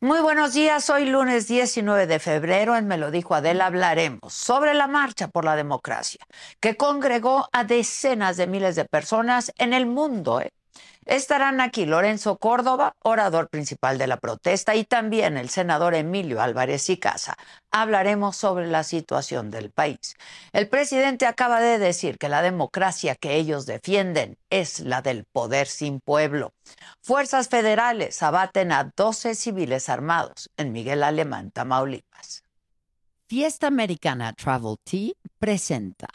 Muy buenos días, hoy lunes 19 de febrero en Me lo dijo Adela hablaremos sobre la marcha por la democracia que congregó a decenas de miles de personas en el mundo. ¿eh? Estarán aquí Lorenzo Córdoba, orador principal de la protesta, y también el senador Emilio Álvarez y Casa. Hablaremos sobre la situación del país. El presidente acaba de decir que la democracia que ellos defienden es la del poder sin pueblo. Fuerzas federales abaten a 12 civiles armados en Miguel Alemán, Tamaulipas. Fiesta Americana Travel Tea presenta.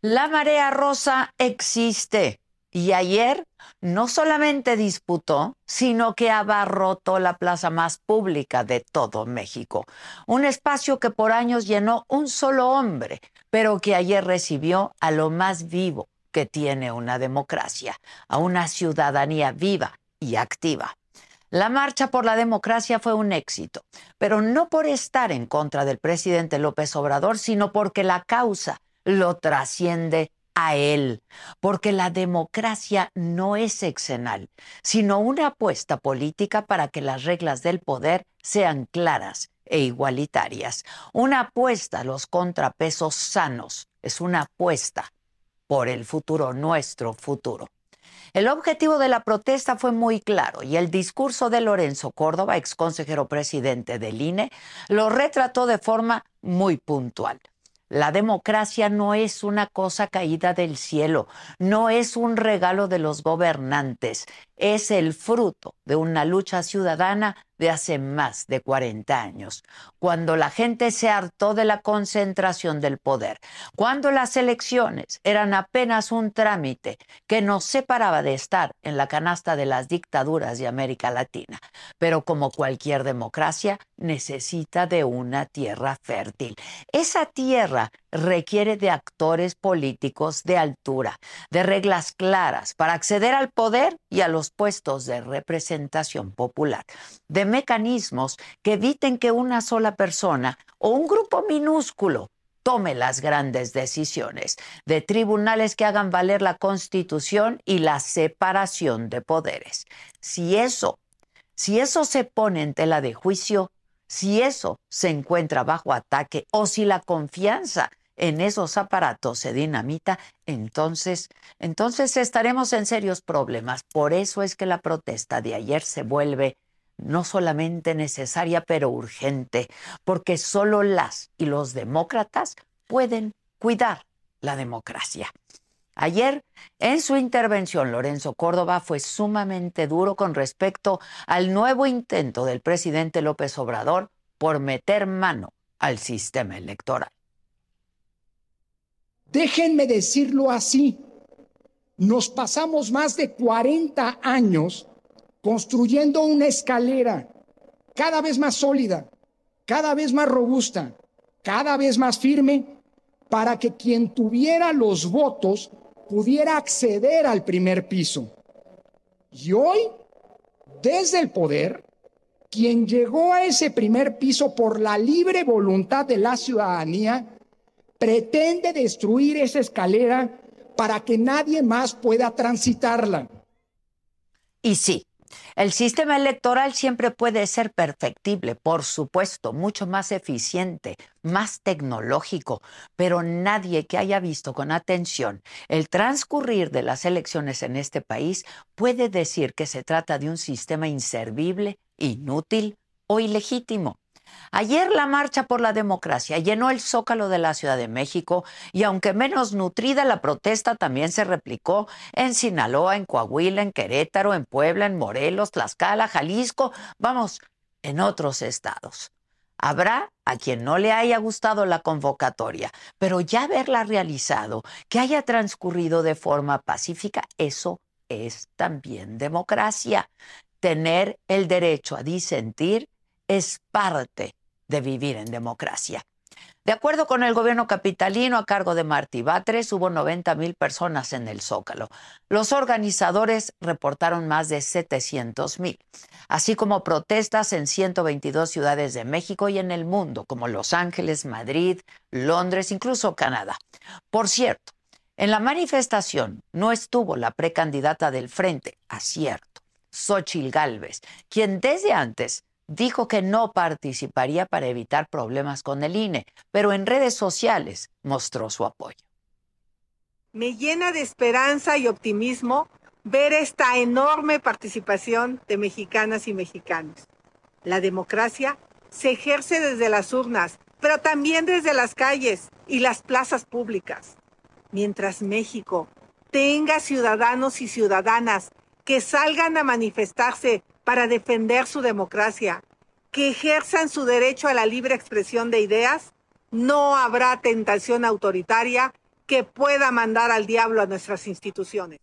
La marea rosa existe y ayer no solamente disputó, sino que abarrotó la plaza más pública de todo México. Un espacio que por años llenó un solo hombre, pero que ayer recibió a lo más vivo que tiene una democracia, a una ciudadanía viva y activa. La marcha por la democracia fue un éxito, pero no por estar en contra del presidente López Obrador, sino porque la causa lo trasciende a él, porque la democracia no es exenal, sino una apuesta política para que las reglas del poder sean claras e igualitarias. Una apuesta a los contrapesos sanos, es una apuesta por el futuro, nuestro futuro. El objetivo de la protesta fue muy claro y el discurso de Lorenzo Córdoba, ex consejero presidente del INE, lo retrató de forma muy puntual. La democracia no es una cosa caída del cielo, no es un regalo de los gobernantes, es el fruto de una lucha ciudadana de hace más de 40 años, cuando la gente se hartó de la concentración del poder, cuando las elecciones eran apenas un trámite que nos separaba de estar en la canasta de las dictaduras de América Latina. Pero como cualquier democracia, necesita de una tierra fértil. Esa tierra requiere de actores políticos de altura, de reglas claras para acceder al poder y a los puestos de representación popular, de mecanismos que eviten que una sola persona o un grupo minúsculo tome las grandes decisiones, de tribunales que hagan valer la Constitución y la separación de poderes. Si eso, si eso se pone en tela de juicio, si eso se encuentra bajo ataque o si la confianza en esos aparatos se dinamita, entonces, entonces estaremos en serios problemas. Por eso es que la protesta de ayer se vuelve no solamente necesaria, pero urgente, porque solo las y los demócratas pueden cuidar la democracia. Ayer, en su intervención, Lorenzo Córdoba fue sumamente duro con respecto al nuevo intento del presidente López Obrador por meter mano al sistema electoral. Déjenme decirlo así. Nos pasamos más de 40 años construyendo una escalera cada vez más sólida, cada vez más robusta, cada vez más firme, para que quien tuviera los votos pudiera acceder al primer piso. Y hoy, desde el poder, quien llegó a ese primer piso por la libre voluntad de la ciudadanía, pretende destruir esa escalera para que nadie más pueda transitarla. Y sí, el sistema electoral siempre puede ser perfectible, por supuesto, mucho más eficiente, más tecnológico, pero nadie que haya visto con atención el transcurrir de las elecciones en este país puede decir que se trata de un sistema inservible, inútil o ilegítimo. Ayer la Marcha por la Democracia llenó el zócalo de la Ciudad de México y aunque menos nutrida, la protesta también se replicó en Sinaloa, en Coahuila, en Querétaro, en Puebla, en Morelos, Tlaxcala, Jalisco, vamos, en otros estados. Habrá a quien no le haya gustado la convocatoria, pero ya haberla realizado, que haya transcurrido de forma pacífica, eso es también democracia. Tener el derecho a disentir es parte de vivir en democracia. De acuerdo con el gobierno capitalino a cargo de Martí Batres, hubo 90 mil personas en el Zócalo. Los organizadores reportaron más de 700 mil, así como protestas en 122 ciudades de México y en el mundo, como Los Ángeles, Madrid, Londres, incluso Canadá. Por cierto, en la manifestación no estuvo la precandidata del Frente, acierto Xochil Gálvez, quien desde antes dijo que no participaría para evitar problemas con el INE, pero en redes sociales mostró su apoyo. Me llena de esperanza y optimismo ver esta enorme participación de mexicanas y mexicanos. La democracia se ejerce desde las urnas, pero también desde las calles y las plazas públicas. Mientras México tenga ciudadanos y ciudadanas que salgan a manifestarse para defender su democracia, que ejerzan su derecho a la libre expresión de ideas, no habrá tentación autoritaria que pueda mandar al diablo a nuestras instituciones.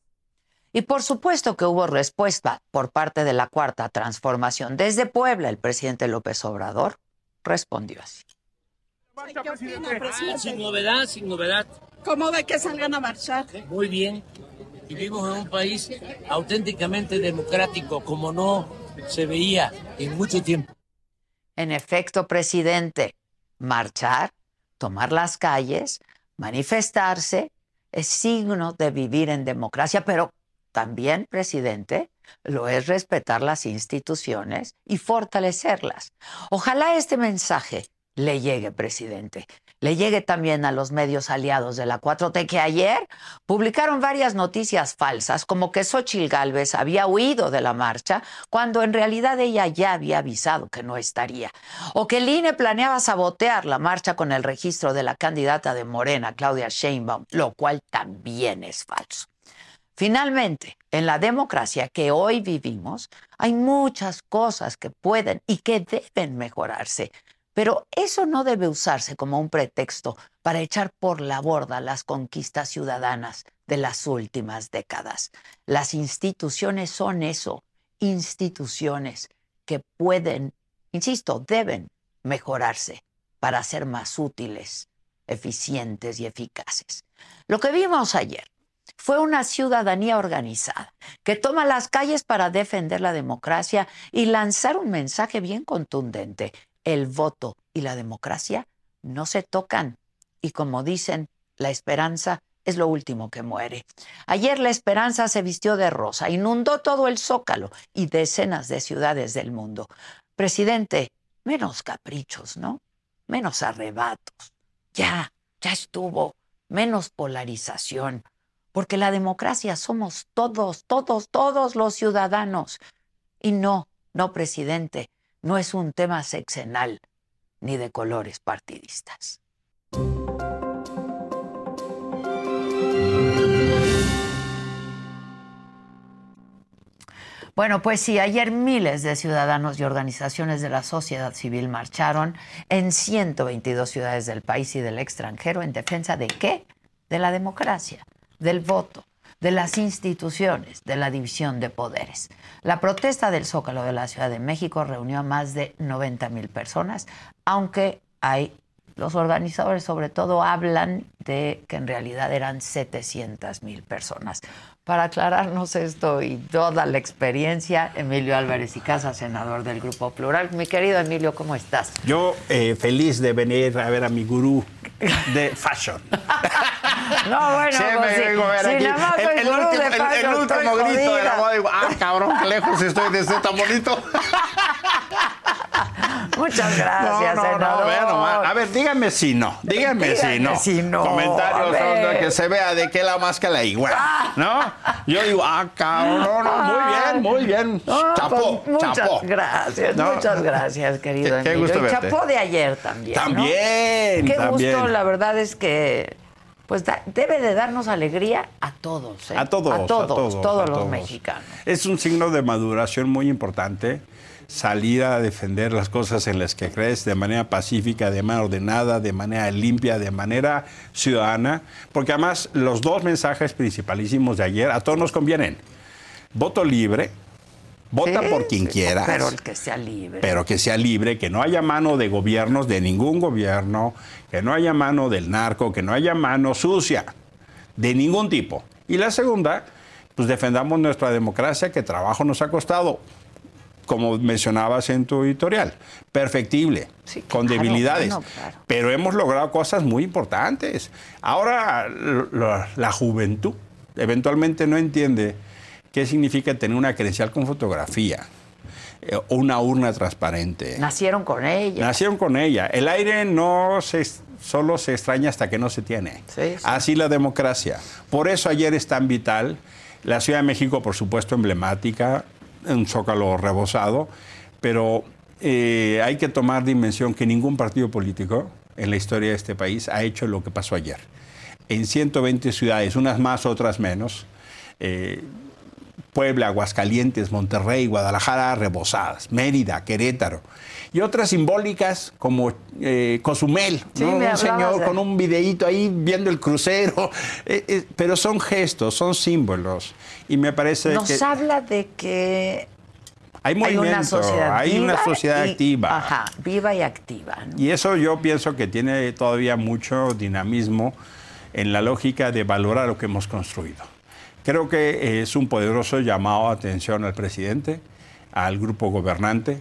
Y por supuesto que hubo respuesta por parte de la Cuarta Transformación. Desde Puebla, el presidente López Obrador respondió así. Ah, sin novedad, sin novedad. ¿Cómo ve que salgan a marchar? Muy bien. Vivimos en un país auténticamente democrático, como no se veía en mucho tiempo. En efecto, presidente, marchar, tomar las calles, manifestarse, es signo de vivir en democracia, pero también, presidente, lo es respetar las instituciones y fortalecerlas. Ojalá este mensaje le llegue, presidente. Le llegue también a los medios aliados de la 4T que ayer publicaron varias noticias falsas, como que Xochil Gálvez había huido de la marcha cuando en realidad ella ya había avisado que no estaría, o que el INE planeaba sabotear la marcha con el registro de la candidata de Morena, Claudia Sheinbaum, lo cual también es falso. Finalmente, en la democracia que hoy vivimos, hay muchas cosas que pueden y que deben mejorarse, pero eso no debe usarse como un pretexto para echar por la borda las conquistas ciudadanas de las últimas décadas. Las instituciones son eso, instituciones que pueden, insisto, deben mejorarse para ser más útiles, eficientes y eficaces. Lo que vimos ayer fue una ciudadanía organizada que toma las calles para defender la democracia y lanzar un mensaje bien contundente el voto y la democracia no se tocan. Y como dicen, la esperanza es lo último que muere. Ayer la esperanza se vistió de rosa, inundó todo el zócalo y decenas de ciudades del mundo. Presidente, menos caprichos, ¿no? Menos arrebatos. Ya, ya estuvo. Menos polarización. Porque la democracia somos todos, todos, todos los ciudadanos. Y no, no, presidente, no es un tema sexenal ni de colores partidistas. Bueno, pues sí, ayer miles de ciudadanos y organizaciones de la sociedad civil marcharon en 122 ciudades del país y del extranjero en defensa de qué? De la democracia, del voto, de las instituciones, de la división de poderes. La protesta del Zócalo de la Ciudad de México reunió a más de 90 mil personas, aunque hay los organizadores sobre todo hablan de que en realidad eran 700 mil personas. Para aclararnos esto y toda la experiencia, Emilio Álvarez y Casa, senador del Grupo Plural. Mi querido Emilio, ¿cómo estás? Yo eh, feliz de venir a ver a mi gurú de fashion. No, bueno, pues Si nada más El, el último, de el- el fashion, último grito de la jodida. moda. Digo, ah, cabrón, qué lejos estoy de ser tan bonito. Muchas gracias, no, no, senador. no, nomás. A ver, dígame si no. Dígame, Dígame si no. si no, Comentarios que se vea de qué la máscara igual. ¿No? Yo digo, ah, cabrón, no, no, muy bien, muy bien. No, chapó, pues, muchas chapó. gracias, No. muchas gracias, querido Qué- qué gusto y verte. chapó de ayer también. También, Qué también. gusto, la verdad es que pues da- debe de darnos alegría a todos, ¿eh? A todos, a todos, todos, a los todos. mexicanos. Es un signo de maduración muy importante salir a defender las cosas en las que crees de manera pacífica, de manera ordenada, de manera limpia, de manera ciudadana, porque además los dos mensajes principalísimos de ayer a todos nos convienen. Voto libre, vota Sí, por quien sí, quieras. Pero el que sea libre. pero que sea libre, que no haya mano de gobiernos, de ningún gobierno, que no haya mano del narco, que no haya mano sucia, de ningún tipo. Y la segunda, pues defendamos nuestra democracia, que trabajo nos ha costado, como mencionabas en tu editorial, perfectible, Sí, con claro, debilidades. bueno, claro. Pero hemos logrado cosas muy importantes. Ahora lo- la juventud eventualmente no entiende ¿Qué significa tener una credencial con fotografía? Eh, una urna transparente. Nacieron con ella. Nacieron con ella. El aire no se, solo se extraña hasta que no se tiene. Sí, sí. Así la democracia. Por eso ayer es tan vital. La Ciudad de México, por supuesto, emblemática, un zócalo rebosado, pero eh, hay que tomar dimensión que ningún partido político en la historia de este país ha hecho lo que pasó ayer. En 120 ciudades, unas más, otras menos, eh, Puebla, Aguascalientes, Monterrey, Guadalajara, rebosadas, Mérida, Querétaro. Y otras simbólicas como eh, Cozumel, Sí, un señor de- con un videíto ahí viendo el crucero. Eh, eh, pero son gestos, son símbolos. Y me parece Nos que habla de que hay hay movimiento, una sociedad hay una viva sociedad y- activa. Ajá, viva y activa. ¿no? Y eso yo pienso que tiene todavía mucho dinamismo en la lógica de valorar lo que hemos construido. Creo que es un poderoso llamado a atención al presidente, al grupo gobernante,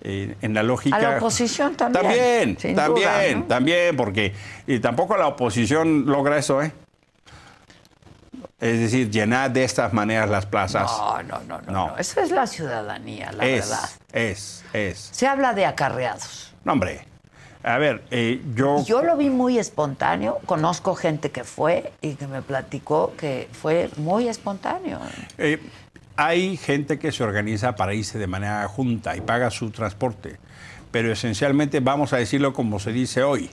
eh, en la lógica... A la oposición también, También, sin también, duda, ¿no? también, porque y tampoco la oposición logra eso, ¿eh? Es decir, llenar de estas maneras las plazas. No, no, no, no, No. no. Eso es la ciudadanía, la es, verdad. es, es. Se habla de acarreados. No, hombre. A ver, eh, yo... Yo lo vi muy espontáneo. Conozco gente que fue y que me platicó que fue muy espontáneo. Eh, hay gente que se organiza para irse de manera junta y paga su transporte, pero esencialmente, vamos a decirlo como se dice hoy,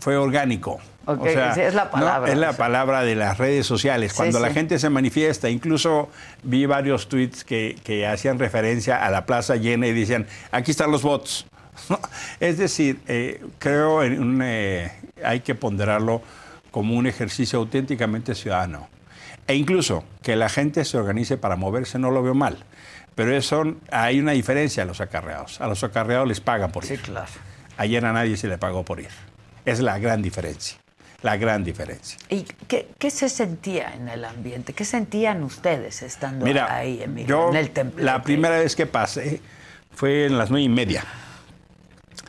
fue orgánico. Es la ¿no? palabra, es la palabra de las redes sociales. Sí, Cuando la sí. gente se manifiesta, incluso vi varios tweets que, que hacían referencia a la plaza llena y decían, aquí están los. ¿no? Es decir, eh, creo en un, eh, hay que ponderarlo como un ejercicio auténticamente ciudadano. E incluso que la gente se organice para moverse no lo veo mal. Pero eso, hay una diferencia a los acarreados. A los acarreados les pagan por Sí, ir. claro. Ayer a nadie se le pagó por ir. Es la gran diferencia. La gran diferencia. ¿Y qué, qué se sentía en el ambiente? ¿Qué sentían ustedes estando Mira, ahí, Emilio, yo en el templo? la primera vez que pasé fue en las nueve y media.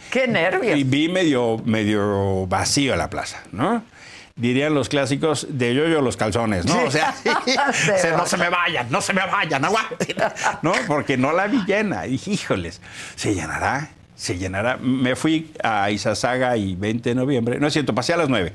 ¡Qué nervios! Y vi medio, medio vacío la plaza, ¿no? Dirían los clásicos de yo-yo los calzones, ¿no? O sea, Se se- va. no se me vayan, no se me vayan, aguanten, ¿no? Porque no la vi llena. Y dije, híjoles, ¿se llenará? Se llenará. Me fui a Izazaga y 20 de noviembre, no es cierto, pasé a las 9.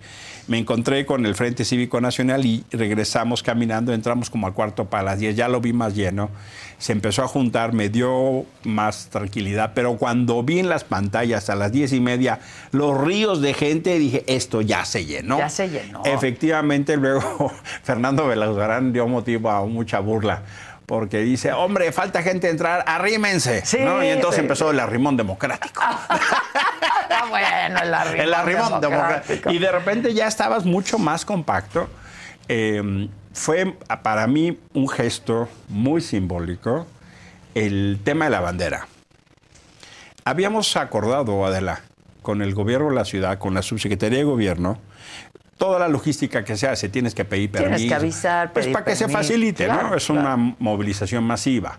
Me encontré con el Frente Cívico Nacional y regresamos caminando, entramos como al cuarto para las 10, ya lo vi más lleno. Se empezó a juntar, me dio más tranquilidad, pero cuando vi en las pantallas a las 10 y media los ríos de gente, dije, esto ya se llenó. Ya se llenó. Efectivamente, luego Fernando Belauzarán dio motivo a mucha burla. Porque dice, hombre, falta gente entrar, arrímense. Sí, ¿no? Y entonces sí. empezó el arrimón democrático. Está bueno el arrimón, el arrimón democrático. democrático. Y de repente ya estabas mucho más compacto. Eh, fue para mí un gesto muy simbólico el tema de la bandera. Habíamos acordado, Adela, con el gobierno de la ciudad, con la subsecretaría de gobierno, toda la logística que se hace, tienes que pedir Tienes permiso. que avisar, Pues pedir para que se facilite, claro, ¿no? Es claro. una movilización masiva.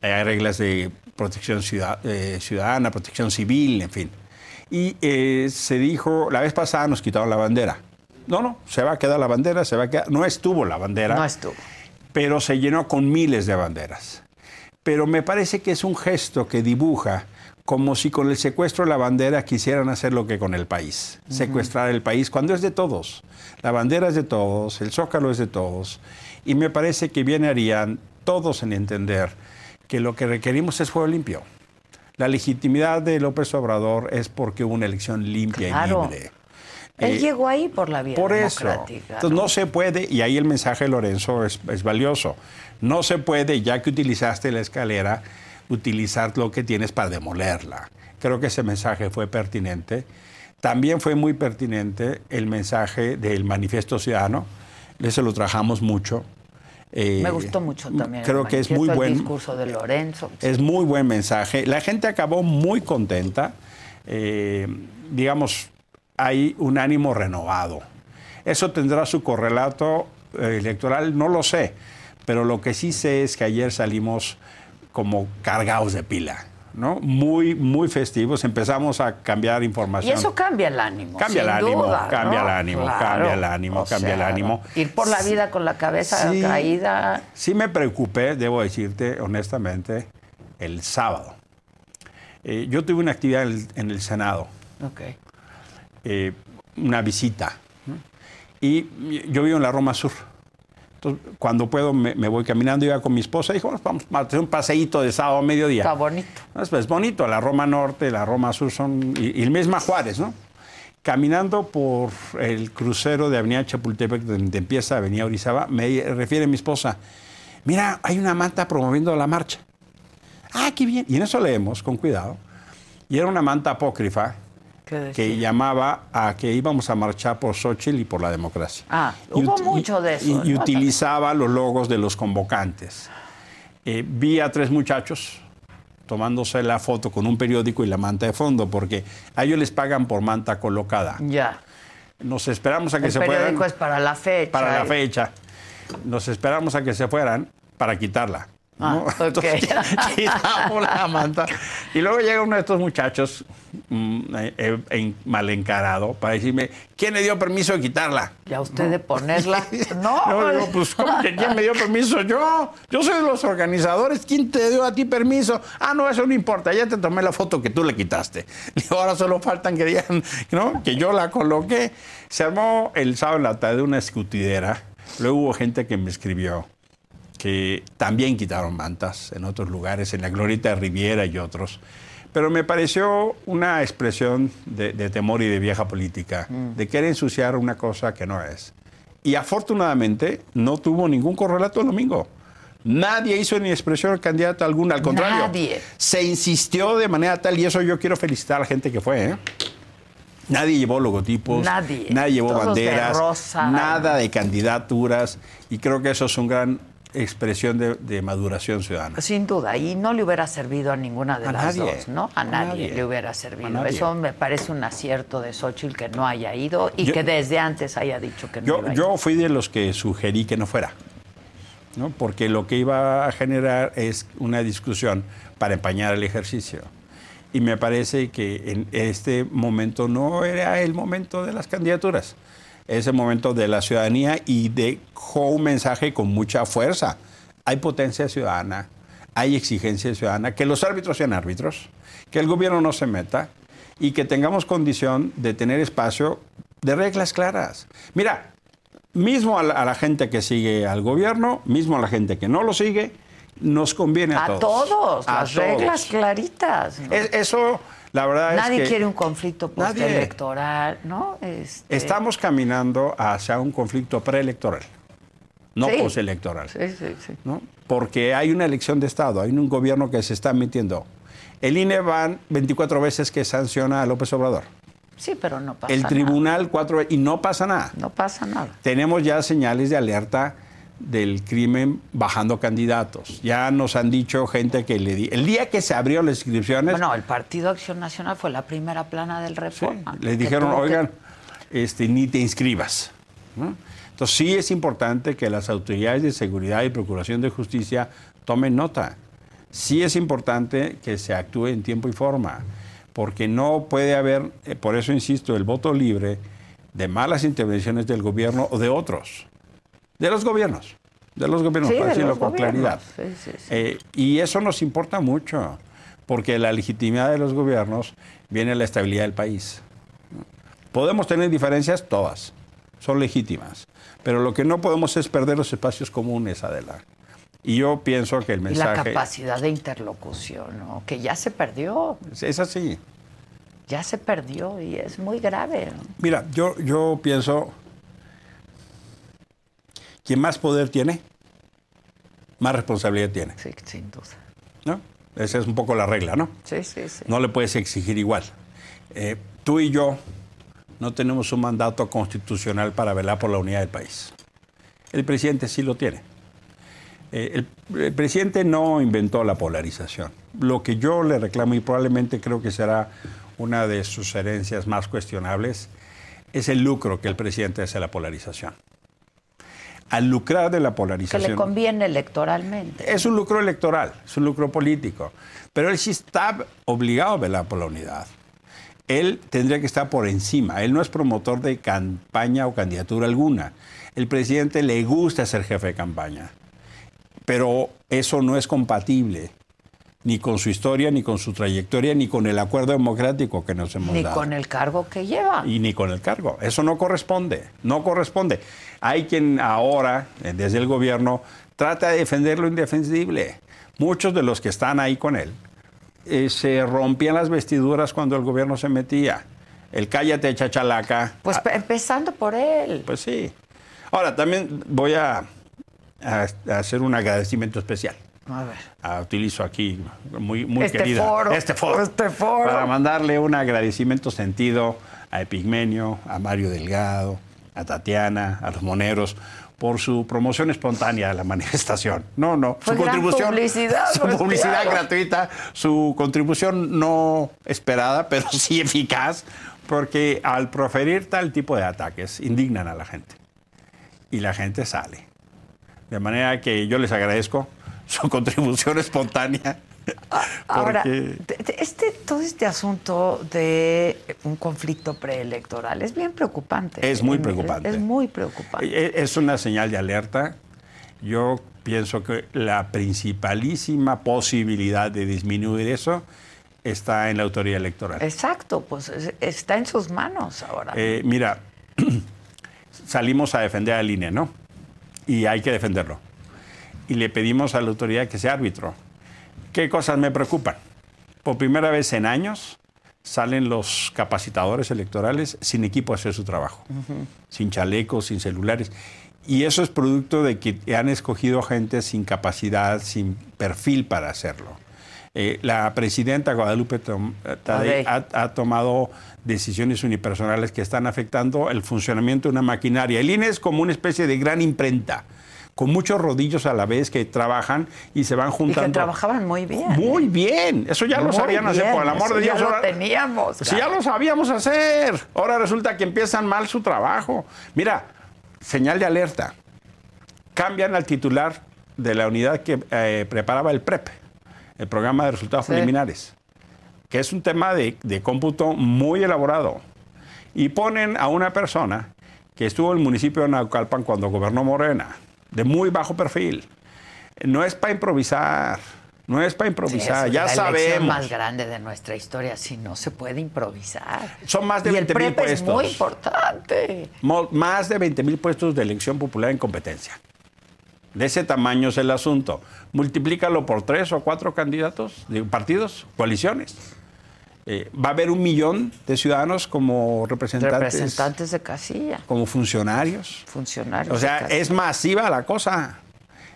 Hay reglas de protección ciudad- eh, ciudadana, protección civil, en fin. Y eh, se dijo, la vez pasada nos quitaron la bandera. No, no, se va a quedar la bandera, se va a quedar. No estuvo la bandera No estuvo. pero se llenó con miles de banderas. Pero me parece que es un gesto que dibuja como si con el secuestro de la bandera quisieran hacer lo que con el país, secuestrar el país, cuando es de todos. La bandera es de todos, el zócalo es de todos, y me parece que bien harían todos en entender que lo que requerimos es fuego limpio. La legitimidad de López Obrador es porque hubo una elección limpia Claro. y libre. Él Eh, llegó ahí por la vía por eso. democrática. Entonces no se puede, y ahí el mensaje de Lorenzo es, es valioso, no se puede, ya que utilizaste la escalera, utilizar lo que tienes para demolerla. Creo que ese mensaje fue pertinente. También fue muy pertinente el mensaje del manifiesto ciudadano, ese lo trabajamos mucho. Eh, Me gustó mucho también. el Creo que es muy el buen, discurso de Lorenzo. es muy buen mensaje. La gente acabó muy contenta. Eh, digamos, hay un ánimo renovado. Eso tendrá su correlato eh, electoral, no lo sé. Pero lo que sí sé es que ayer salimos como cargados de pila. ¿no? Muy, muy festivos. Empezamos a cambiar Y información. eso cambia el ánimo. Cambia sin el ánimo, duda, cambia ¿no? el ánimo, Claro. cambia el ánimo, O cambia el ánimo. Ir por la vida con la cabeza Sí. caída. Sí me preocupé, debo decirte honestamente, el sábado. Eh, yo tuve una actividad en el, en el Senado, Ok. eh, una visita, y yo vivo en la Roma Sur. Entonces, cuando puedo, me, me voy caminando, iba con mi esposa y dijo, "Vamos, a hacer un paseíto de sábado a mediodía. Está bonito. Es pues, bonito, la Roma Norte, la Roma Sur son, y, y el misma Juárez, ¿no? Caminando por el crucero de Avenida Chapultepec, donde empieza Avenida Orizaba, me refiere mi esposa, mira, hay una manta promoviendo la marcha. Ah, qué bien. Y en eso leemos, con cuidado. Y era una manta apócrifa. Que llamaba a que íbamos a marchar por Xochitl y por la democracia. Ah, hubo mucho de eso, Y, y ¿no? utilizaba los logos de los convocantes. Eh, vi a tres muchachos tomándose la foto con un periódico y la manta de fondo, porque a ellos les pagan por manta colocada. Ya. Nos esperamos a que El se periódico fueran es para la fecha. para la fecha. Nos esperamos a que se fueran para quitarla. ¿No? Ah. Entonces, quitamos la manta. Y luego llega uno de estos muchachos mm, eh, eh, mal encarado para decirme, ¿quién le dio permiso de quitarla? Ya usted de ponerla. No, No, digo, pues ¿cómo que quién me dio permiso? Yo, yo soy de los organizadores. ¿Quién te dio a ti permiso? Ah, no, eso no importa. Ya te tomé la foto que tú le quitaste. Digo, ahora solo faltan que digan, ¿no? Que yo la coloqué. Se armó el sábado en la tarde una escutidera. Luego hubo gente que me escribió que también quitaron mantas en otros lugares, en la Glorieta de Riviera y otros. Pero me pareció una expresión de, de temor y de vieja política, de querer ensuciar una cosa que no es. Y afortunadamente no tuvo ningún correlato el domingo. Nadie hizo ni expresión al candidato alguna, al contrario. Nadie. Se insistió de manera tal, y eso yo quiero felicitar a la gente que fue. ¿eh? Nadie llevó logotipos, Nadie. nadie llevó Todos de banderas, rosa. nada de candidaturas, y creo que eso es una gran expresión de, de maduración ciudadana. Sin duda, y no le hubiera servido a ninguna de A las nadie. dos, ¿no? A, A nadie, nadie. le hubiera servido. Eso me parece un acierto de Xochitl que no haya ido y Yo- que desde antes haya dicho que no Yo, iba a ir. yo fui de los que sugerí que no fuera, ¿no? porque lo que iba a generar es una discusión para empañar el ejercicio. Y me parece que en este momento no era el momento de las candidaturas, es el momento de la ciudadanía y dejó un mensaje con mucha fuerza. Hay potencia ciudadana, hay exigencia ciudadana, que los árbitros sean árbitros, que el gobierno no se meta y que tengamos condición de tener espacio de reglas claras. Mira, mismo a la, a la gente que sigue al gobierno, mismo a la gente que no lo sigue, nos conviene a, a todos, A las todos. reglas claritas. ¿no? Es- eso, la verdad Nadie es que quiere un conflicto postelectoral, ¿no? Este, estamos caminando hacia un conflicto preelectoral, no Sí. postelectoral. Sí, sí, sí. ¿no? Porque hay una elección de Estado, hay un gobierno que se está metiendo. El INE van 24 veces que sanciona a López Obrador. Sí, pero no pasa El nada. tribunal cuatro veces y no pasa nada. No pasa nada. Tenemos ya señales de alerta del crimen bajando candidatos. Ya nos han dicho gente que le di el día que se abrieron las inscripciones Bueno, el Partido Acción Nacional fue la primera plana del sí, Reforma. les que dijeron, que- oigan, este, ni te inscribas. ¿no? Entonces sí es importante que las autoridades de seguridad y procuración de justicia tomen nota. Sí es importante que se actúe en tiempo y forma, porque no puede haber, eh, por eso insisto, el voto libre de malas intervenciones del gobierno o de otros, de los gobiernos, de los gobiernos, Sí, para de decirlo con gobiernos. claridad. Sí, sí, sí. Eh, y eso nos importa mucho, porque la legitimidad de los gobiernos viene de la estabilidad del país. Podemos tener diferencias, todas, son legítimas, pero lo que no podemos es perder los espacios comunes, Adela. Y yo pienso que el Y la mensaje capacidad de interlocución, ¿no? que ya se perdió, es así. ya se perdió y es muy grave. ¿no? Mira, yo, yo pienso, quien más poder tiene, más responsabilidad tiene. Sí, sin duda. ¿no? Esa es un poco la regla, ¿no? Sí, sí, sí. No le puedes exigir igual. Eh, tú y yo no tenemos un mandato constitucional para velar por la unidad del país. El presidente sí lo tiene. Eh, el, el presidente no inventó la polarización. Lo que yo le reclamo y probablemente creo que será una de sus herencias más cuestionables es el lucro que el presidente hace a la polarización. Al lucrar de la Que polarización. le conviene electoralmente. Es un lucro electoral, es un lucro político. Pero él sí está obligado a velar por la unidad. Él tendría que estar por encima. Él no es promotor de campaña o candidatura alguna. El presidente le gusta ser jefe de campaña. Pero eso no es compatible ni con su historia, ni con su trayectoria, ni con el acuerdo democrático que nos hemos Ni dado con el cargo que lleva. y ni con el cargo. Eso no corresponde, no corresponde. Hay quien ahora, eh, desde el gobierno, trata de defender lo indefendible. Muchos de los que están ahí con él eh, se rompían las vestiduras cuando el gobierno se metía. El cállate, chachalaca. Pues pe- empezando por él. Pues sí. Ahora, también voy a, a- a hacer un agradecimiento especial. A ver. Ah, utilizo aquí muy, muy Este querida foro, este foro, este foro. para mandarle un agradecimiento sentido a Epigmenio, a Mario Delgado, a Tatiana, a los moneros por su promoción espontánea de la manifestación. No, no, Fue su gran contribución, publicidad, su no publicidad gratuita, su contribución no esperada, pero sí eficaz, porque al proferir tal tipo de ataques indignan a la gente y la gente sale. De manera que yo les agradezco su contribución espontánea. Ahora, porque- este, todo este asunto de un conflicto preelectoral es bien preocupante. Es muy Es- preocupante. Es, muy preocupante. E- Es una señal de alerta. Yo pienso que la principalísima posibilidad de disminuir eso está en la autoridad electoral. Exacto, pues es- está en sus manos ahora. Eh, mira, salimos a defender al INE, ¿no? Y hay que defenderlo. Y le pedimos a la autoridad que sea árbitro. ¿Qué cosas me preocupan? Por primera vez en años salen los capacitadores electorales sin equipo a hacer su trabajo, sin chalecos, sin celulares. Y eso es producto de que han escogido gente sin capacidad, sin perfil para hacerlo. Eh, la presidenta Guadalupe Tadei Tadei. ha, ha tomado decisiones unipersonales que están afectando el funcionamiento de una maquinaria. El INE es como una especie de gran imprenta, con muchos rodillos a la vez que trabajan y se van y juntando. que trabajaban muy bien. Muy bien, eso ya lo sabían hacer, por el amor eso de Dios. Ya lo teníamos. Sí, ya cara. lo sabíamos hacer. Ahora resulta que empiezan mal su trabajo. Mira, señal de alerta. Cambian al titular de la unidad que eh, preparaba el PREP, el programa de resultados Sí. preliminares, que es un tema de, de cómputo muy elaborado. Y ponen a una persona que estuvo en el municipio de Naucalpan cuando gobernó Morena, de muy bajo perfil. No es para improvisar, no es para Sí, improvisar, es ya la elección sabemos. más grande de nuestra historia, si no se puede improvisar. Son más de y el 20 mil PREP es muy puestos. importante. Más de 20 mil puestos de elección popular en competencia. De ese tamaño es el asunto. Multiplícalo por tres o cuatro candidatos, partidos, coaliciones. Eh, va a haber un millón de ciudadanos como representantes, Representantes de casilla, como funcionarios. funcionarios. O sea, es masiva la cosa.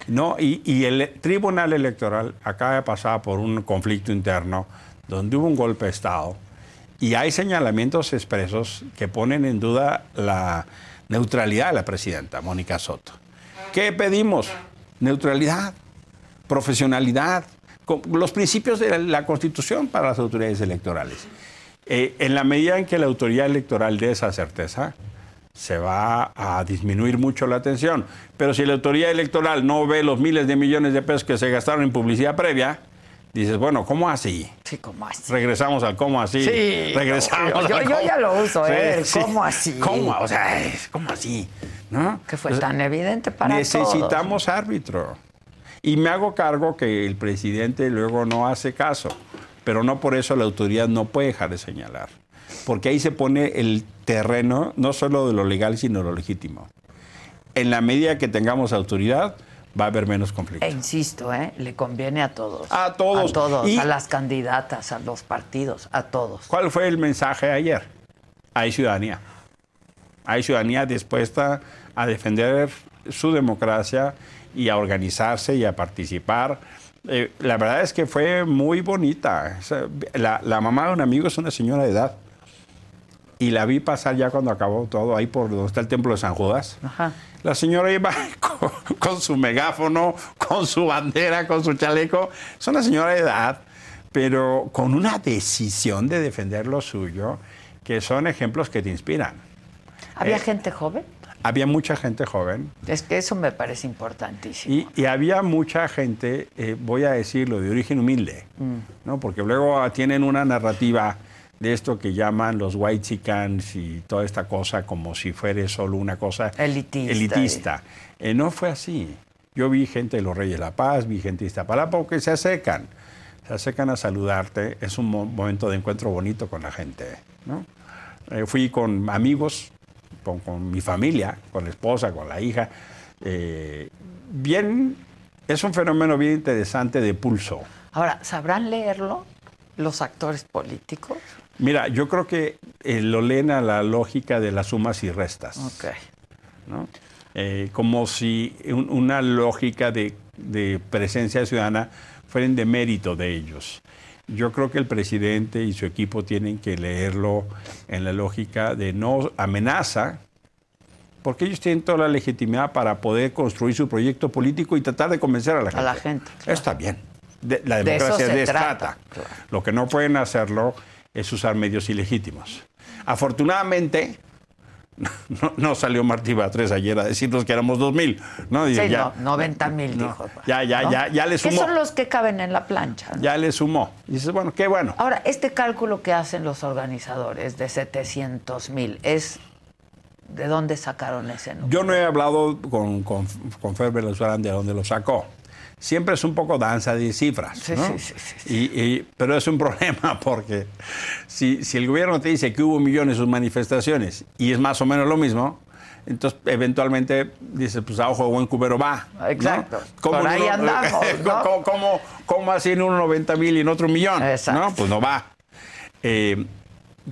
¿no? Y, y el Tribunal Electoral acaba de pasar por un conflicto interno donde hubo un golpe de Estado y hay señalamientos expresos que ponen en duda la neutralidad de la presidenta, Mónica Soto. ¿Qué pedimos? Neutralidad, profesionalidad, los principios de la Constitución para las autoridades electorales. Eh, en la medida en que la autoridad electoral dé esa certeza, se va a disminuir mucho la atención. Pero si la autoridad electoral no ve los miles de millones de pesos que se gastaron en publicidad previa, dices, bueno, ¿cómo así? Sí, como así. Regresamos al cómo así. Sí, Regresamos yo- al yo cómo. ya lo uso, ¿eh? El cómo así. ¿Cómo? O sea, es ¿cómo así? ¿No? Que fue O sea, tan evidente para Necesitamos árbitro. Y me hago cargo que el presidente luego no hace caso, pero no por eso la autoridad no puede dejar de señalar. Porque ahí se pone el terreno no solo de lo legal, sino de lo legítimo. En la medida que tengamos autoridad, va a haber menos conflicto. E insisto, ¿eh? le conviene a todos. A todos. A todos, Y- a las candidatas, a los partidos, a todos. ¿Cuál fue el mensaje ayer? Hay ciudadanía. Hay ciudadanía dispuesta a defender su democracia y a organizarse y a participar. Eh, la verdad es que fue muy bonita. La, la mamá de un amigo es una señora de edad. Y la vi pasar ya cuando acabó todo, ahí por donde está el templo de San Judas. Ajá. La señora iba con, con su megáfono, con su bandera, con su chaleco. Es una señora de edad, pero con una decisión de defender lo suyo, que son ejemplos que te inspiran. ¿Había Eh, gente joven? Había mucha gente joven. Es que eso me parece importantísimo. Y, y había mucha gente, eh, voy a decirlo, de origen humilde, ¿no? Porque luego tienen una narrativa de esto que llaman los white chickens y toda esta cosa como si fuera solo una cosa Elitista. elitista. Eh, no fue así. Yo vi gente de los Reyes de la Paz, vi gente de Iztapalapa que se acercan, se acercan a saludarte. Es un mo- momento de encuentro bonito con la gente. ¿no? Eh, fui con amigos, con, con mi familia, con la esposa, con la hija. Eh, bien, es un fenómeno bien interesante de pulso. Ahora, ¿sabrán leerlo los actores políticos? Mira, yo creo que eh, lo leen a la lógica de las sumas y restas. Ok. ¿no? Eh, como si un- una lógica de, de presencia ciudadana fuera de mérito de ellos. Yo creo que el presidente y su equipo tienen que leerlo en la lógica de no amenaza, porque ellos tienen toda la legitimidad para poder construir su proyecto político y tratar de convencer a la gente. A la gente, claro. Está bien. De- la democracia de eso trata, trata. claro. Lo que no pueden hacerlo es usar medios ilegítimos. Afortunadamente, no, no salió Martí Batres ayer a decirnos que éramos 2.000. ¿no? Digo, Sí, ya, no, 90 mil no, dijo. ya, ya, ¿no? ya, ya le sumó. son los que caben en la plancha. ya le sumó. Y dices, bueno, qué bueno. Ahora, este cálculo que hacen los organizadores de 700 mil, es ¿de dónde sacaron ese número? Yo no he hablado con, con, con Fer Venezuela de dónde lo sacó. Siempre es un poco danza de cifras. Sí, ¿no? sí, sí. Y- y- pero es un problema porque si, si el gobierno te dice que hubo millones de sus manifestaciones y es más o menos lo mismo, entonces eventualmente dices, pues a ojo de buen cubero va. ¿no? Exacto. ¿Cómo Por ahí uno- andamos, ¿no? ¿Cómo, cómo- cómo así en uno 90 mil y en otro un millón? Exacto. ¿no? Pues no va. Eh,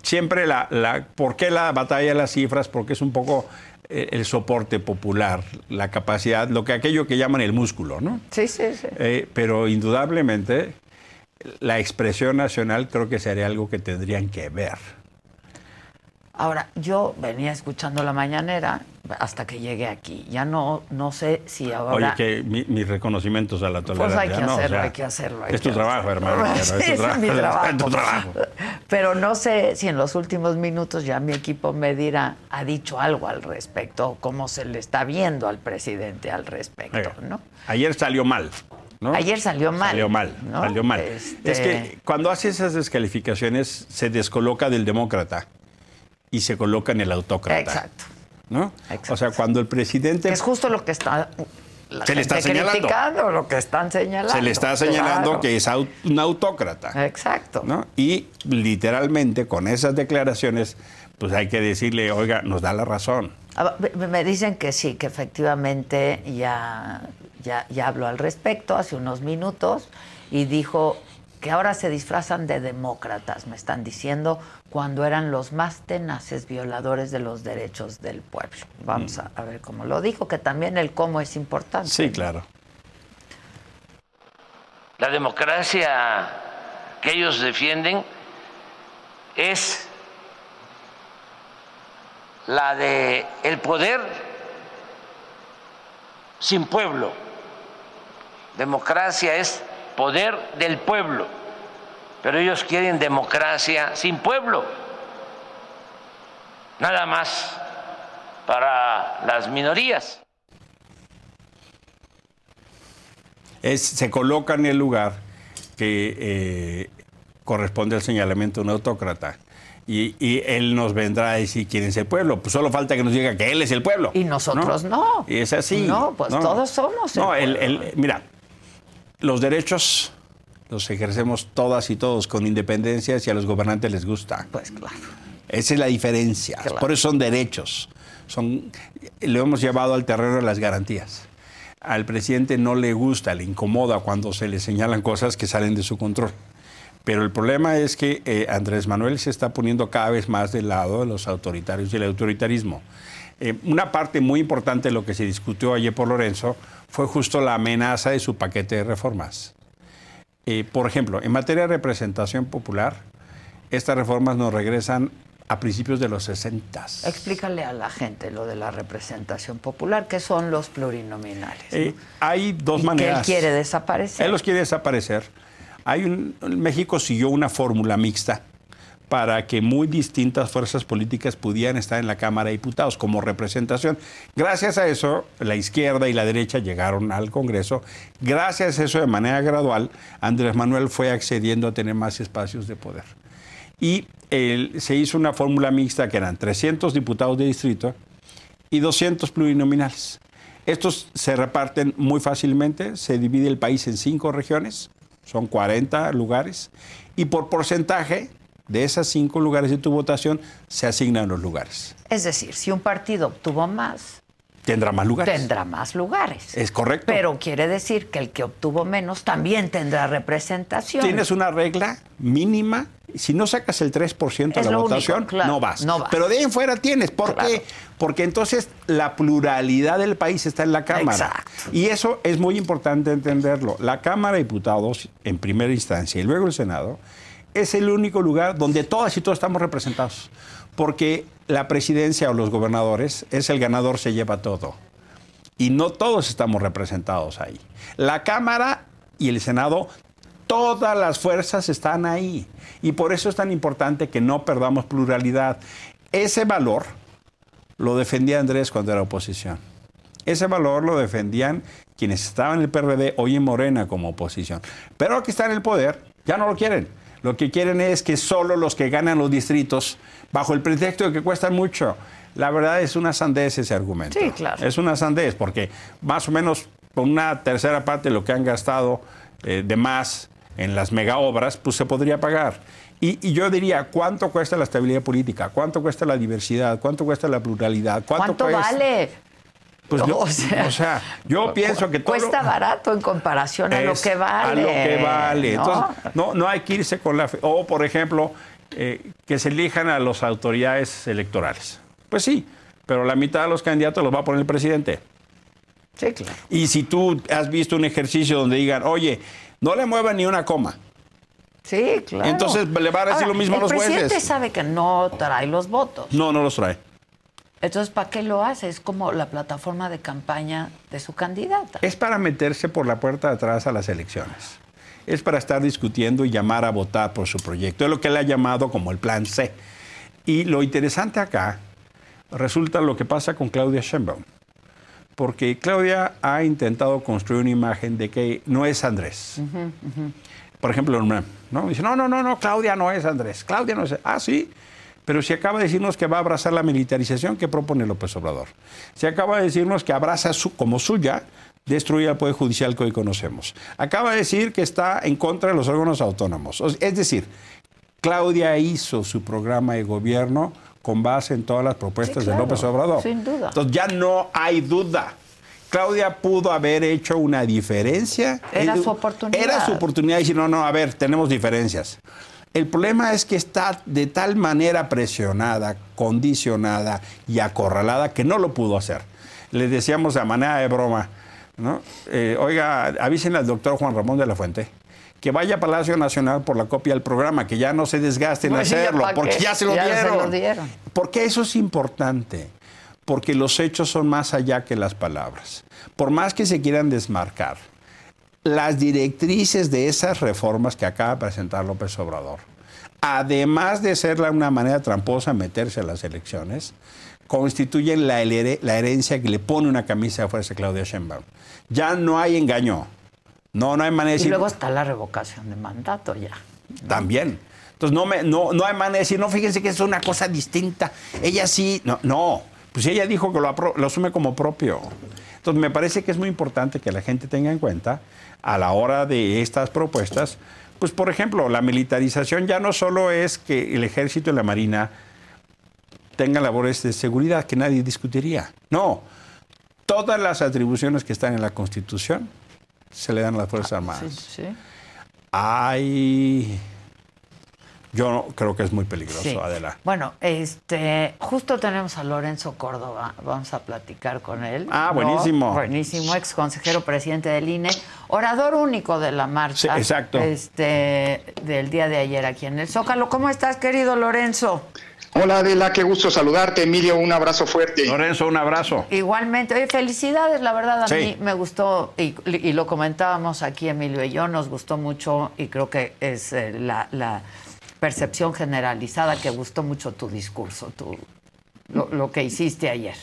siempre la, la- ¿por qué la batalla de las cifras? Porque es un poco el soporte popular, la capacidad, lo que aquello que llaman el músculo, ¿no? Sí, sí, sí. Eh, pero indudablemente la expresión nacional creo que sería algo que tendrían que ver. Ahora, yo venía escuchando la mañanera hasta que llegué aquí. Ya no, no sé si ahora... Oye, que mi- mis reconocimientos a la Pues tolerancia. hay que ¿no? O hacerlo, sea, hay que hacerlo. hay es tu que trabajo, hacerlo. hermano. Sí, es tu mi trabajo. Es tu trabajo. Pero no sé si en los últimos minutos ya mi equipo me dirá, ha dicho algo al respecto, cómo se le está viendo al presidente al respecto, Oiga, ¿no? Ayer salió mal. ¿no? Ayer salió mal, Salió mal, ¿no? salió mal. Este- Es que cuando hace esas descalificaciones se descoloca del demócrata y se coloca en el autócrata. Exacto. ¿no? Exacto. O sea, cuando el presidente es justo lo que está la Se le está señalando. lo que están señalando. se le está señalando Claro. que es un autócrata. Exacto. ¿no? Y literalmente con esas declaraciones, pues hay que decirle, oiga, nos da la razón. Ah, Me me dicen que sí, que efectivamente ya, ya, ya habló al respecto hace unos minutos y dijo que ahora se disfrazan de demócratas, me están diciendo, cuando eran los más tenaces violadores de los derechos del pueblo. Vamos a, a ver cómo lo dijo, que también el cómo es importante. Sí, claro. La democracia que ellos defienden es la de el poder sin pueblo. Democracia es poder del pueblo, pero ellos quieren democracia sin pueblo. Nada más para las minorías. Es, se coloca en el lugar que eh, corresponde al señalamiento de un autócrata. Y, y él nos vendrá a decir quién es el pueblo. Pues solo falta que nos diga que él es el pueblo. Y nosotros no. Y es así. No, pues todos somos el No, el- pueblo. el- mira, los derechos los ejercemos todas y todos con independencia si a los gobernantes les gusta. Pues claro. Esa es la diferencia. Claro. Por eso son derechos. Son, lo hemos llevado al terreno de las garantías. Al presidente no le gusta, le incomoda cuando se le señalan cosas que salen de su control. Pero el problema es que eh, Andrés Manuel se está poniendo cada vez más del lado de los autoritarios y el autoritarismo. Eh, una parte muy importante de lo que se discutió ayer por Lorenzo fue justo la amenaza de su paquete de reformas. Eh, por ejemplo, en materia de representación popular, estas reformas nos regresan a principios de los 60. Explícale a la gente lo de la representación popular, que son los plurinominales. ¿no? Eh, hay dos y que maneras. él quiere desaparecer. Él los quiere desaparecer. Hay un, México siguió una fórmula mixta para que muy distintas fuerzas políticas pudieran estar en la Cámara de Diputados como representación. Gracias a eso, la izquierda y la derecha llegaron al Congreso. Gracias a eso, de manera gradual, Andrés Manuel fue accediendo a tener más espacios de poder. Y se hizo una fórmula mixta que eran 300 diputados de distrito y 200 plurinominales. Estos se reparten muy fácilmente, se divide el país en cinco regiones, son 40 lugares, y por porcentaje de esas cinco lugares de tu votación se asignan los lugares. Es decir, si un partido obtuvo más, Tendrá más lugares. tendrá más lugares. Es correcto. Pero quiere decir que el que obtuvo menos también tendrá representación. Tienes una regla mínima. Si no sacas el 3% de la único, votación, claro, no, vas. no vas. Pero de ahí en fuera tienes. ¿Por Claro. qué? Porque entonces la pluralidad del país está en la Cámara. Exacto. Y eso es muy importante entenderlo. La Cámara de Diputados, en primera instancia, y luego el Senado, es el único lugar donde todas y todos estamos representados. Porque la presidencia o los gobernadores es el ganador, se lleva todo y no todos estamos representados ahí. La Cámara y el Senado, todas las fuerzas están ahí. Y por eso es tan importante que no perdamos pluralidad. Ese valor lo defendía Andrés cuando era oposición. Ese valor lo defendían quienes estaban en el PRD, hoy en Morena como oposición. Pero que está en el poder, ya no lo quieren. Lo que quieren es que solo los que ganan los distritos, bajo el pretexto de que cuestan mucho. La verdad es una sandez ese argumento. Sí, claro. Es una sandez, porque más o menos con una tercera parte de lo que han gastado eh, de más en las mega obras, pues se podría pagar. Y, y yo diría, ¿cuánto cuesta la estabilidad política? ¿Cuánto cuesta la diversidad? ¿Cuánto cuesta la pluralidad? ¿Cuánto, cuesta? vale? Pues yo, O sea, o sea, yo pienso que todo Cuesta barato en comparación a lo que vale. A lo que vale. ¿no? Entonces, no, no hay que irse con la fe. O, por ejemplo, eh, que se elijan a las autoridades electorales. Pues sí, pero la mitad de los candidatos los va a poner el presidente. Sí, claro. Y si tú has visto un ejercicio donde digan, oye, no le muevan ni una coma. Sí, claro. Entonces, le va a decir lo mismo a los El presidente jueces. sabe que no trae los votos. No, no los trae. Entonces, ¿para qué lo hace? Es como la plataforma de campaña de su candidata. Es para meterse por la puerta de atrás a las elecciones. Es para estar discutiendo y llamar a votar por su proyecto. Es lo que él ha llamado como el plan C. Y lo interesante acá resulta lo que pasa con Claudia Sheinbaum. Porque Claudia ha intentado construir una imagen de que no es Andrés. Por ejemplo, ¿no? Dice, no, no, no, no, Claudia no es Andrés. Claudia no es... Ah, sí. Pero si acaba de decirnos que va a abrazar la militarización que propone López Obrador. Se acaba de decirnos que abraza su, como suya destruir al Poder Judicial que hoy conocemos. Acaba de decir que está en contra de los órganos autónomos. Es decir, Claudia hizo su programa de gobierno con base en todas las propuestas Sí, claro, de López Obrador. sin duda. Entonces ya no hay duda. Claudia pudo haber hecho una diferencia. Era su oportunidad. Era su oportunidad de decir, no, no, a ver, tenemos diferencias. El problema es que está de tal manera presionada, condicionada y acorralada que no lo pudo hacer. Le decíamos de manera de broma, ¿no? Eh, oiga, avísenle al doctor Juan Ramón de la Fuente que vaya a Palacio Nacional por la copia del programa, que ya no se desgaste en hacerlo, porque ya se lo ya se dieron. lo dieron. Porque eso es importante, porque los hechos son más allá que las palabras. Por más que se quieran desmarcar, las directrices de esas reformas que acaba de presentar López Obrador, además de ser una manera tramposa meterse a las elecciones, constituyen la, here- la herencia que le pone una camisa de fuerza a Claudia Sheinbaum. Ya no hay engaño. No, no hay manera de Y decir... luego está la revocación de mandato ya. También. Entonces no, me, no, no hay manera de decir, no, fíjense que es una cosa distinta. Ella sí, no, no. Pues ella dijo que lo, lo asume como propio. Entonces me parece que es muy importante que la gente tenga en cuenta a la hora de estas propuestas, pues por ejemplo, la militarización ya no solo es que el ejército y la marina tengan labores de seguridad que nadie discutiría. No, todas las atribuciones que están en la Constitución se le dan a las Fuerzas Armadas. Sí, sí. Ay, yo no- creo que es muy peligroso, Sí. Adela. Bueno, este, justo tenemos a Lorenzo Córdoba, vamos a platicar con él. Ah, ¿no? buenísimo. Buenísimo, ex consejero presidente del INE, orador único de la marcha. Sí, exacto. Este, del día de ayer aquí en el Zócalo. ¿Cómo estás, querido Lorenzo? Hola Adela, qué gusto saludarte. Emilio, un abrazo fuerte. Lorenzo, un abrazo. Igualmente, oye, felicidades, la verdad a Sí. mí me gustó y, y lo comentábamos aquí Emilio y yo, nos gustó mucho y creo que es eh, la, la percepción generalizada que gustó mucho tu discurso, tu, lo, que hiciste ayer.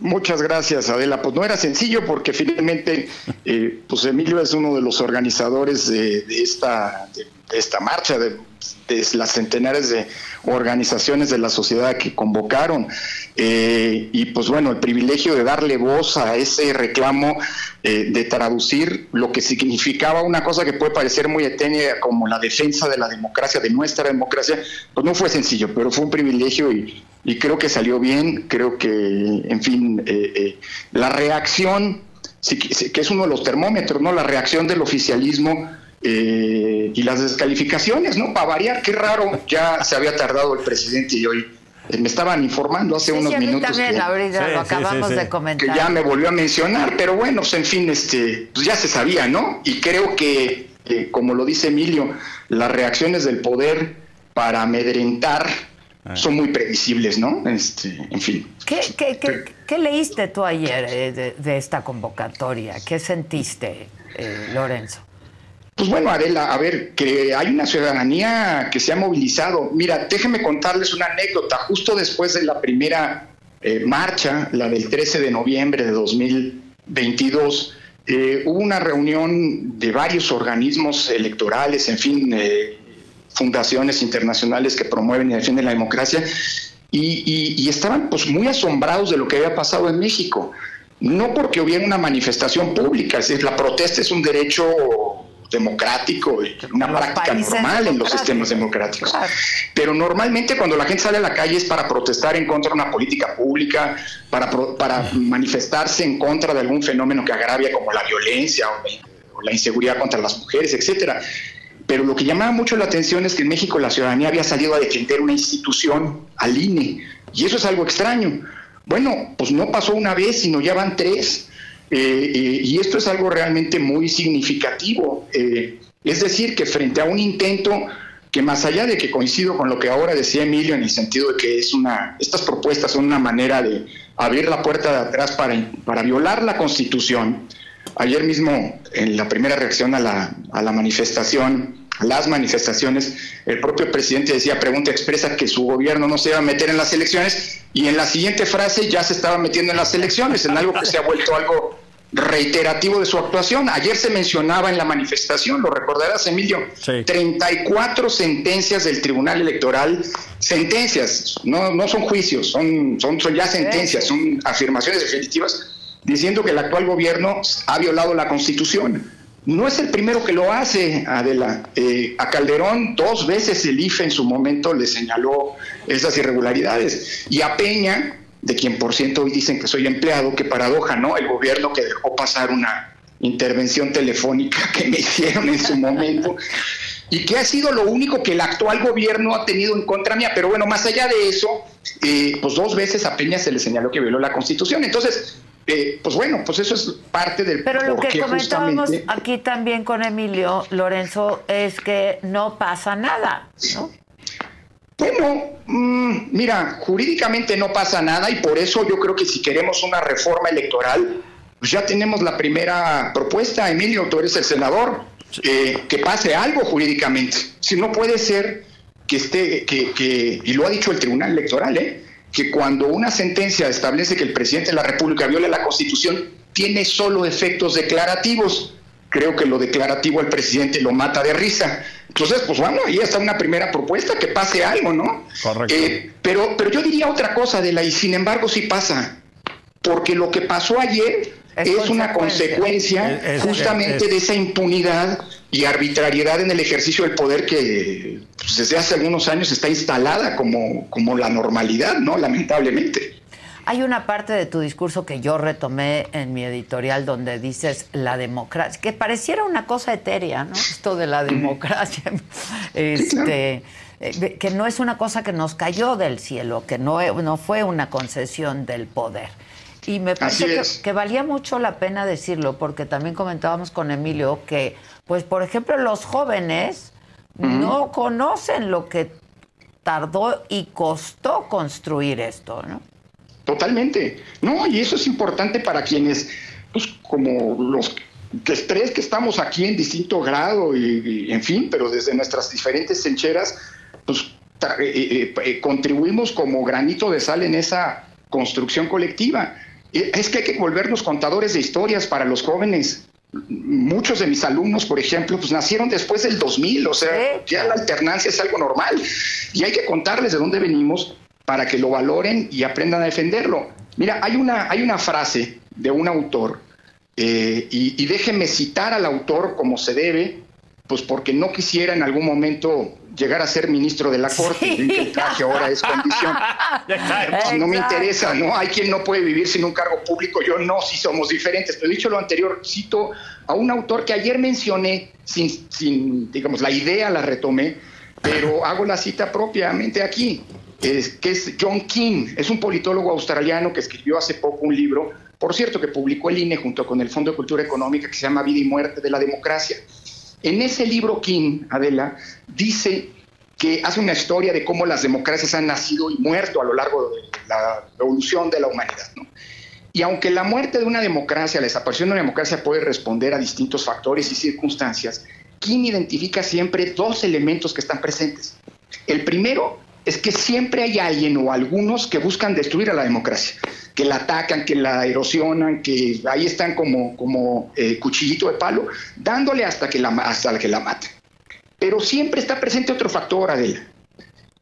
Muchas gracias, Adela. Pues no era sencillo porque finalmente, eh, pues Emilio es uno de los organizadores de, de esta, de, esta marcha, de las centenares de organizaciones de la sociedad que convocaron. Eh, y pues bueno, el privilegio de darle voz a ese reclamo, eh, de traducir lo que significaba una cosa que puede parecer muy etérea como la defensa de la democracia, de nuestra democracia, pues no fue sencillo, pero fue un privilegio y, creo que salió bien, creo que, en fin, eh, la reacción, que es uno de los termómetros, ¿no? La reacción del oficialismo eh, y las descalificaciones, ¿no? Para variar, qué raro, ya se había tardado el presidente y hoy eh, me estaban informando hace Sí, unos sí, a mí minutos también, que, ahorita Sí, lo sí, sí, acabamos sí. de que comentar. ya me volvió a mencionar, pero bueno, pues en fin, este, pues ya se sabía, ¿no? Y creo que, eh, como lo dice Emilio, las reacciones del poder para amedrentar son muy previsibles, ¿no? Este, en fin. ¿Qué, qué, qué, qué leíste tú ayer eh, de, de esta convocatoria? ¿Qué sentiste, eh, Lorenzo? Pues bueno, Adela, a ver, que hay una ciudadanía que se ha movilizado. Mira, déjenme contarles una anécdota. Justo después de la primera eh, marcha, la del 13 de noviembre de 2022, eh, hubo una reunión de varios organismos electorales, en fin, eh, fundaciones internacionales que promueven y defienden la democracia, y, y- y estaban pues muy asombrados de lo que había pasado en México. No porque hubiera una manifestación pública, es decir, la protesta es un derecho democrático, y una práctica normal en los sistemas democráticos. Claro. Pero normalmente cuando la gente sale a la calle es para protestar en contra de una política pública, para, para manifestarse en contra de algún fenómeno que agravia como la violencia o la, o la inseguridad contra las mujeres, etcétera. Pero lo que llamaba mucho la atención es que en México la ciudadanía había salido a defender una institución, al INE, y eso es algo extraño. Bueno, pues no pasó una vez, sino ya van tres. Eh, eh, y esto es algo realmente muy significativo. Eh, es decir, que frente a un intento que más allá de que coincido con lo que ahora decía Emilio en el sentido de que es una, estas propuestas son una manera de abrir la puerta de atrás para, para violar la Constitución. Ayer mismo, en la primera reacción a la, a la manifestación, las manifestaciones, el propio presidente decía, pregunta expresa, que su gobierno no se iba a meter en las elecciones, y en la siguiente frase ya se estaba metiendo en las elecciones, en algo que se ha vuelto algo reiterativo de su actuación. Ayer se mencionaba en la manifestación, lo recordarás, Emilio, Sí. 34 sentencias del Tribunal Electoral, sentencias, no, no son juicios, son, son, son ya sentencias, son afirmaciones definitivas, diciendo que el actual gobierno ha violado la Constitución. No es el primero que lo hace, Adela. Eh, a Calderón dos veces el IFE en su momento le señaló esas irregularidades. Y a Peña, de quien por ciento hoy dicen que soy empleado, qué paradoja, ¿no? El gobierno que dejó pasar una intervención telefónica que me hicieron en su momento y que ha sido lo único que el actual gobierno ha tenido en contra mía. Pero bueno, más allá de eso, eh, pues dos veces a Peña se le señaló que violó la Constitución. Entonces, eh, pues bueno, pues eso es parte del Pero lo por que qué comentábamos justamente- aquí también con Emilio Lorenzo es que no pasa nada, ¿no? Bueno, mm, mira, jurídicamente no pasa nada y por eso yo creo que si queremos una reforma electoral, pues ya tenemos la primera propuesta, Emilio, tú eres el senador, eh, que pase algo jurídicamente. Si no puede ser que esté, que, que, y lo ha dicho el Tribunal Electoral, ¿eh? Que cuando una sentencia establece que el presidente de la República viola la Constitución, tiene solo efectos declarativos. Creo que lo declarativo al presidente lo mata de risa. Entonces, pues bueno, ahí está una primera propuesta, que pase algo, ¿no? Correcto. Eh, pero, pero yo diría otra cosa de la, y sin embargo sí pasa, porque lo que pasó ayer Es es, una consecuencia. consecuencia Es- es- justamente es- de esa impunidad y arbitrariedad en el ejercicio del poder que pues, desde hace algunos años está instalada como, como la normalidad, ¿no? Lamentablemente. Hay una parte de tu discurso que yo retomé en mi editorial donde dices la democracia, que pareciera una cosa etérea, ¿no? Esto de la democracia, este, eh, que no es una cosa que nos cayó del cielo, que no, no fue una concesión del poder. Y me parece que valía mucho la pena decirlo, porque también comentábamos con Emilio que, pues, por ejemplo, los jóvenes no conocen lo que tardó y costó construir esto, ¿no? Totalmente. No, y eso es importante para quienes, pues como los que tres que estamos aquí en distinto grado y, en fin, pero desde nuestras diferentes trincheras, pues eh, eh, eh, contribuimos como granito de sal en esa construcción colectiva. Es que hay que volvernos contadores de historias para los jóvenes. Muchos de mis alumnos, por ejemplo, pues nacieron después del 2000, o sea, ya la alternancia es algo normal. Y hay que contarles de dónde venimos para que lo valoren y aprendan a defenderlo. Mira, hay una, hay una frase de un autor, y, y déjenme citar al autor como se debe, pues porque no quisiera en algún momento llegar a ser ministro de la Corte, el traje ahora es condición. Pues, no me interesa, ¿no? Hay quien no puede vivir sin un cargo público, yo no, si somos diferentes. Pero dicho lo anterior, cito a un autor que ayer mencioné, sin, sin digamos, la idea la retomé, pero hago la cita propiamente aquí, que es John King, es un politólogo australiano que escribió hace poco un libro, por cierto, que publicó el INE junto con el Fondo de Cultura Económica, que se llama Vida y Muerte de la Democracia. En ese libro, King, Adela, dice que hace una historia de cómo las democracias han nacido y muerto a lo largo de la evolución de la humanidad. Y aunque la muerte de una democracia, la desaparición de una democracia puede responder a distintos factores y circunstancias, King identifica siempre dos elementos que están presentes. El primero es que siempre hay alguien o algunos que buscan destruir a la democracia, que la atacan, que la erosionan, que ahí están como, como eh, cuchillito de palo, dándole hasta que, la, hasta que la maten. Pero siempre está presente otro factor, Adela,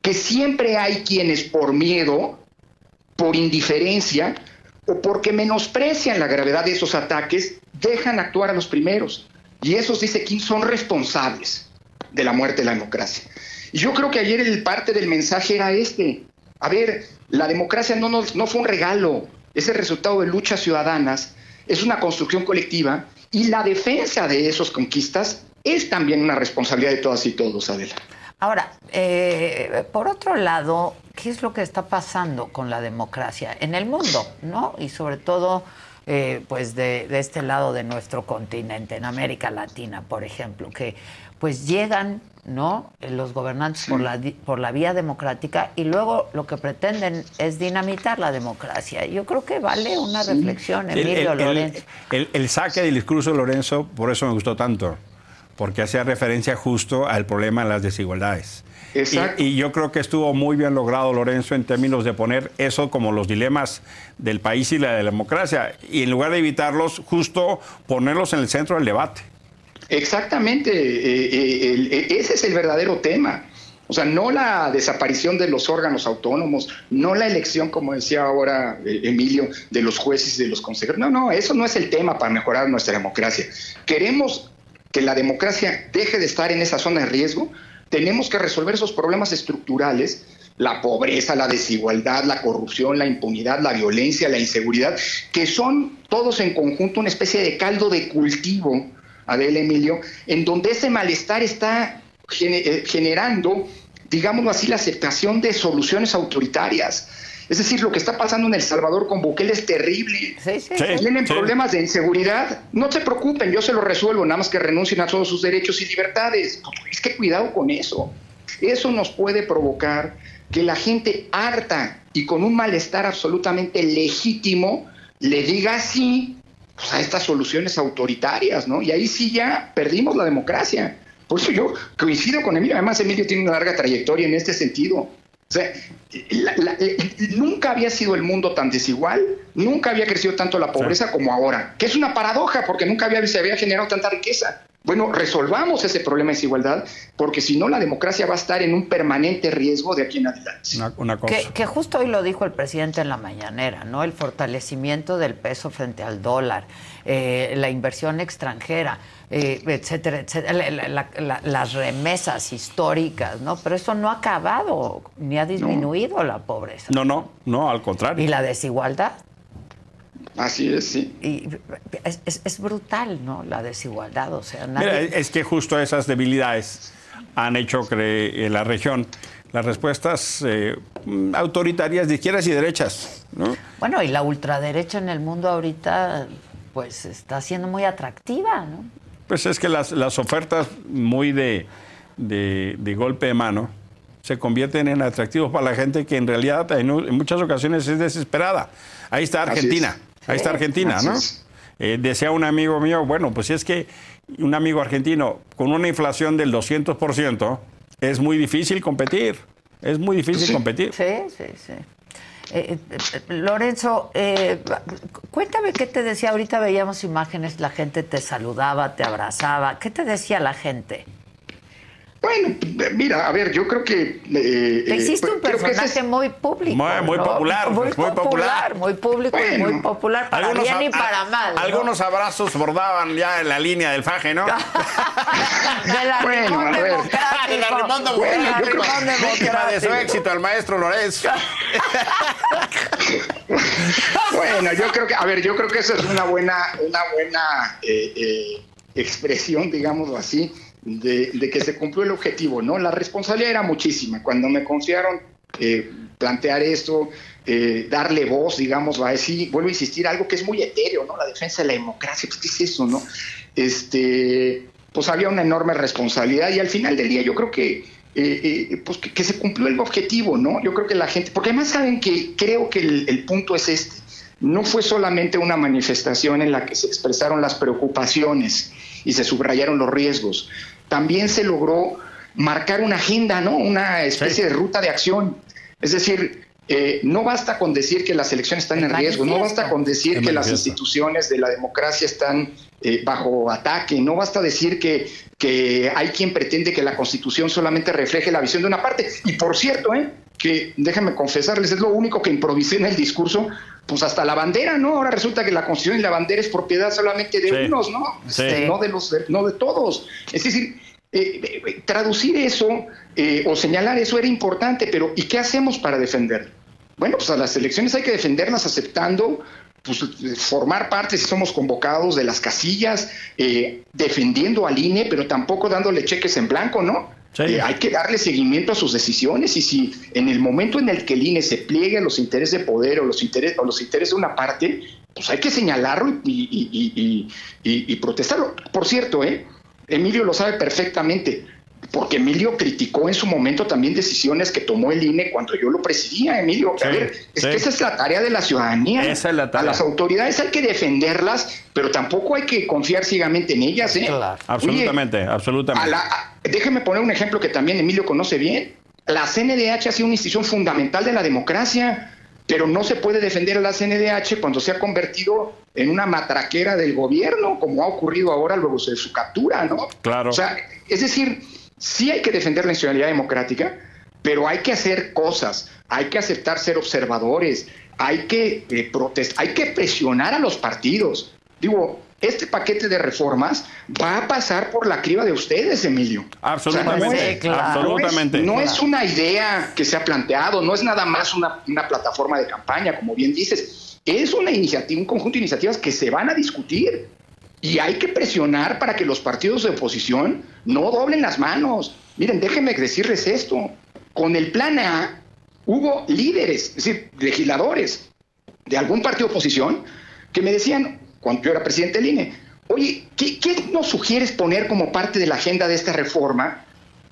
que siempre hay quienes por miedo, por indiferencia o porque menosprecian la gravedad de esos ataques, dejan actuar a los primeros. Y esos, dice King, son responsables de la muerte de la democracia. Y yo creo que ayer el parte del mensaje era este. A ver, la democracia no, no, fue un regalo, es el resultado de luchas ciudadanas, es una construcción colectiva y la defensa de esas conquistas es también una responsabilidad de todas y todos, Adela. Ahora, eh, por otro lado, ¿qué es lo que está pasando con la democracia en el mundo, no? Y sobre todo, eh, pues de, de, este lado de nuestro continente, en América Latina, por ejemplo, que pues llegan ¿no? Los gobernantes por, la, por la vía democrática y luego lo que pretenden es dinamitar la democracia. Yo creo que vale una reflexión, Emilio Lorenzo. El, saque del discurso de Lorenzo, por eso me gustó tanto, porque hacía referencia justo al problema de las desigualdades. Y, y, yo creo que estuvo muy bien logrado Lorenzo en términos de poner eso como los dilemas del país y la de la democracia. Y en lugar de evitarlos, justo ponerlos en el centro del debate. Exactamente, eh, eh, eh, ese es el verdadero tema. O sea, no la desaparición de los órganos autónomos, no la elección, como decía ahora Emilio, de los jueces y de los consejeros. No, no, eso no es el tema para mejorar nuestra democracia. Queremos que la democracia deje de estar en esa zona de riesgo. Tenemos que resolver esos problemas estructurales, la pobreza, la desigualdad, la corrupción, la impunidad, la violencia, la inseguridad, que son todos en conjunto una especie de caldo de cultivo Adela Emilio, en donde ese malestar está eh, generando, digámoslo así, la aceptación de soluciones autoritarias. Es decir, lo que está pasando en El Salvador con Bukele es terrible. Tienen problemas de inseguridad. No se preocupen, yo se lo resuelvo, nada más que renuncien a todos sus derechos y libertades. Es que cuidado con eso. Eso nos puede provocar que la gente harta y con un malestar absolutamente legítimo le diga sí pues, a estas soluciones autoritarias, ¿no? Y ahí sí ya perdimos la democracia. Por eso yo coincido con Emilio. Además, Emilio tiene una larga trayectoria en este sentido. O sea, nunca había sido el mundo tan desigual, nunca había crecido tanto la pobreza como ahora, que es una paradoja porque nunca había, se había generado tanta riqueza. Bueno, resolvamos ese problema de desigualdad, porque si no, la democracia va a estar en un permanente riesgo de aquí en adelante. Una, cosa. Que, justo hoy lo dijo el presidente en la mañanera, ¿no? El fortalecimiento del peso frente al dólar, eh, la inversión extranjera, eh, etcétera, etcétera, las remesas históricas, ¿no? Pero eso no ha acabado ni ha disminuido la pobreza. No, no, no, al contrario. Y la desigualdad. Así es, sí. Y es, brutal, ¿no? La desigualdad, o sea, es que justo esas debilidades han hecho que en la región las respuestas eh, autoritarias de izquierdas y derechas, ¿no? Bueno, y la ultraderecha en el mundo ahorita, pues, está siendo muy atractiva, ¿no? Pues es que las, ofertas muy de, de golpe de mano, se convierten en atractivos para la gente que en realidad en, en muchas ocasiones es desesperada. Ahí está Argentina, ahí está Argentina, ¿no? Eh, decía un amigo mío, bueno, pues si es que un amigo argentino con una inflación del 200%, es muy difícil competir, es muy difícil competir. Sí, sí, sí. Eh, eh, Lorenzo, cuéntame qué te decía. Ahorita veíamos imágenes, la gente te saludaba, te abrazaba. ¿Qué te decía la gente? Bueno, mira, a ver, yo creo que... Eh, Existe un personaje muy público. Muy, popular, muy, popular. Muy público y muy popular, para bien y para mal. Algunos abrazos bordaban ya en la línea del faje, ¿no? de la bueno, a ver. De la Rimón bueno, yo creo de su éxito al maestro Lorenzo. bueno, yo creo que, a ver, yo creo que esa es una buena, una buena eh, eh, expresión, digámoslo así, de, que se cumplió el objetivo, ¿no? La responsabilidad era muchísima. Cuando me confiaron eh, plantear esto, eh, darle voz, digamos, a decir, vuelvo a insistir, algo que es muy etéreo, ¿no? La defensa de la democracia, pues, ¿qué es eso, no? Este, pues había una enorme responsabilidad y al final del día yo creo que, eh, pues que, se cumplió el objetivo, ¿no? Yo creo que la gente, porque además saben que creo que el punto es este, no fue solamente una manifestación en la que se expresaron las preocupaciones y se subrayaron los riesgos, también se logró marcar una agenda, ¿no? Una especie de ruta de acción. Es decir, eh, no basta con decir que las elecciones están en riesgo, no basta con decir que las instituciones de la democracia están eh, bajo ataque, no basta decir que, que hay quien pretende que la constitución solamente refleje la visión de una parte. Y por cierto, ¿eh? que déjenme confesarles, es lo único que improvisé en el discurso, pues hasta la bandera, ¿no? Ahora resulta que la constitución y la bandera es propiedad solamente de unos, ¿no? Este, no de los, no de todos. Es decir, eh, eh, traducir eso eh, o señalar eso era importante, pero ¿y qué hacemos para defender? Bueno, pues a las elecciones hay que defenderlas aceptando pues, formar parte, si somos convocados, de las casillas, defendiendo al INE, pero tampoco dándole cheques en blanco, ¿no? hay que darle seguimiento a sus decisiones y si en el momento en el que el INE se pliegue a los intereses de poder o los intereses, o los intereses de una parte, pues hay que señalarlo y, y protestarlo. Por cierto, ¿eh? Emilio lo sabe perfectamente, porque Emilio criticó en su momento también decisiones que tomó el INE cuando yo lo presidía, Emilio. a ver, es que esa es la tarea de la ciudadanía. Esa es la tarea. A las autoridades hay que defenderlas, pero tampoco hay que confiar ciegamente en ellas. ¿eh? Absolutamente, absolutamente. déjeme poner un ejemplo que también Emilio conoce bien. La CNDH ha sido una institución fundamental de la democracia pero no se puede defender a la CNDH cuando se ha convertido en una matraquera del gobierno, como ha ocurrido ahora luego de su captura, ¿no? Claro. O sea, es decir, sí hay que defender la institucionalidad democrática, pero hay que hacer cosas, hay que aceptar ser observadores, hay que eh, protestar, hay que presionar a los partidos. Digo, este paquete de reformas va a pasar por la criba de ustedes, Emilio. Absolutamente, absolutamente. No, es, una idea que se ha planteado, no es nada más una, plataforma de campaña, como bien dices. Es una iniciativa, un conjunto de iniciativas que se van a discutir. Y hay que presionar para que los partidos de oposición no doblen las manos. Miren, déjenme decirles esto. Con el plan A hubo líderes, es decir, legisladores de algún partido de oposición que me decían, cuando yo era presidente del INE. Oye, ¿qué, nos sugieres poner como parte de la agenda de esta reforma?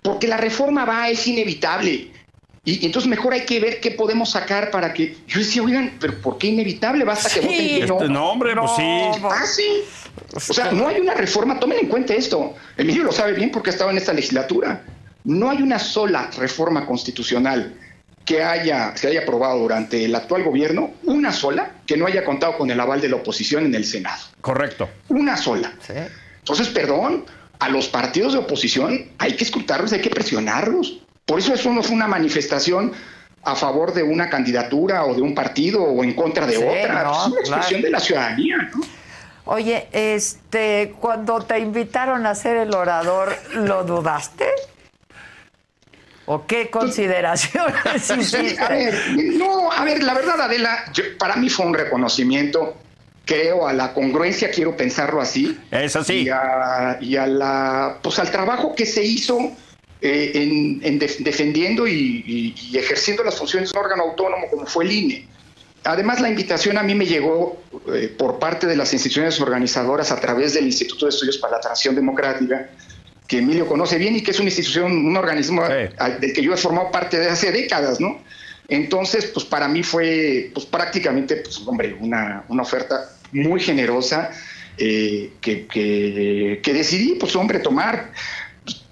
Porque la reforma va, es inevitable. Y, entonces mejor hay que ver qué podemos sacar para que... Yo decía, oigan, pero ¿por qué inevitable? Basta que voten que no. Este, no, hombre, pues sí. Ah, sí. O sea, no hay una reforma, tomen en cuenta esto. Emilio lo sabe bien porque ha estado en esta legislatura. No hay una sola reforma constitucional que haya, se haya aprobado durante el actual gobierno, una sola, que no haya contado con el aval de la oposición en el Senado. Correcto. Una sola. Entonces, perdón, a los partidos de oposición hay que escucharlos, hay que presionarlos. Por eso eso no fue una manifestación a favor de una candidatura o de un partido o en contra de otra. es una expresión de la ciudadanía, ¿no? Oye, este, cuando te invitaron a ser el orador, ¿lo dudaste? ¿O qué consideraciones A ver, no, a ver, la verdad, Adela, para mí fue un reconocimiento, creo, a la congruencia, quiero pensarlo así. Es así. Y, a, la, pues al trabajo que se hizo eh, en, defendiendo y, ejerciendo las funciones de un órgano autónomo como fue el INE. Además, la invitación a mí me llegó eh, por parte de las instituciones organizadoras a través del Instituto de Estudios para la Transición Democrática, que Emilio conoce bien y que es una institución, un organismo del que yo he formado parte de hace décadas, ¿no? Entonces, pues para mí fue pues, prácticamente, pues, hombre, una, una oferta muy generosa eh, que, que, decidí, pues hombre, tomar.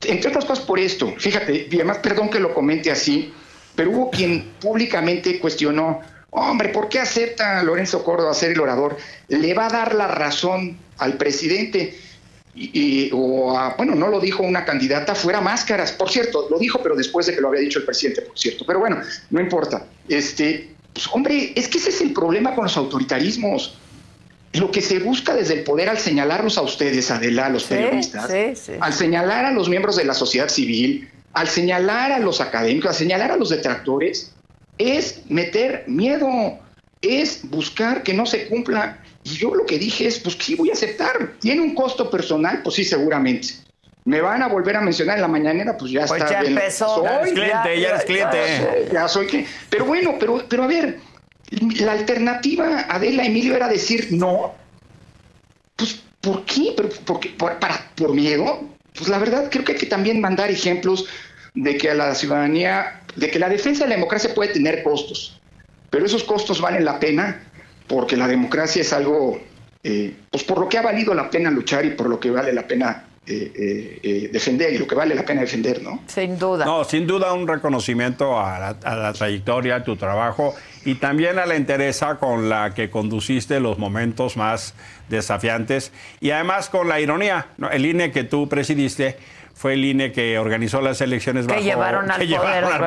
Entre otras cosas por esto, fíjate, y además perdón que lo comente así, pero hubo quien públicamente cuestionó, hombre, ¿por qué acepta Lorenzo Córdoba ser el orador? Le va a dar la razón al presidente. Y, o bueno, no lo dijo una candidata fuera máscaras, por cierto, lo dijo, pero después de que lo había dicho el presidente, por cierto. Pero bueno, no importa. Este, pues, hombre, es que ese es el problema con los autoritarismos lo que se busca desde el poder al señalarlos a ustedes, Adela, a los periodistas, al señalar a los miembros de la sociedad civil, al señalar a los académicos, al señalar a los detractores, es meter miedo, es buscar que no se cumpla. Y yo lo que dije es, pues sí, voy a aceptar. ¿Tiene un costo personal? Pues sí, seguramente. ¿Me van a volver a mencionar en la mañanera? Pues ya pues está. Ya empezó. ya eres cliente, ya, eres cliente. Ya, ya soy que. Pero bueno, pero, pero a ver, la alternativa, Adela Emilio, era decir no. Pues, ¿por qué? ¿Pero, por, qué? ¿Por, para, ¿Por miedo? Pues la verdad creo que hay que también mandar ejemplos de que a la ciudadanía, de que la defensa de la democracia puede tener costos, pero esos costos valen la pena porque la democracia es algo, eh, pues por lo que ha valido la pena luchar y por lo que vale la pena eh, eh, eh, defender y lo que vale la pena defender, ¿no? Sin duda. No, sin duda un reconocimiento a la, trayectoria, a tu trabajo y también a la entereza con la que conduciste los momentos más desafiantes y además con la ironía, el INE que tú presidiste fue el INE que organizó las elecciones que llevaron al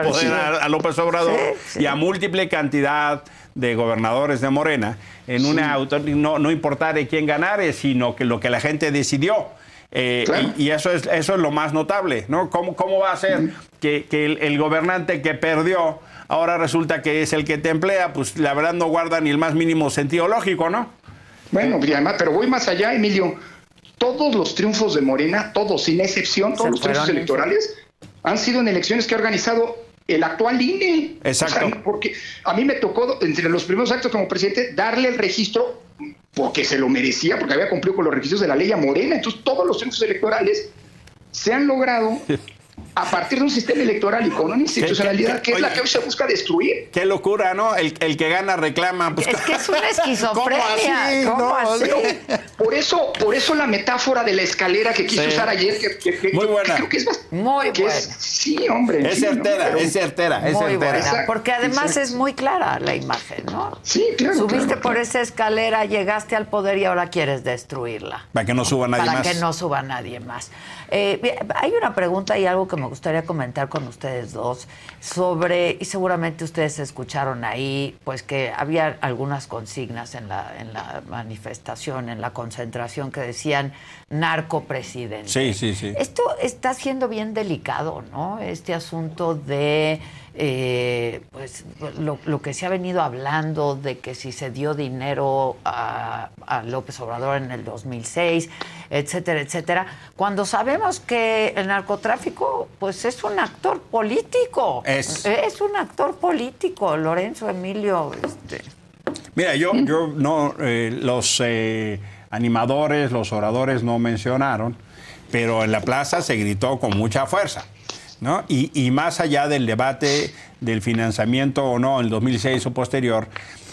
poder, a, López Obrador y a múltiple cantidad de gobernadores de Morena en una auto, no, no importar de quién ganare, sino que lo que la gente decidió. Eh, y, eso es eso es lo más notable, ¿no? ¿Cómo, cómo va a ser que, el, gobernante que perdió ahora resulta que es el que te emplea? Pues la verdad no guarda ni el más mínimo sentido lógico, ¿no? Bueno, pero voy más allá, Emilio. Todos los triunfos de Morena, todos, sin excepción, todos los triunfos electorales, han sido en elecciones que ha organizado el actual INE. Exacto. porque a mí me tocó, entre los primeros actos como presidente, darle el registro porque se lo merecía, porque había cumplido con los requisitos de la ley a Morena. Entonces, todos los triunfos electorales se han logrado a partir de un sistema electoral y con una institucionalidad que es la que hoy se busca destruir. Qué locura, ¿no? El, que gana reclama. Pues, es que es una esquizofrenia. ¿Cómo así? por eso, por eso la metáfora de la escalera que quiso usar ayer, que, muy buena. creo que es muy buena. sí, hombre. Es certera, es certera, es muy Buena, porque además es muy clara la imagen, ¿no? Sí, claro. Subiste por esa escalera, llegaste al poder y ahora quieres destruirla. Para que no suba nadie más. Para que no suba nadie más. Eh, hay una pregunta y algo que me gustaría comentar con ustedes dos sobre, y seguramente ustedes escucharon ahí, pues que había algunas consignas en la, en la manifestación, en la concentración que decían narcopresidente. Sí, sí, sí. Esto está siendo bien delicado, ¿no? Este asunto de eh, pues lo, que se ha venido hablando de que si se dio dinero a, López Obrador en el 2006, etcétera, etcétera, cuando sabemos que el narcotráfico pues es un actor político. Es, es un actor político, Lorenzo Emilio. Este. Mira, yo, yo no, eh, los eh, animadores, los oradores no mencionaron, pero en la plaza se gritó con mucha fuerza. ¿no? Y, más allá del debate del financiamiento o no en el 2006 o posterior,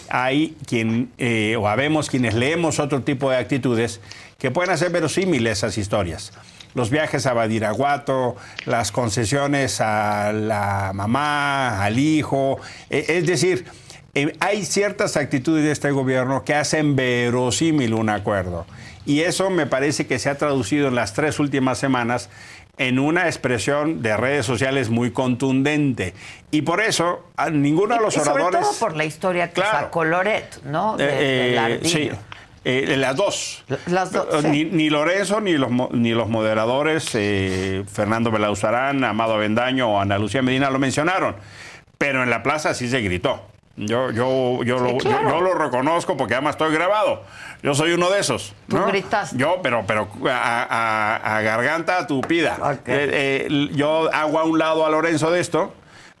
hay quien, eh, o habemos quienes leemos otro tipo de actitudes que pueden hacer verosímiles esas historias. Los viajes a Badiraguato, las concesiones a la mamá, al hijo, e, es decir, eh, hay ciertas actitudes de este gobierno que hacen verosímil un acuerdo. Y eso me parece que se ha traducido en las tres últimas semanas en una expresión de redes sociales muy contundente. Y por eso, a ninguno de los y sobre todo por la historia que sacó Loret, ¿no? De, eh, sí. Eh, las dos. Las dos ni, Lorenzo ni los, ni los moderadores, eh, Fernando Belauzarán, Amado Avendaño o Ana Lucía Medina lo mencionaron. Pero en la plaza sí se gritó. Yo, yo, yo, lo, yo, lo reconozco porque además estoy grabado. Yo soy uno de esos. ¿no? Tú gritas. Yo, pero, pero a, garganta tupida. Eh, eh, yo hago a un lado a Lorenzo de esto,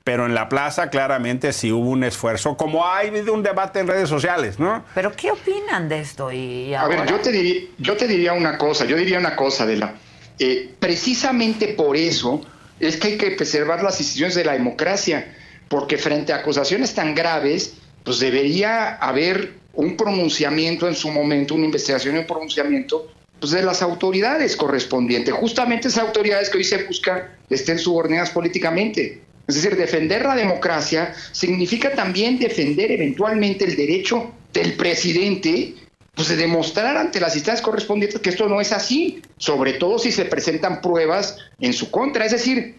pero en la plaza claramente sí hubo un esfuerzo, como hay habido un debate en redes sociales, ¿no? Pero ¿qué opinan de esto? Y A ver, yo te, diría, yo te diría una cosa, yo diría una cosa de la... Eh, precisamente por eso es que hay que preservar las instituciones de la democracia, porque frente a acusaciones tan graves, pues debería haber un pronunciamiento en su momento, una investigación y un pronunciamiento pues de las autoridades correspondientes, justamente esas autoridades que hoy se busca estén subordinadas políticamente. Es decir, defender la democracia significa también defender eventualmente el derecho del presidente pues de demostrar ante las instancias correspondientes que esto no es así, sobre todo si se presentan pruebas en su contra. Es decir,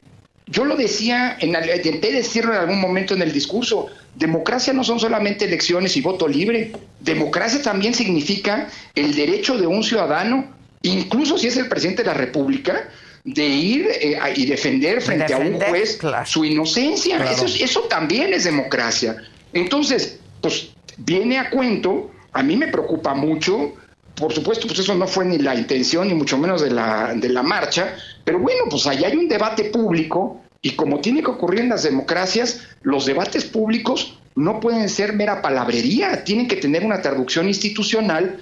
yo lo decía, en, intenté decirlo en algún momento en el discurso, democracia no son solamente elecciones y voto libre, democracia también significa el derecho de un ciudadano, incluso si es el presidente de la República, de ir eh, y defender frente a un juez su inocencia. Eso, eso también es democracia. Entonces, pues viene a cuento, a mí me preocupa mucho, por supuesto, pues eso no fue ni la intención, ni mucho menos de la, de la marcha, pero bueno, pues allá hay un debate público y como tiene que ocurrir en las democracias, los debates públicos no pueden ser mera palabrería, tienen que tener una traducción institucional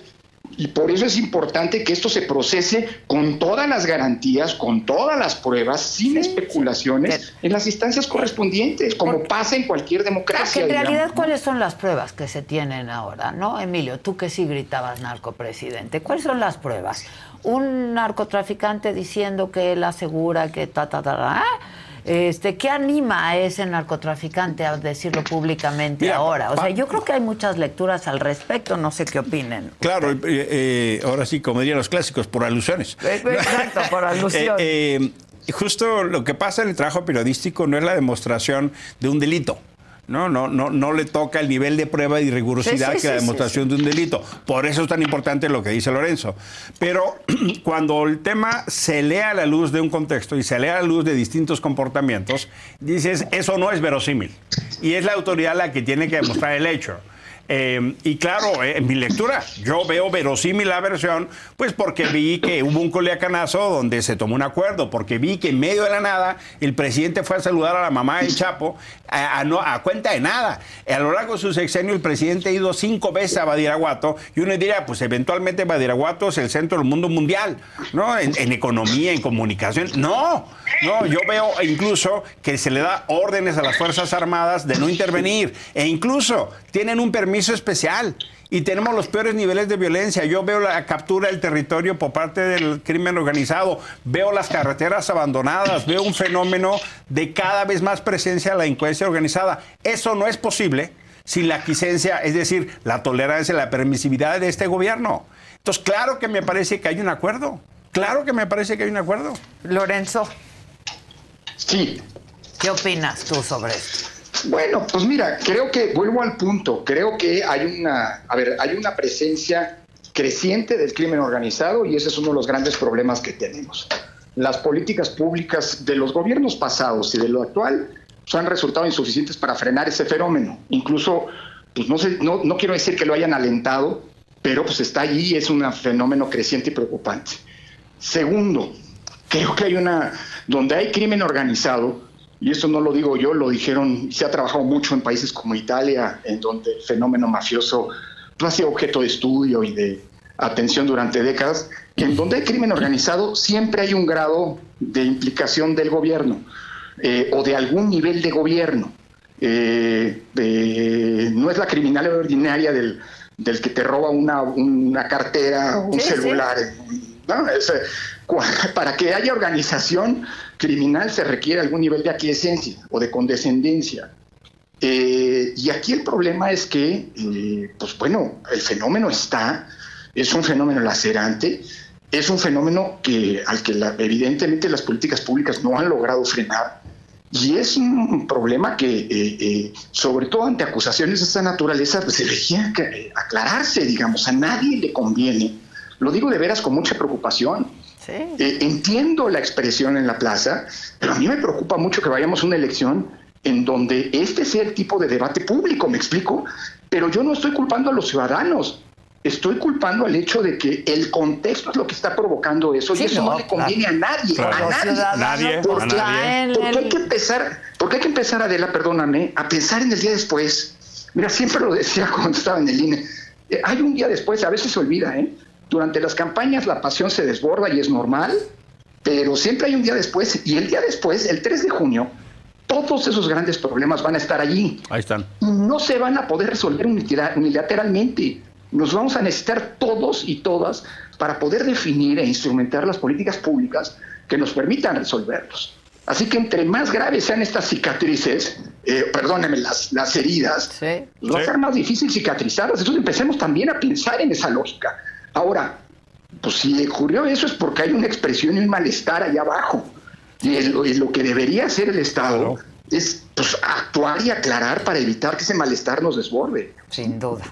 y por eso es importante que esto se procese con todas las garantías, con todas las pruebas, sin especulaciones, en las instancias correspondientes, como pasa en cualquier democracia. en realidad, ¿cuáles son las pruebas que se tienen ahora? ¿No, Emilio? Tú que sí gritabas narcopresidente, ¿cuáles son las pruebas? Un narcotraficante diciendo que él asegura que ta, ta, ta, ta este, ¿Qué anima a ese narcotraficante a decirlo públicamente ahora? O sea, yo creo que hay muchas lecturas al respecto, no sé qué opinen. Claro, eh, eh, ahora sí, como dirían los clásicos, por alusiones. Eh, exacto, por alusiones. justo lo que pasa en el trabajo periodístico no es la demostración de un delito. No, no, no, no le toca el nivel de prueba y rigurosidad que la demostración de un delito. Por eso es tan importante lo que dice Lorenzo. Pero cuando el tema se lee a la luz de un contexto y se lee a la luz de distintos comportamientos, dices, eso no es verosímil. Y es la autoridad la que tiene que demostrar el hecho. Eh, y claro, eh, en mi lectura, yo veo verosímil la versión, pues porque vi que hubo un coleacanazo donde se tomó un acuerdo, porque vi que en medio de la nada el presidente fue a saludar a la mamá del Chapo a, cuenta de nada. A lo largo de su sexenio el presidente ha ido cinco veces a Badiraguato y uno diría, pues eventualmente Badiraguato es el centro del mundo mundial, ¿no? En, en economía, en comunicación. No, no, yo veo incluso que se le da órdenes a las Fuerzas Armadas de no intervenir e incluso tienen un permiso especial y tenemos los peores niveles de violencia. Yo veo la captura del territorio por parte del crimen organizado, veo las carreteras abandonadas, veo un fenómeno de cada vez más presencia de la delincuencia organizada. Eso no es posible sin la quiescencia, es decir, la tolerancia, la permisividad de este gobierno. Entonces, claro que me parece que hay un acuerdo. Claro que me parece que hay un acuerdo. Lorenzo. Sí. ¿Qué opinas tú sobre esto? Bueno, pues mira, creo que vuelvo al punto. Creo que hay una, a ver, hay una presencia creciente del crimen organizado y ese es uno de los grandes problemas que tenemos. Las políticas públicas de los gobiernos pasados y de lo actual pues, han resultado insuficientes para frenar ese fenómeno. Incluso, pues no, sé, no, no quiero decir que lo hayan alentado, pero pues está allí es un fenómeno creciente y preocupante. Segundo, creo que hay una, donde hay crimen organizado, y esto no lo digo yo, lo dijeron, se ha trabajado mucho en países como Italia, en donde el fenómeno mafioso ha sido objeto de estudio y de atención durante décadas, en donde hay crimen organizado siempre hay un grado de implicación del gobierno eh, o de algún nivel de gobierno. Eh, no es la criminalidad ordinaria del, del que te roba una, una cartera, un celular. para que haya organización criminal se requiere algún nivel de aquiescencia o de condescendencia. Eh, y aquí el problema es que, eh, pues bueno, el fenómeno está, es un fenómeno lacerante, es un fenómeno que, al que evidentemente las políticas públicas no han logrado frenar. Y es un problema que, eh, sobre todo ante acusaciones de esta naturaleza, pues debería aclararse, digamos, a nadie le conviene. Lo digo de veras con mucha preocupación. Eh, entiendo la expresión en la plaza, pero a mí me preocupa mucho que vayamos a una elección en donde este sea el tipo de debate público, me explico, pero yo no estoy culpando a los ciudadanos, estoy culpando al hecho de que el contexto es lo que está provocando eso y eso no, le conviene a nadie, a nadie. porque, hay que empezar, porque hay que empezar, Adela, perdóname, a pensar en el día después. Mira, siempre lo decía cuando estaba en el INE. Eh, hay un día después, a veces se olvida, ¿eh? Durante las campañas la pasión se desborda y es normal, pero siempre hay un día después y el día después, el 3 de junio, todos esos grandes problemas van a estar allí. Ahí están. No se van a poder resolver unilateralmente. Nos vamos a necesitar todos y todas para poder definir e instrumentar las políticas públicas que nos permitan resolverlos. Así que entre más graves sean estas cicatrices, eh, perdónenme, las, las heridas, Sí. va a Sí. ser más difícil cicatrizarlas. Entonces empecemos también a pensar en esa lógica. Ahora, pues si ocurrió eso es porque hay una expresión y un malestar allá abajo. Y, el- y lo que debería hacer el Estado Claro. Es pues, actuar y aclarar para evitar que ese malestar nos desborde. Sin duda.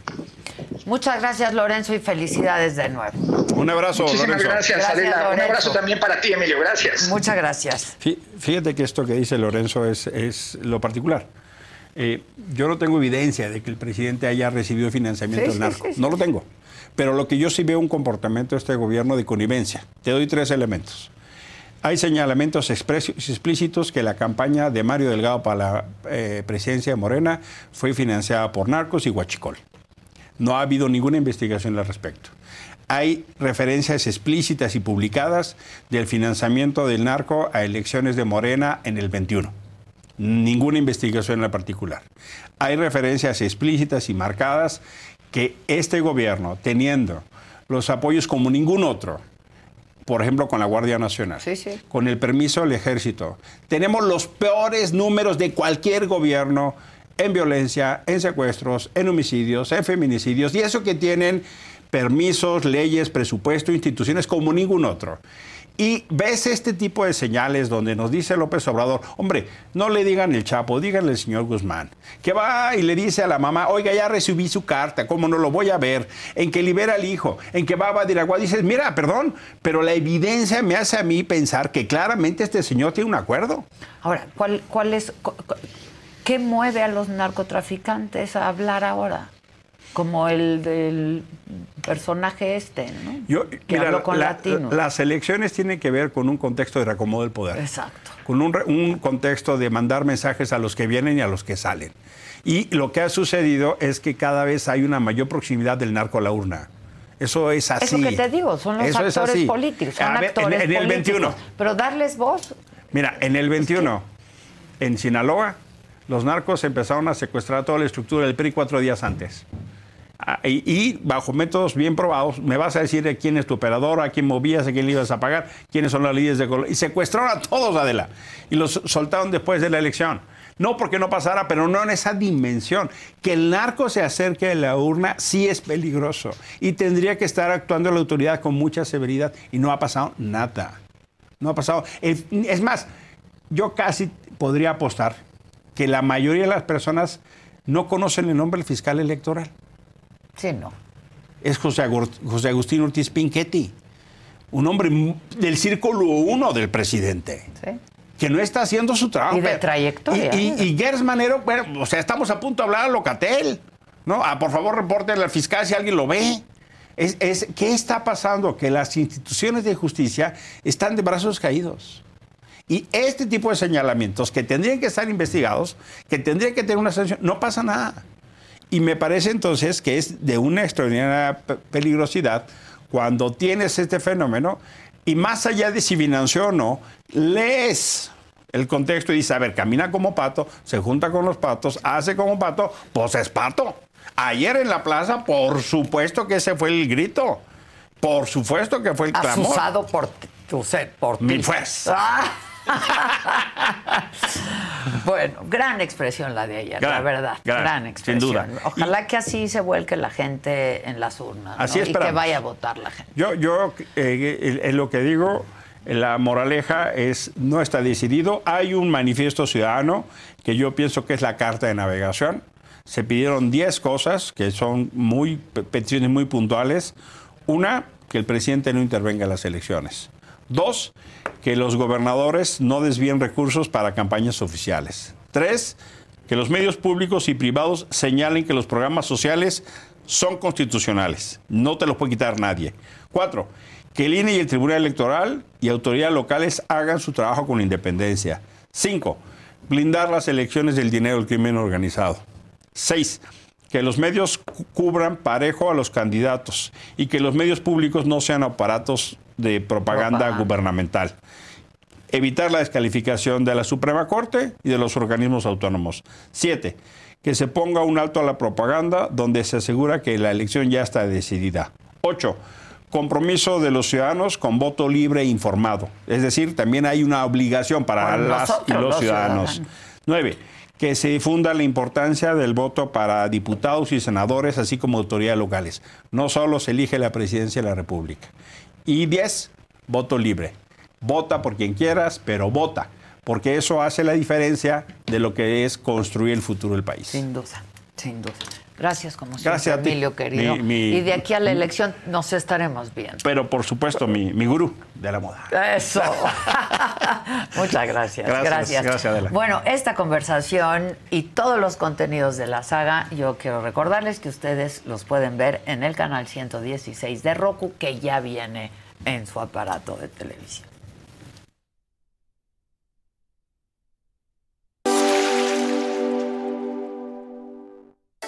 Muchas gracias, Lorenzo, y felicidades de nuevo. Un abrazo, Muchísimas Lorenzo. gracias, Gracias, Adela. Un abrazo también para ti, Emilio. Gracias. Muchas gracias. Fí- Fíjate que esto que dice Lorenzo es, es lo particular. Eh, yo no tengo evidencia de que el presidente haya recibido financiamiento Sí, del sí, narco. sí, sí. No lo tengo. Pero lo que yo sí veo un comportamiento de este gobierno de connivencia. Te doy tres elementos. Hay señalamientos explícitos que la campaña de Mario Delgado para la eh, presidencia de Morena fue financiada por narcos y huachicol. No ha habido ninguna investigación al respecto. Hay referencias explícitas y publicadas del financiamiento del narco a elecciones de Morena en el 21. Ninguna investigación en la particular. Hay referencias explícitas y marcadas que este gobierno, teniendo los apoyos como ningún otro, por ejemplo, con la Guardia Nacional, Sí, sí. con el permiso del ejército. Tenemos los peores números de cualquier gobierno en violencia, en secuestros, en homicidios, en feminicidios, y eso que tienen permisos, leyes, presupuesto, instituciones como ningún otro. Y ves este tipo de señales donde nos dice López Obrador, hombre, no le digan el Chapo, díganle al señor Guzmán, que va y le dice a la mamá, oiga, ya recibí su carta, ¿cómo no lo voy a ver? En que libera al hijo, en que va a Badiraguá, dices, mira, perdón, pero la evidencia me hace a mí pensar que claramente este señor tiene un acuerdo. Ahora, ¿cuál, cuál es, ¿qué mueve a los narcotraficantes a hablar ahora? Como el del personaje este, ¿no? Yo, que mira, habló con la- latinos. las elecciones tienen que ver con un contexto de reacomodo del poder. Exacto. Con un, un contexto de mandar mensajes a los que vienen y a los que salen. Y lo que ha sucedido es que cada vez hay una mayor proximidad del narco a la urna. Eso es así. Eso que te digo, son los Eso actores políticos, son A ver, en- actores en, el políticos. 21. Pero darles voz, Mira, en el 21, en Sinaloa, los narcos empezaron a secuestrar toda la estructura del PRI cuatro días antes. Ah, Y, bajo métodos bien probados, me vas a decir de quién es tu operador, a quién movías, a quién le ibas a pagar, quiénes son las líderes de color. Y secuestraron a todos, Adela. Y los soltaron después de la elección. No porque no pasara, pero no en esa dimensión. Que el narco se acerque a la urna sí es peligroso. Y tendría que estar actuando la autoridad con mucha severidad. Y no ha pasado nada. No ha pasado. Es más, yo casi podría apostar que la mayoría de las personas no conocen el nombre del fiscal electoral. Sí, no. Es José, Agustín Ortiz Pinchetti, un hombre del círculo uno del presidente. Sí. Que no está haciendo su trabajo. Y de trayectoria. Y, y, y Gers Manero, bueno, o sea, estamos a punto de hablar a Locatel. ¿no? Ah, por favor, reporten al fiscal si alguien lo ve. Es, es- ¿Qué está pasando? Que las instituciones de justicia están de brazos caídos. Y este tipo de señalamientos que tendrían que estar investigados, que tendrían que tener una sanción, no pasa nada. Y me parece entonces que es de una extraordinaria pe- peligrosidad cuando tienes este fenómeno y más allá de si financió o no, lees el contexto y dices, a ver, camina como pato, se junta con los patos, hace como pato, pues es pato. Ayer en la plaza, por supuesto que ese fue el grito. Por supuesto que fue el clamor. Asusado por ti, usted, por. Mi fuerza. Ah. bueno, gran expresión la de ayer, la verdad. Gran, gran, sin expresión. duda. Ojalá que así se vuelque la gente en las urnas. ¿no? Así y que vaya a votar la gente. Yo, yo eh, en lo que digo, la moraleja es, no está decidido. Hay un manifiesto ciudadano que yo pienso que es la carta de navegación. Se pidieron 10 cosas que son muy pe- peticiones muy puntuales. Una, que el presidente no intervenga en las elecciones. Dos, que los gobernadores no desvíen recursos para campañas oficiales. Tres, que los medios públicos y privados señalen que los programas sociales son constitucionales. No te los puede quitar nadie. Cuatro, que el INE y el Tribunal Electoral y autoridades locales hagan su trabajo con independencia. Cinco, blindar las elecciones del dinero del crimen organizado. Seis, que los medios cu- cubran parejo a los candidatos y que los medios públicos no sean aparatos de propaganda gubernamental. evitar la descalificación de la Suprema Corte y de los organismos autónomos. Siete, que se ponga un alto a la propaganda donde se asegura que la elección ya está decidida. Ocho, compromiso de los ciudadanos con voto libre e informado. Es decir, también hay una obligación para las y los los ciudadanos. ciudadanos. Nueve, que se difunda la importancia del voto para diputados y senadores, así como autoridades locales. No solo se elige la presidencia de la República. Y diez, voto libre. Vota por quien quieras, pero vota, porque eso hace la diferencia de lo que es construir el futuro del país. Sin duda, sin duda. Gracias, como Gracias siempre, a ti. Emilio, querido. Mi- mi- y de aquí a la elección nos estaremos viendo. Pero por supuesto, mi, mi gurú de la moda. Eso. Muchas gracias. Gracias, Gracias. gracias, Adela. Bueno, esta conversación y todos los contenidos de la saga, yo quiero recordarles que ustedes los pueden ver en el canal 116 de Roku, que ya viene en su aparato de televisión.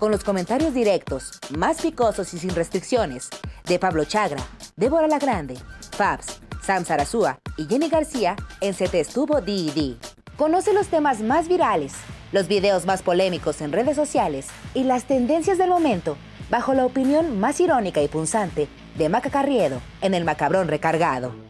con los comentarios directos, más picosos y sin restricciones, de Pablo Chagra, Débora La Grande, Fabs, Sam Sarasúa y Jenny García en Se Te Estuvo D&D. Conoce los temas más virales, los videos más polémicos en redes sociales y las tendencias del momento bajo la opinión más irónica y punzante de Maca Carriedo en El Macabrón Recargado.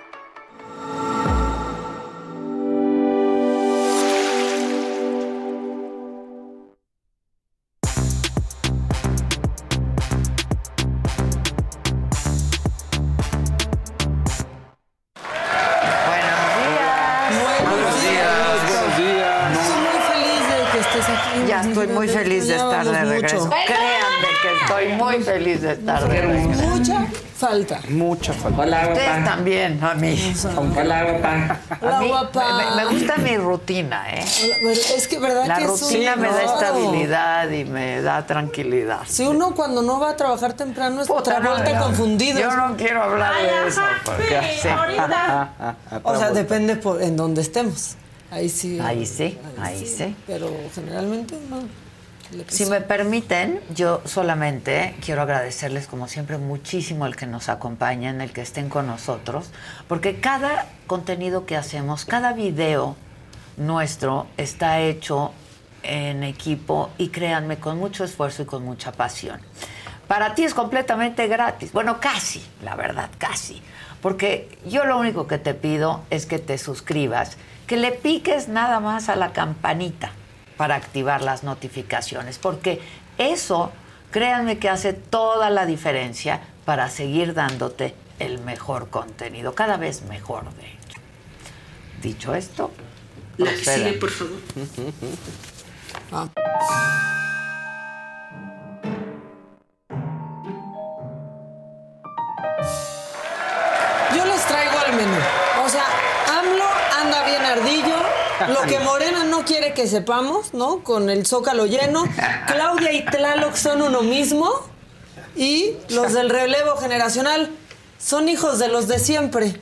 Muy feliz de estar de regreso. mucho. Créanme que estoy muy feliz de estar de regreso. Mucha falta. Mucha falta. Ustedes también, a mí. Hola, guapa. Hola, A mí guapa. Me, me gusta mi rutina, ¿eh? Hola, Es que verdad La que rutina me da estabilidad y me da tranquilidad. Si uno cuando no va a trabajar temprano es Travolta no. confundido. Yo no quiero hablar de eso. porque sí. O sea, depende por en dónde estemos. Ahí sí. Ahí sí, ahí sí. Pero generalmente no. Si me permiten, yo solamente quiero agradecerles como siempre muchísimo el que nos acompañen, el que estén con nosotros, porque cada contenido que hacemos, cada video nuestro está hecho en equipo y créanme, con mucho esfuerzo y con mucha pasión. Para ti es completamente gratis, bueno, casi, la verdad, casi, porque yo lo único que te pido es que te suscribas, que le piques nada más a la campanita para activar las notificaciones, porque eso, créanme que hace toda la diferencia para seguir dándote el mejor contenido, cada vez mejor de hecho. Dicho esto, La que sigue, por favor. Yo Lo que Morena no quiere que sepamos, ¿no? Con el zócalo lleno. Claudia y Tlaloc son uno mismo. Y los del relevo generacional son hijos de los de siempre.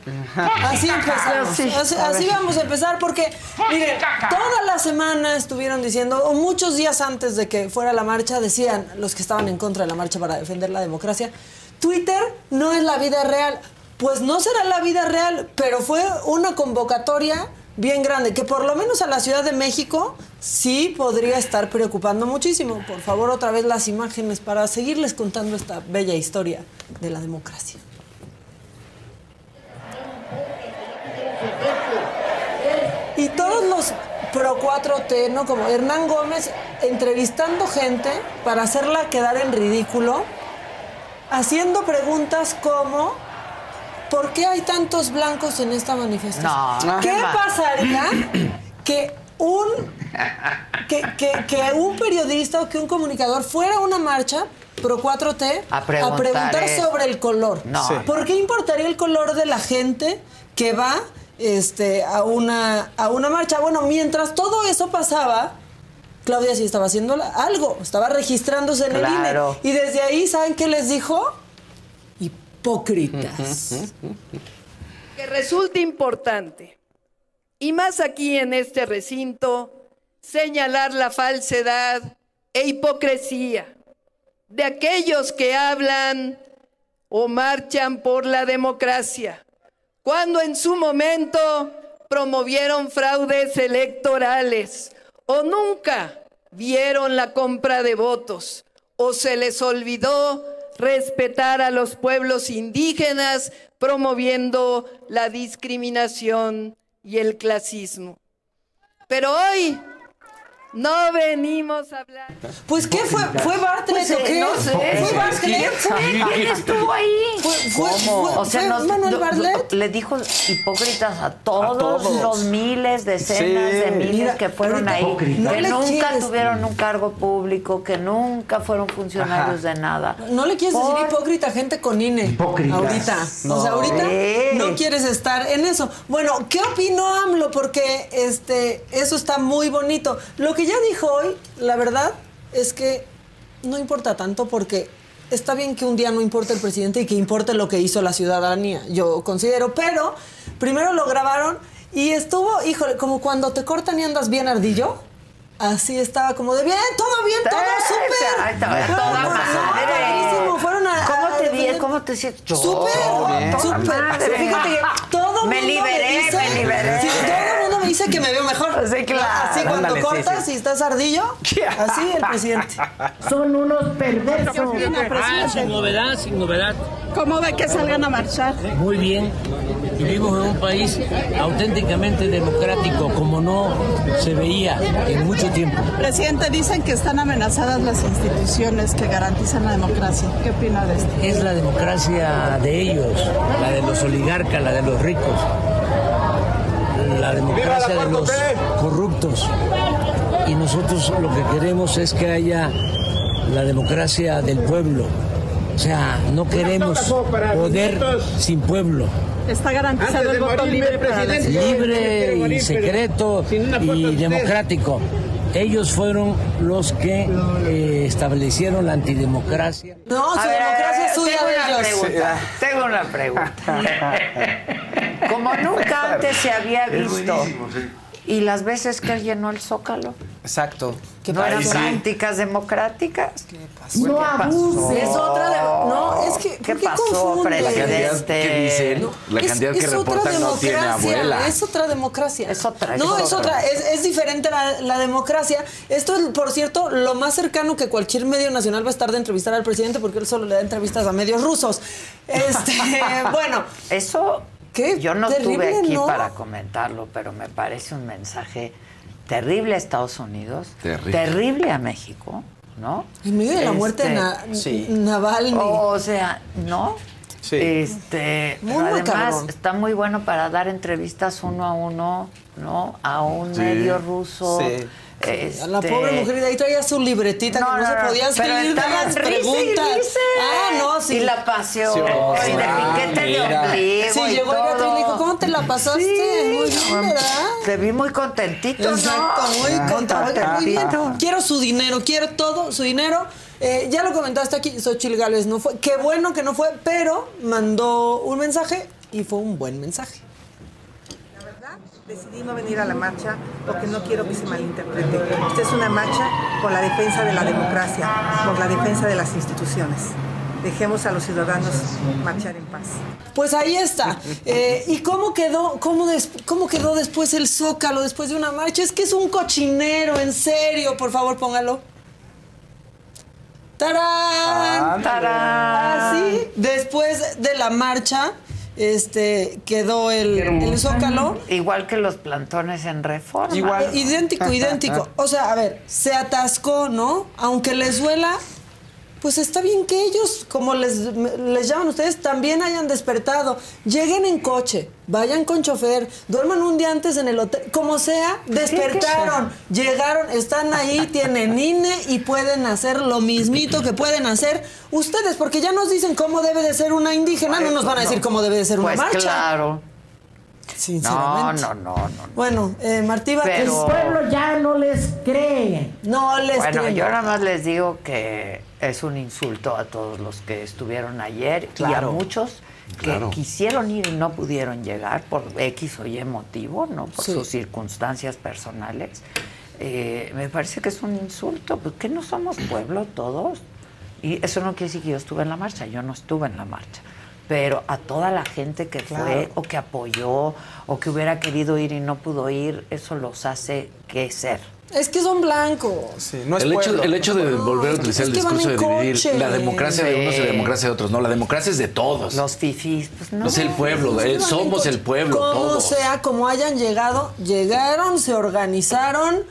Así empezamos. Sí, así, así vamos a empezar porque, miren, toda la semana estuvieron diciendo, o muchos días antes de que fuera la marcha, decían los que estaban en contra de la marcha para defender la democracia, Twitter no es la vida real. Pues no será la vida real, pero fue una convocatoria bien grande, que por lo menos a la Ciudad de México sí podría estar preocupando muchísimo. Por favor, otra vez las imágenes para seguirles contando esta bella historia de la democracia. Y todos los pro 4T, ¿no? Como Hernán Gómez entrevistando gente para hacerla quedar en ridículo, haciendo preguntas como ¿por qué hay tantos blancos en esta manifestación? No, ¿Qué pasaría que un que, que- que un periodista o que un comunicador fuera a una marcha pro 4T A preguntar sobre el color? No. Sí. ¿Por qué importaría el color de la gente que va este, a, una, a una marcha? Bueno, mientras todo eso pasaba, Claudia sí estaba haciendo algo, estaba registrándose en Claro. el INE. Y desde ahí, ¿saben qué les dijo? Hipócritas. que resulta importante, y más aquí en este recinto, señalar la falsedad e hipocresía de aquellos que hablan o marchan por la democracia, cuando en su momento promovieron fraudes electorales o nunca vieron la compra de votos o se les olvidó respetar a los pueblos indígenas promoviendo la discriminación y el clasismo. Pero hoy no venimos a hablar. Pues ¿qué fue? ¿Fue Bartlett Pues, o qué? no sé. ¿Fue Bartlett? ¿Quién fue? ¿Quién estuvo ahí? Fue, fue, ¿Cómo? fue- o sea, fue nos- Manuel Bartlett. le dijo hipócritas a todos, todos. los miles, decenas Sí. de miles Mira, que fueron ahí, No que nunca quieres- tuvieron un cargo público, que nunca fueron funcionarios de nada. No le quieres Por- decir hipócrita a gente con INE. Hipócritas. Ahorita. O sea, No. ahorita Sí. no quieres estar en eso. Bueno, ¿qué opinó AMLO? Porque este, eso está muy bonito. Lo que ya dijo hoy, la verdad, es que no importa tanto porque está bien que un día no importe el presidente y que importe lo que hizo la ciudadanía, yo considero. Pero primero lo grabaron y estuvo, híjole, como cuando te cortan y andas bien ardillo. Así estaba como de bien, todo bien, todo súper. ahí estaba, Fueron toda por- madre. padrísimo, Fueron a, ¿Cómo a te vi? ¿Cómo te sientes? Yo, Súper, súper. Fíjate que todo Me mundo liberé, dice, me liberé. Sí, todo el mundo me dice que me veo mejor. Sí, claro. Así cuando Ándale, cortas sí. y estás ardillo, así el presidente. Son unos perversos. Ah, sin novedad, sin novedad. ¿Cómo ve que salgan a marchar? Muy bien. Vivimos en un país auténticamente democrático, como no se veía en mucho tiempo. Presidente, dicen que están amenazadas las instituciones que garantizan la democracia. ¿Qué opina de esto? Es la democracia de ellos, la de los oligarcas, la de los ricos, la democracia de los corruptos. Y nosotros lo que queremos es que haya la democracia del pueblo. O sea, no queremos poder sin pueblo. Está garantizado el voto libre las libre y secreto y democrático. Ellos fueron los que eh, establecieron la antidemocracia. No, su ver, democracia es suya tengo de una ellos. pregunta. Tengo una pregunta. Como nunca antes se había visto. Y las veces que él llenó el Zócalo. Exacto. ¿No eran sí. prácticas democráticas? No ¿Qué pasó? Es otra de- no, es que- ¿Qué ¿por qué pasó, presidente? que dicen, la Es- cantidad es que otra reportan no tiene democracia, abuela. Es otra democracia. Es otra, No, es es otra. otra. Es, es diferente la, la democracia. Esto es, por cierto, lo más cercano que cualquier medio nacional va a estar de entrevistar al presidente porque él solo le da entrevistas a medios rusos. Este, bueno. Eso ¿Qué? yo no Terrible, estuve aquí ¿no? para comentarlo, pero me parece un mensaje terrible a Estados Unidos, Terrible. a México, ¿no? En medio de la muerte de Este, Na- sí. Navalny. O sea, ¿no? Sí. Este, Muy pero además macabrón. está muy bueno para dar entrevistas uno a uno, ¿no? A un Sí. medio ruso. Sí. A la Este, pobre mujer y de ahí traía su libretita No, que no, no, se podía salir de las y preguntas. risa. Ah, no, sí. Y la pasión, Sí, y de ah, piquete de mira. ombligo Sí, y llegó y le dijo. ¿cómo te la pasaste? Sí, muy bien, ¿verdad? Te vi muy contentito, Exacto, ¿no? muy Ah, contento. Muy bien. contentito. Quiero su dinero, quiero todo su dinero. Eh, ya lo comentaste aquí, Xochitl Gálvez no fue. Qué bueno que no fue, pero mandó un mensaje y fue un buen mensaje. No venir a la marcha porque no quiero que se malinterprete. Esta es una marcha por la defensa de la democracia, por la defensa de las instituciones. Dejemos a los ciudadanos marchar en paz. Pues ahí está. Eh, ¿Y cómo quedó, cómo, des- cómo quedó después el Zócalo, después de una marcha? Es que es un cochinero, en serio. Por favor, póngalo. ¡Tarán! ¡Tarán! Así, después de la marcha, este, quedó el, el Zócalo. Igual que los plantones en reforma. Eh, Idéntico, idéntico. O sea, a ver, se atascó, ¿no? Aunque les duela, pues está bien que ellos, como les, les llaman ustedes, también hayan despertado. Lleguen en coche, vayan con chofer, duerman un día antes en el hotel, como sea, despertaron, llegaron, están ahí, tienen INE y pueden hacer lo mismito que pueden hacer ustedes, porque ya nos dicen cómo debe de ser una indígena, no nos van a decir cómo debe de ser una Pues marcha. claro. No, Sinceramente. no, no, no. Bueno, eh, Martí. Pero- El pueblo ya no les cree. No les Bueno, cree. yo nada más les digo que es un insulto a todos los que estuvieron ayer y a muchos que Claro. quisieron ir y no pudieron llegar por X o Y motivo, ¿no? Por Sí. sus circunstancias personales. Eh, me parece que es un insulto, pues que no somos pueblo todos. Y eso no quiere decir que yo estuve en la marcha, yo no estuve en la marcha. Pero a toda la gente que Claro. fue o que apoyó o que hubiera querido ir y no pudo ir, eso los hace que ser. Es que son blancos. el, hecho, el hecho de volver a utilizar el discurso de dividir coche. la democracia de unos y la democracia de otros. No, la democracia es de todos. Los fifís, pues no. Es el pueblo, eh, somos el pueblo, Como todos. sea, como hayan llegado, llegaron, se organizaron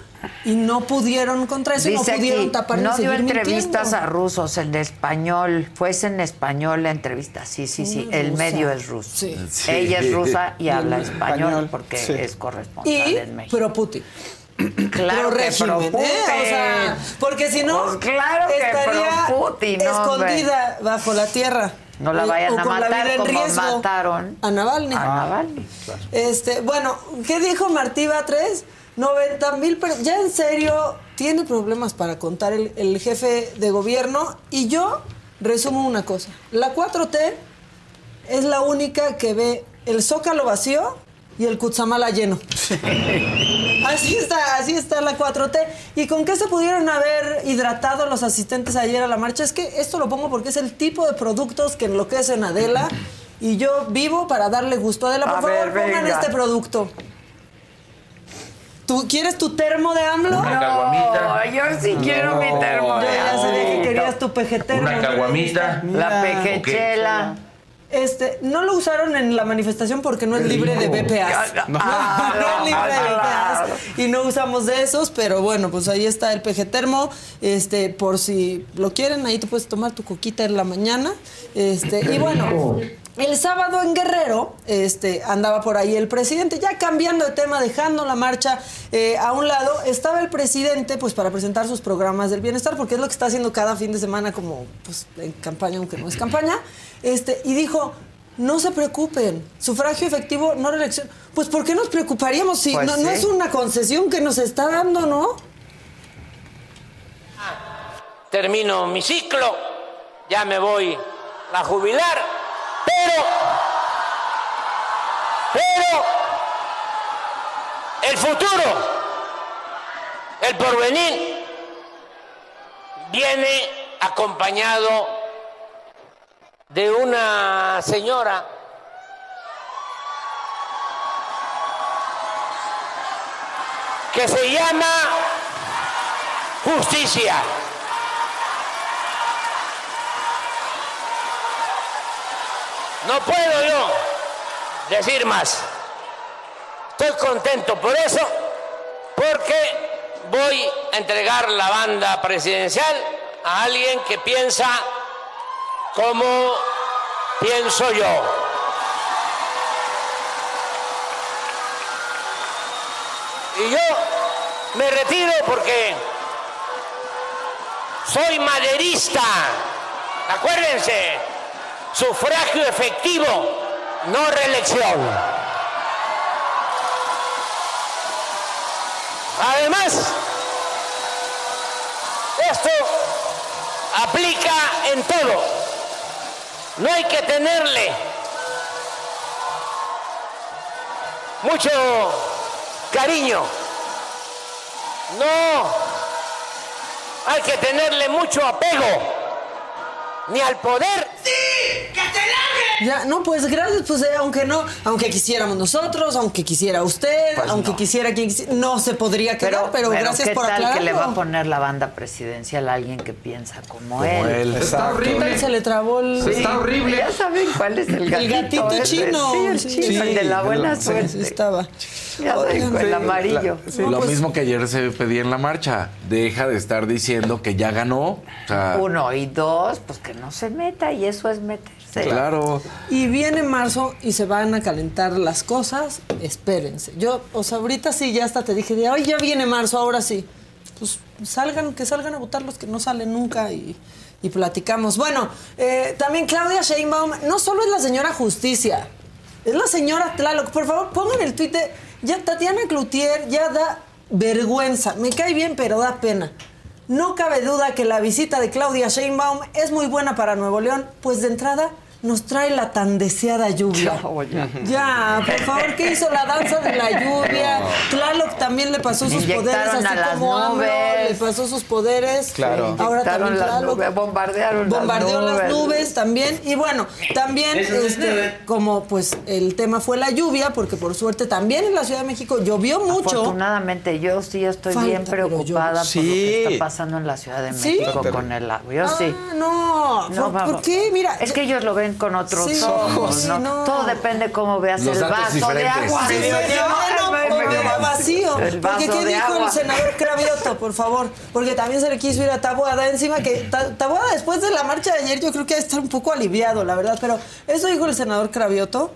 y no pudieron contra eso, Dice no pudieron aquí, tapar no dio entrevistas mintiendo. a rusos, en español, fuese en español la entrevista, sí, sí, sí, el rusa. medio es ruso. Sí. Sí. Ella es rusa y Y habla español, español, porque sí. es corresponsal Y en México. pro Putin. Claro que régimen, ¿eh? Putin. O sea, porque si no, Pues claro estaría hombre. escondida bajo la tierra. No la vayan o a la matar vida en como riesgo. mataron a Navalny. a Navalny. Este, bueno, ¿qué dijo Martí Batres? 90 mil, ya en serio, tiene problemas para contar el, el jefe de gobierno. Y yo resumo una cosa. La 4T es la única que ve el zócalo vacío y el Cutzamala lleno. Así está, así está la 4T. ¿Y con qué se pudieron haber hidratado los asistentes ayer a la marcha? Es que esto lo pongo porque es el tipo de productos que enloquecen a Adela. Y yo vivo para darle gusto a Adela. Por A favor, ver, pongan venga. este producto. ¿Tú quieres tu termo de AMLO? Una caguamita. yo sí quiero mi termo Yo de ya sabía que querías tu pejetermo. Una caguamita. La pejechela. Este, no lo usaron en la manifestación porque no es libre de BPAs. No, Ah, no es libre de claro. BPAs. Y no usamos de esos, pero bueno, pues ahí está el PG Termo. Este, por si lo quieren, ahí te puedes tomar tu coquita en la mañana. Este, y bueno. El sábado en Guerrero este, andaba por ahí el presidente, ya cambiando de tema, dejando la marcha eh, a un lado, estaba el presidente pues para presentar sus programas del bienestar, porque es lo que está haciendo cada fin de semana como pues, en campaña, aunque no es campaña, este, y dijo, no se preocupen, sufragio efectivo, no reelección. Pues ¿por qué nos preocuparíamos si Pues no, no sí. es una concesión que nos está dando, no? termino mi ciclo, ya me voy a jubilar, pero, pero el futuro, el porvenir, viene acompañado de una señora que se llama justicia. No puedo yo decir más. Estoy contento por eso, porque voy a entregar la banda presidencial a alguien que piensa como pienso yo. Y yo me retiro porque soy maderista. Acuérdense, sufragio efectivo, no reelección. Además, esto aplica en todo. No hay que tenerle mucho cariño. No hay que tenerle mucho apego ni al poder. ¡Sí! ¡Que te Ya, no, pues gracias, pues eh, aunque no, aunque quisiéramos nosotros, aunque quisiera usted, Pues aunque no. quisiera quien quisiera, no se podría quedar, pero, gracias ¿qué por tal aclararlo. que le va a poner la banda presidencial a alguien que piensa como, Como él? él. Está ¿Qué tal se le trabó el... Sí, Ya saben cuál es el El gatito. gatito ese? chino. Sí, el Sí. chino, el de la buena sí, suerte. sí estaba. Ya saben, el amarillo. Lo mismo que ayer se pedía en la marcha. Deja de estar diciendo que ya ganó. O sea, Uno y dos, pues que no se meta y eso es meterse. Claro. Y viene marzo y se van a calentar las cosas, espérense. Yo, o sea, ahorita sí, ya hasta te dije, de, ay, ya viene marzo, ahora sí. Pues salgan, que salgan a votar los que no salen nunca y, y platicamos. Bueno, eh, también Claudia Sheinbaum no solo es la señora Justicia, es la señora Tlaloc. Por favor, pongan el tuit de, ya Tatiana Cloutier ya da vergüenza. Me cae bien, pero da pena. No cabe duda que la visita de Claudia Sheinbaum es muy buena para Nuevo León, pues de entrada nos trae la tan deseada lluvia. Ya, por favor, ¿qué hizo la danza de la lluvia? Tlaloc también le pasó sus poderes, a así las como AMLO le pasó sus poderes. Claro. Ahora también las Tlaloc nubes, bombardearon las bombardeó las nubes. nubes también. Y bueno, también este, como pues el tema fue la lluvia, porque por suerte también en la Ciudad de México llovió mucho. Afortunadamente, yo sí estoy Falta, bien preocupada yo- por lo que Sí. está pasando en la Ciudad de ¿Sí? México con el agua. Yo Ah, sí. no, ¿por- por qué? Mira, es que ellos lo ven con otros Sí, ojos, sí, ¿no? no. Todo depende cómo veas Los el datos vaso de diferentes. agua. Sí, medio lleno o medio vacío. El Porque vaso ¿qué dijo agua. el senador Cravioto, por favor? Porque también se le quiso ir a Taboada encima, que Ta- Taboada después de la marcha de ayer yo creo que va a estar un poco aliviado, la verdad. Pero eso dijo el senador Cravioto.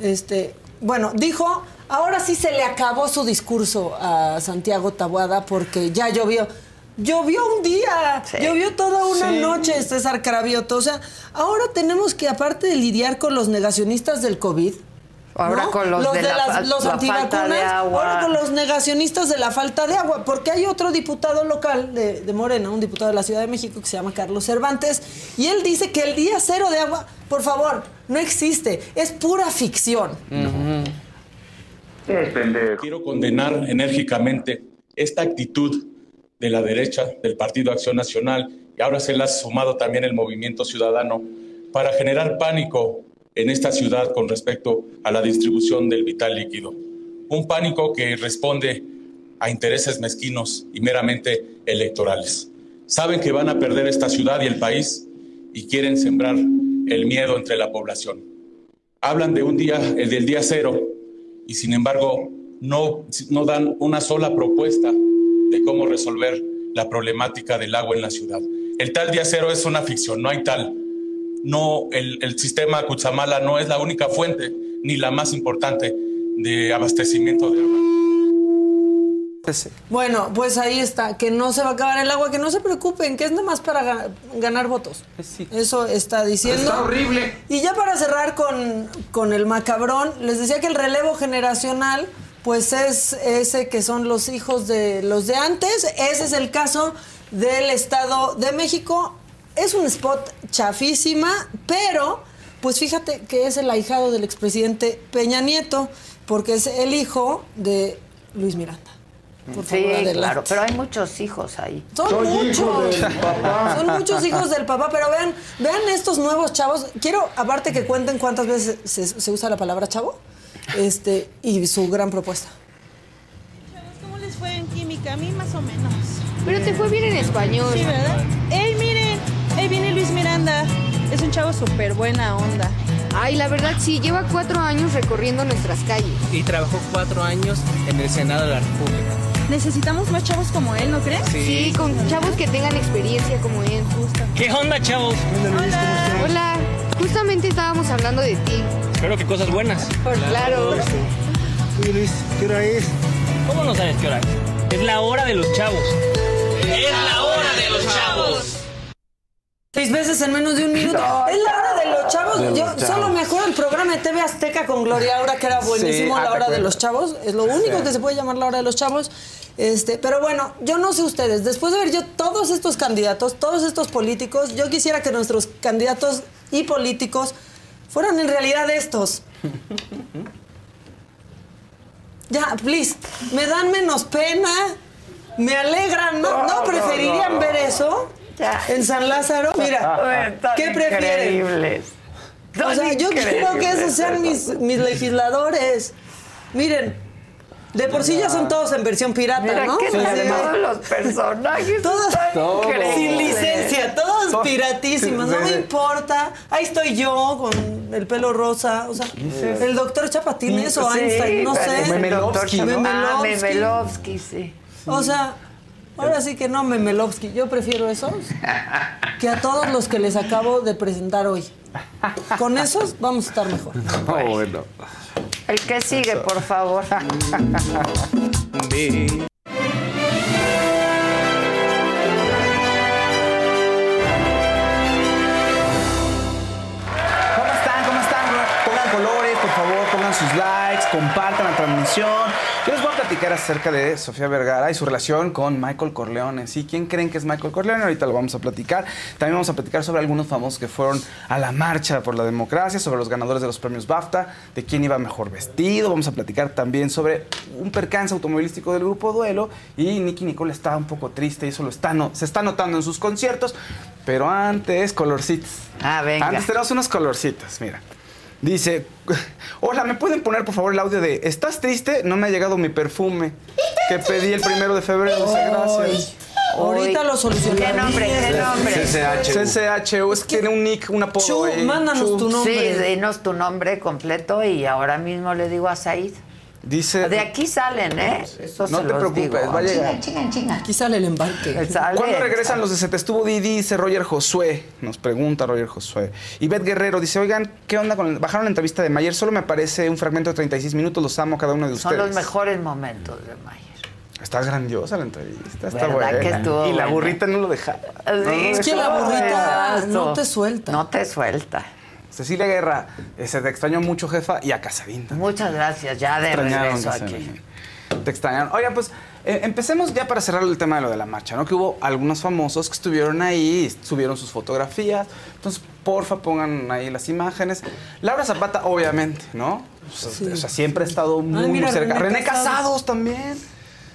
Este, bueno, dijo, ahora sí se le acabó su discurso a Santiago Taboada porque ya llovió. Llovió un día, llovió toda una Sí. noche, César Cravioto. O sea, ahora tenemos que, aparte de lidiar con los negacionistas del COVID, Ahora ¿no? con los de la fal- los la antivacunas, falta de agua. ahora con los negacionistas de la falta de agua, porque hay otro diputado local de, de Morena, un diputado de la Ciudad de México que se llama Carlos Cervantes, y él dice que el día cero de agua, por favor, no existe, es pura ficción. Quiero condenar enérgicamente esta actitud de la derecha, del Partido Acción Nacional, y ahora se le ha sumado también el movimiento ciudadano, para generar pánico en esta ciudad con respecto a la distribución del vital líquido. Un pánico que responde a intereses mezquinos y meramente electorales. Saben que van a perder esta ciudad y el país y quieren sembrar el miedo entre la población. Hablan de un día, el del día cero, y sin embargo no, no dan una sola propuesta de cómo resolver la problemática del agua en la ciudad. El tal día cero es una ficción, no hay tal. No, el, el sistema Cuchamala no es la única fuente ni la más importante de abastecimiento de agua. Bueno, pues ahí está, que no se va a acabar el agua, que no se preocupen, que es nada más para ga- ganar votos. Eso está diciendo. Está horrible. Y ya para cerrar con, con el macabrón, les decía que el relevo generacional, pues es ese que son los hijos de los de antes. Ese es el caso del Estado de México. Es un spot chafísima, pero pues fíjate que es el ahijado del expresidente Peña Nieto, porque es el hijo de Luis Miranda. Por Sí, favor, claro, pero hay muchos hijos ahí. Son muchos. Son muchos hijos del papá, pero vean, vean estos nuevos chavos. Quiero, aparte que cuenten cuántas veces se, se usa la palabra chavo, este, y su gran propuesta. ¿Cómo les fue en química? A mí más o menos. Pero te fue bien en español. Sí, ¿verdad? ¡Ey, miren! ¡Ey, viene Luis Miranda! Es un chavo súper buena onda. Ay, la verdad sí, lleva cuatro años recorriendo nuestras calles. y trabajó cuatro años en el Senado de la República. Necesitamos más chavos como él, ¿no crees? Sí, con chavos que tengan experiencia como él. Justo. ¿Qué onda, chavos? Hola. Hola. Justamente estábamos hablando de ti. Espero que cosas buenas. Claro. Oye, Luis, ¿qué hora es? ¿Cómo no sabes qué hora es? Es la hora de los chavos. ¡Es la hora de los chavos! Seis veces en menos de un minuto. Es la hora de los chavos. De los Yo chavos. solo mejor el programa de TV Azteca con Gloria Aura, que era buenísimo, Sí, ah, la ¿te hora de los chavos. Es lo único Sí. que se puede llamar la hora de los chavos. Este, pero bueno, yo no sé ustedes, después de ver yo todos estos candidatos, todos estos políticos, yo quisiera que nuestros candidatos y políticos fueran en realidad estos. Ya, please, me dan menos pena, me alegran, ¿no? ¿No, No, preferirían no, ver eso? En San Lázaro, mira, Están ¿qué prefieren? increíbles. O sea, yo quiero que esos sean mis, mis legisladores. Miren, de por sí ya son todos en versión pirata, Mira ¿no? que de- todos los personajes Todos sin licencia, todos Todos. piratísimos, Sí, no sí, me sí. importa. Ahí estoy yo con el pelo rosa, o sea, el doctor Chapatines o Sí, Einstein, no ¿cuál sé. doctor Chapa- Ah, Memelovsky. Memelovsky, sí. O sea, ahora sí que no Memelovsky, yo prefiero esos que a todos los que les acabo de presentar hoy. Con esos vamos a estar mejor. Oh, bueno. El que sigue, por favor. ¿Cómo están? ¿Cómo están? Pongan colores, por favor, pongan sus likes, compartan la transmisión. Yo les voy a platicar acerca de Sofía Vergara y su relación con Michael Corleone. ¿Sí? ¿Quién creen que es Michael Corleone? Ahorita lo vamos a platicar. También vamos a platicar sobre algunos famosos que fueron a la marcha por la democracia, sobre los ganadores de los premios BAFTA, de quién iba mejor vestido. Vamos a platicar también sobre un percance automovilístico del grupo Duelo. Y Nicky Nicole está un poco triste y eso lo está no- se está notando en sus conciertos. Pero antes, colorcitos. Ah, venga. Antes tenemos unos colorcitos, mira. Dice, hola, ¿me pueden poner por favor el audio de ¿Estás triste? No me ha llegado mi perfume que pedí el primero de febrero. Dice, gracias. Ahorita lo solucionamos. ¿Qué nombre? ¿Qué nombre? CCHU. es que tiene un nick, un apodo. Chu, ahí. mándanos tu nombre. Sí, dinos tu nombre completo y ahora mismo le digo a Said. Dice. De aquí salen, ¿eh? Eso No se te los preocupes, digo. va a llegar. Chinga, chinga, chinga. Aquí sale el embarque. Sale. ¿Cuándo regresan los de Se te estuvo Didi? Dice Roger Josué. Nos pregunta Roger Josué. Y Beth Guerrero dice, oigan, ¿qué onda con el... Bajaron la entrevista de Mayer, solo me aparece un fragmento de 36 minutos, los amo cada uno de Son ustedes. los mejores momentos de Mayer. Está grandiosa la entrevista, está ¿Verdad buena. que estuvo y la buena? burrita no lo dejaba. No lo Es que la burrita no te suelta. No te suelta. Cecilia Guerra, eh, se te extrañó mucho, jefa, y a Casarín también. Muchas gracias, ya de regreso Casarín. aquí. Te extrañaron. Oigan, pues eh, empecemos ya para cerrar el tema de lo de la marcha, ¿no? Que hubo algunos famosos que estuvieron ahí, subieron sus fotografías. Entonces, porfa, pongan ahí las imágenes. Laura Zapata, obviamente, ¿no? O sea, o sea, siempre ha estado muy, mira, muy cerca. René René, Casados. Casados también.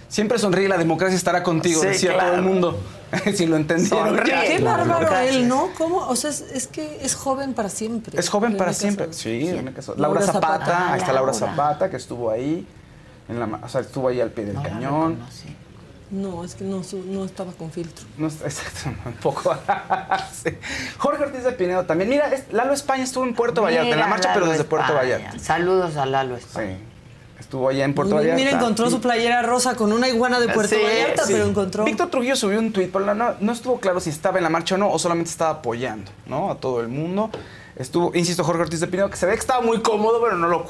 Siempre sonríe, la democracia estará contigo, Sí, decía todo el mundo. si lo entendieron. Qué bárbaro él, ¿no? ¿Cómo? O sea, es, es que es joven para siempre. Es joven para siempre. Sí, Casados. Laura Laura Zapata, Zapata. ahí está Laura Laura. Zapata, que estuvo ahí. En la, ma- o sea, estuvo ahí al pie del No cañón. No, es que no, su- no estaba con filtro. No, está- exacto, un poco. Sí. Jorge Ortiz de Pinedo también. Mira, es- Lalo España estuvo en Puerto Vallarta, en la marcha, pero desde Puerto. Vallarta. Saludos a Lalo España. Sí. Estuvo allá en Puerto Vallarta. mira, encontró su playera rosa con una iguana de Puerto Sí, Vallarta, Sí. pero encontró. Víctor Trujillo subió un tuit, pero no, no- no estuvo claro si estaba en la marcha o no, o solamente estaba apoyando, ¿no? A todo el mundo. Estuvo, insisto, Jorge Ortiz de Pinedo, que se ve que estaba muy cómodo, pero no lo...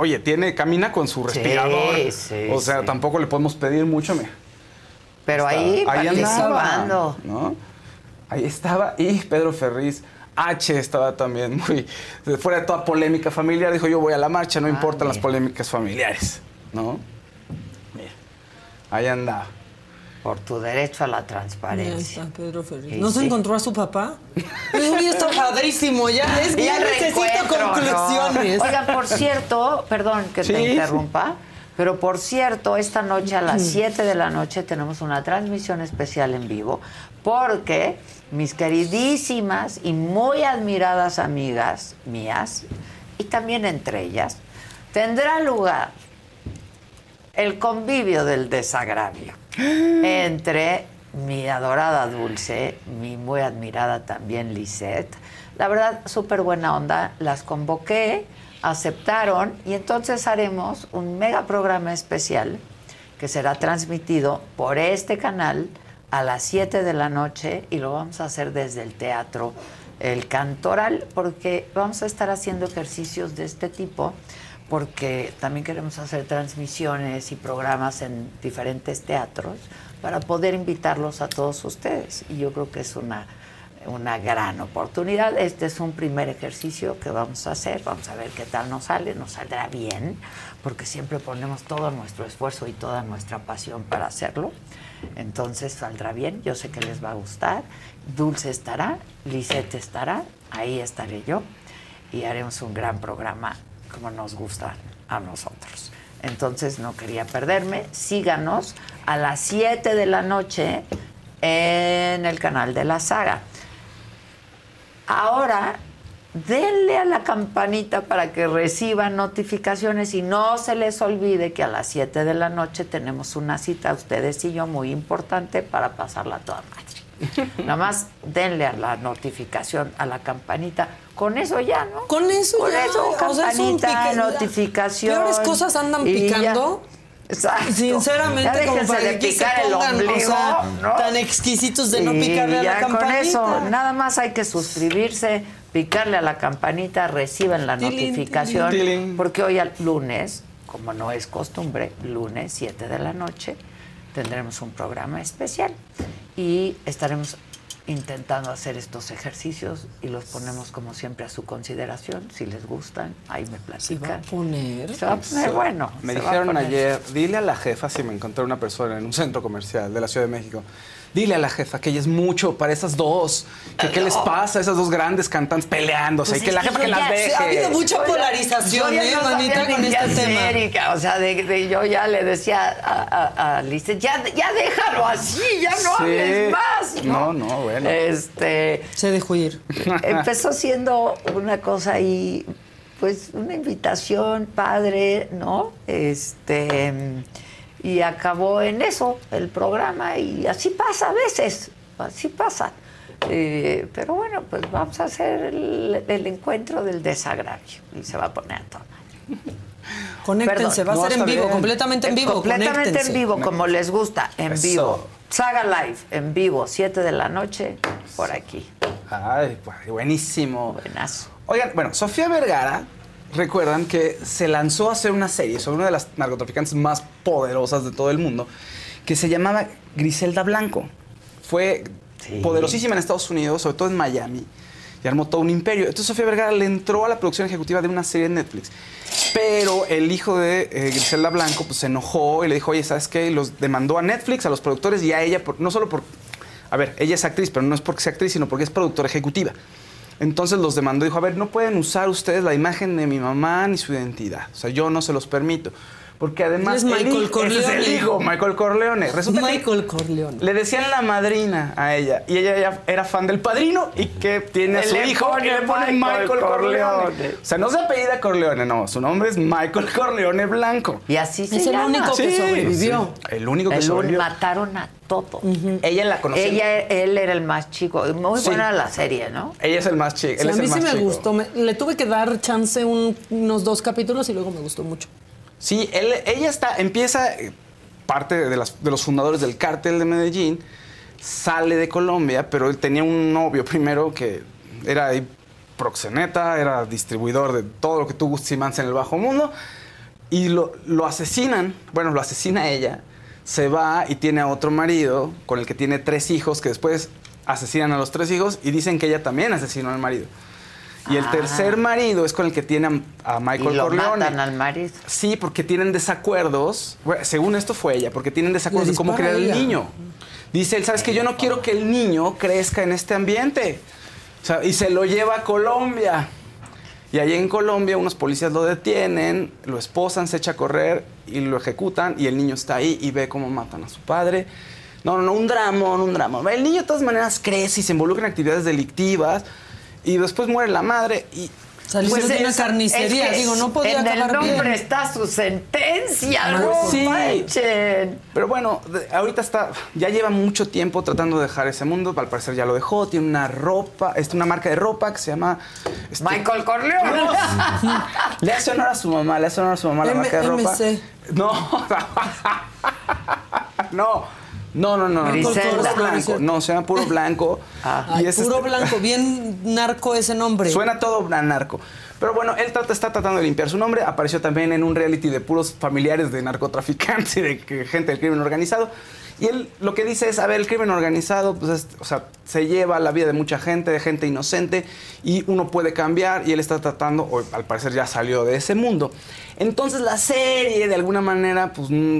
Oye, tiene, camina con su Sí, respirador. sí, o sea, sí. tampoco le podemos pedir mucho, mira. Pero ahí, Ahí andaba. Ahí estaba y Pedro Ferriz. H estaba también muy fuera de toda polémica familiar. Dijo, yo voy a la marcha, no importan las polémicas familiares, ¿no? Mira, ahí andaba. Por tu derecho a la Ahí transparencia. está Pedro Ferriz. Sí, ¿No se encontró a su papá? Ya está padrísimo, ya es que ya el necesito reencuentro, ¿no? conclusiones. Oigan, por cierto, perdón que Sí, te interrumpa, pero por cierto, esta noche a las 7 de la noche tenemos una transmisión especial en vivo porque mis queridísimas y muy admiradas amigas mías, y también entre ellas, tendrá lugar el convivio del desagravio entre mi adorada Dulce, mi muy admirada también Lisette. La verdad, súper buena onda. Las convoqué, aceptaron y entonces haremos un mega programa especial que será transmitido por este canal a las 7 de la noche y lo vamos a hacer desde el teatro El Cantoral porque vamos a estar haciendo ejercicios de este tipo porque también queremos hacer transmisiones y programas en diferentes teatros para poder invitarlos a todos ustedes. Y yo creo que es una una gran oportunidad. Este es un primer ejercicio que vamos a hacer. Vamos a ver qué tal nos sale. Nos saldrá bien, porque siempre ponemos todo nuestro esfuerzo y toda nuestra pasión para hacerlo. Entonces saldrá bien. Yo sé que les va a gustar. Dulce estará, Lisette estará, ahí estaré yo y haremos un gran programa como nos gusta a nosotros. Entonces no quería perderme. Síganos a las 7 de la noche en el canal de la saga. Ahora, denle a la campanita para que reciban notificaciones y no se les olvide que a las 7 de la noche tenemos una cita, ustedes y yo, muy importante para pasarla toda madre. Nada más denle a la notificación, a la campanita. Con eso ya, ¿no? Con eso Con ya. eso, o sea, campanita, pique- notificación. Peores cosas andan picando. Exacto. Sinceramente, Ya como para de que se picar el pongan, o ombligo, sea, ¿no? tan exquisitos de no Sí, picarle a la campanita. Con eso, nada más hay que suscribirse, picarle a la campanita, reciben la Tilín, notificación, tilín. porque hoy al lunes, como no es costumbre, lunes 7 de la noche, tendremos un programa especial y estaremos intentando hacer estos ejercicios y los ponemos como siempre a su consideración, si les gustan, ahí me platican. va a poner? Se va a poner bueno. Me se dijeron ayer, dile a la jefa si me encontré una persona en un centro comercial de la Ciudad de México. Dile a la jefa que ella es mucho para esas dos. Que qué les pasa a esas dos grandes cantantes peleándose. Pues y que la jefa que las ya- deje. Ha habido mucha polarización, ¿eh, no manita, con este tema. Erika. O sea, de, de- yo ya le decía a, a, a Lizeth, ya, ya déjalo así, ya no Sí. hables más. No, no, bueno. Este, Se dejó ir. empezó siendo una cosa ahí, pues una invitación padre, ¿no? Este, y acabó en eso el programa y así pasa a veces, así pasa. Eh, pero bueno, pues vamos a hacer el, el encuentro del desagravio y se va a poner a todo. Conéctense, va a ser en vivo, bien. completamente en vivo. Completamente conéctense. en vivo, como les gusta, en Eso. vivo. Saga Live, en vivo, 7 de la noche, por aquí. Ay, pues, buenísimo. Buenazo. Oigan, bueno, Sofía Vergara, recuerdan que se lanzó a hacer una serie sobre una de las narcotraficantes más poderosas de todo el mundo, que se llamaba Griselda Blanco. Fue poderosísima en Estados Unidos, sobre todo en Miami, y armó todo un imperio. Entonces Sofía Vergara le entró a la producción ejecutiva de una serie en Netflix. Pero el hijo de eh, Griselda Blanco pues, se enojó y le dijo, oye, ¿sabes qué? Y los demandó a Netflix, a los productores y a ella, por- no solo por... A ver, ella es actriz, pero no es porque sea actriz, sino porque es productora ejecutiva. Entonces los demandó dijo, a ver, no pueden usar ustedes la imagen de mi mamá ni su identidad. O sea, yo no se los permito. Porque además... Es Michael el hijo- ese es el Corleone. hijo, Michael Corleone. Resulta que Michael Corleone. le decían la madrina a ella y ella ya era fan del padrino y que tiene a su Le hijo pone y le pone Michael Michael, Corleone. Corleone. O sea, no se apellida Corleone, no, su nombre es Michael Corleone Blanco. Y así se Es el llama. único que Sí, sobrevivió. sí, el único que El sobrevivió. mataron a todos. Ella la conocía. Ella, él era el más chico. Muy Sí. buena la serie, ¿no? Ella es el más chico. A es mí el sí me chico. gustó. me- le tuve que dar chance un- unos dos capítulos y luego me gustó mucho. Sí, él- ella está, empieza parte de, los fundadores del cártel de Medellín, sale de Colombia, pero él tenía un novio primero que era proxeneta, era distribuidor de todo lo que tú gustes y en el bajo mundo, y lo, lo asesinan, bueno, lo asesina ella, se va y tiene a otro marido con el que tiene tres hijos, que después asesinan a los tres hijos y dicen que ella también asesinó al marido. Y el Ah. tercer marido es con el que tiene a, Michael y lo Corleone. matan al marido. Sí, porque tienen desacuerdos. Bueno, según esto fue ella, porque tienen desacuerdos de cómo criar el niño. Dice él, ¿sabes que Yo no quiero que el niño crezca en este ambiente. O sea, y se lo lleva a Colombia. Y allí en Colombia unos policías lo detienen, lo esposan, se echa a correr y lo ejecutan y el niño está ahí y ve cómo matan a su padre. No, no, no, un dramón, un dramón. El niño de todas maneras crece y se involucra en actividades delictivas y después muere la madre y... Salió Pues de una carnicería, es que digo, no podía En el nombre bien. está su sentencia, Ah, no sí. manchen. Pero bueno, ahorita está, ya lleva mucho tiempo tratando de dejar ese mundo, al parecer ya lo dejó, tiene una ropa, es una marca de ropa que se llama... este, Michael Corleone. le hace honor a su mamá, le hace honor a su mamá la M- marca de ropa. MC. No, no, no, no, no, no, Griselda. puro blanco, no, se llama puro blanco. Ay, es puro este- blanco, bien narco ese nombre. Suena todo a narco. Pero bueno, él trata- está tratando de limpiar su nombre. Apareció también en un reality de puros familiares de narcotraficantes y de gente del crimen organizado. Y él lo que dice es, a ver, el crimen organizado, pues, es- o sea, se lleva la vida de mucha gente, de gente inocente, y uno puede cambiar, y él está tratando, o al parecer ya salió de ese mundo. Entonces la serie, de alguna manera, pues mm,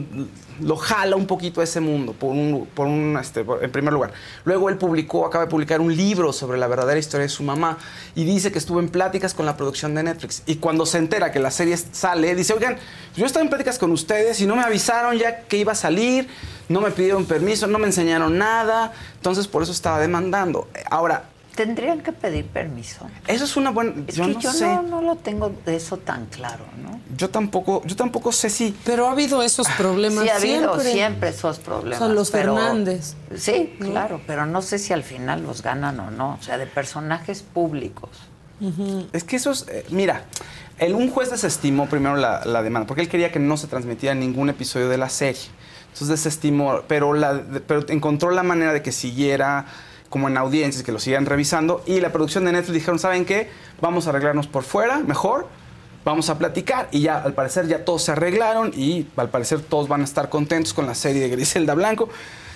lo jala un poquito a ese mundo, por un, por un, este, en primer lugar. Luego él publicó, acaba de publicar un libro sobre la verdadera historia de su mamá, y dice que estuvo en pláticas con la producción de Netflix. Y cuando se entera que la serie sale, dice, oigan, yo estaba en pláticas con ustedes y no me avisaron ya que iba a salir, no me pidieron permiso, no me enseñaron nada, entonces por eso estaba demandando. Ahora, Tendrían que pedir permiso. eso es una buena... Es yo que no yo sé. no, no lo tengo de eso tan claro, ¿no? Yo tampoco, yo tampoco sé si... Pero ha habido esos problemas Sí, ha habido siempre. siempre, esos problemas. O sea, los pero- Fernández. Sí, ¿no? claro, pero no sé si al final los ganan o no. O sea, de personajes públicos. Es que eso es, eh, mira, el, un juez desestimó primero la, la demanda, porque él quería que no se transmitiera ningún episodio de la serie. Entonces desestimó, pero, la, pero encontró la manera de que siguiera como en audiencias, que lo sigan revisando, y la producción de Netflix dijeron, ¿saben qué? Vamos a arreglarnos por fuera, mejor, vamos a platicar, y ya al parecer ya todos se arreglaron, y al parecer todos van a estar contentos con la serie de Griselda Blanco,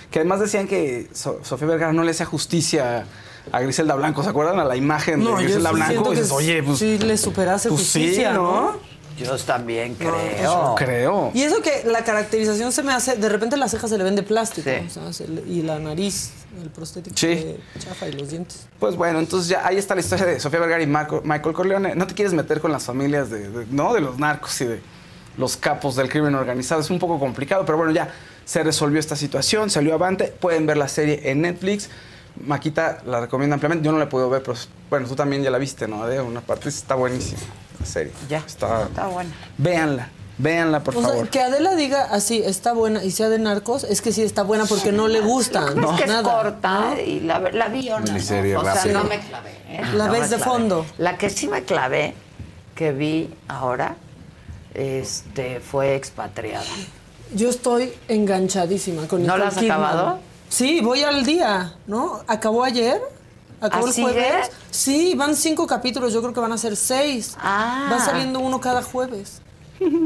que además decían que So- Sofía Vergara no le hacía justicia a Griselda Blanco, ¿se acuerdan? A la imagen No, de yo Griselda sí Blanco, y dices, oye, pues... sí le superase pues sí, justicia, ¿no? ¿no? Yo también No, creo. Creo. Y eso que la caracterización se me hace, de repente las cejas se le ven de plástico, o sea, se le- y la nariz, el prostético Sí. se chafa y los dientes. Pues bueno, entonces ya ahí está la historia de Sofía Vergara y Marco- Michael Corleone. No te quieres meter con las familias de, de- ¿no? de los narcos y de los capos del crimen organizado. Es un poco complicado, pero bueno, ya se resolvió esta situación, salió avante. Pueden ver la serie en Netflix. Maquita la recomiendo ampliamente. Yo no la he podido ver, pero bueno, tú también ya la viste, ¿no? De una parte está buenísima serie. Ya. Está, Está bueno. véanla, véanla, por o favor. sea, que Adela diga así, está buena y sea de narcos, es que sí está buena porque no le gusta. Es No, que es corta y la, la vi o no. O sea, no me clavé. ¿eh? La No ves de clavé. fondo. La que sí me clavé, que vi ahora, este, fue expatriada. Yo estoy enganchadísima con ¿No la has Kidman. acabado? Sí, voy al día, ¿no? Acabó ayer. Acabó ¿Ah, el jueves. Sí, van cinco capítulos, yo creo que van a ser seis. Ah. Va saliendo uno cada jueves.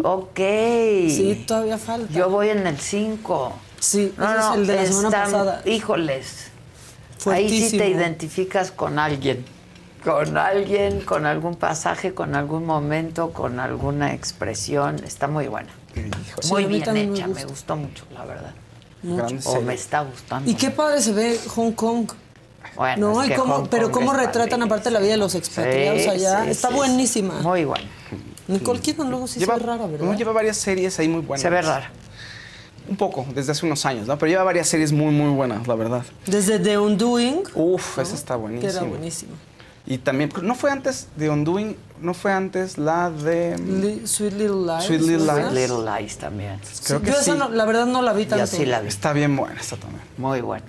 Ok. Sí, todavía falta. Yo voy en el 5. Sí, No, ese no, es el de la semana están- pasada. Híjoles. Ahí sí Fuertísimo. te identificas con alguien. Con alguien, con algún pasaje, con algún momento, con alguna expresión. Está muy buena. Sí, muy bien me hecha, me, gusta. gustó mucho, la verdad. Mucho. O me está gustando. Y qué padre se ve Hong Kong. Bueno, No, es y que cómo, pero cómo retratan aparte la vida de los expatriados Sí, allá. sí, Está sí, buenísima. Muy bueno. Nicole Kidman luego sí Lleva, se ve rara, ¿verdad? no, lleva varias series ahí muy buenas. Se ve rara. Un poco, desde hace unos años, ¿no? Pero lleva varias series muy, muy buenas, la verdad. Desde The Undoing, Uf, esa está que buenísima. era buenísima. Y también, ¿no fue antes de Undoing? ¿No fue antes la de...? Li- Sweet Little Lies. Sweet Little. Lies. Little Lies también. Creo que Yo esa sí. no- la verdad no la vi tanto. Yo sí la vi. Está bien buena esta también. Muy buena.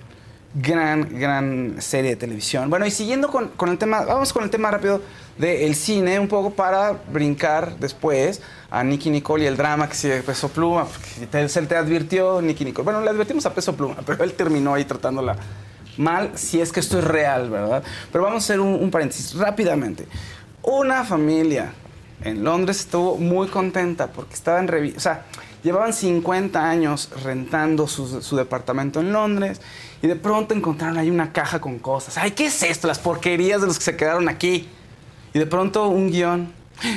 Gran, gran serie de televisión. Bueno, y siguiendo con, el tema, vamos con el tema rápido del cine, un poco para brincar después a Nicky Nicole y el drama que sigue Peso Pluma, porque él te advirtió, Nicky Nicole. Bueno, le advertimos a Peso Pluma, pero él terminó ahí tratándola mal, si es que esto es real, ¿verdad? Pero vamos a hacer un, paréntesis rápidamente. Una familia en Londres estuvo muy contenta porque estaban, o sea, llevaban 50 años rentando su, su departamento en Londres y de pronto encontraron ahí una caja con cosas. Ay, ¿qué es esto? Las porquerías de los que se quedaron aquí. Y de pronto un guion.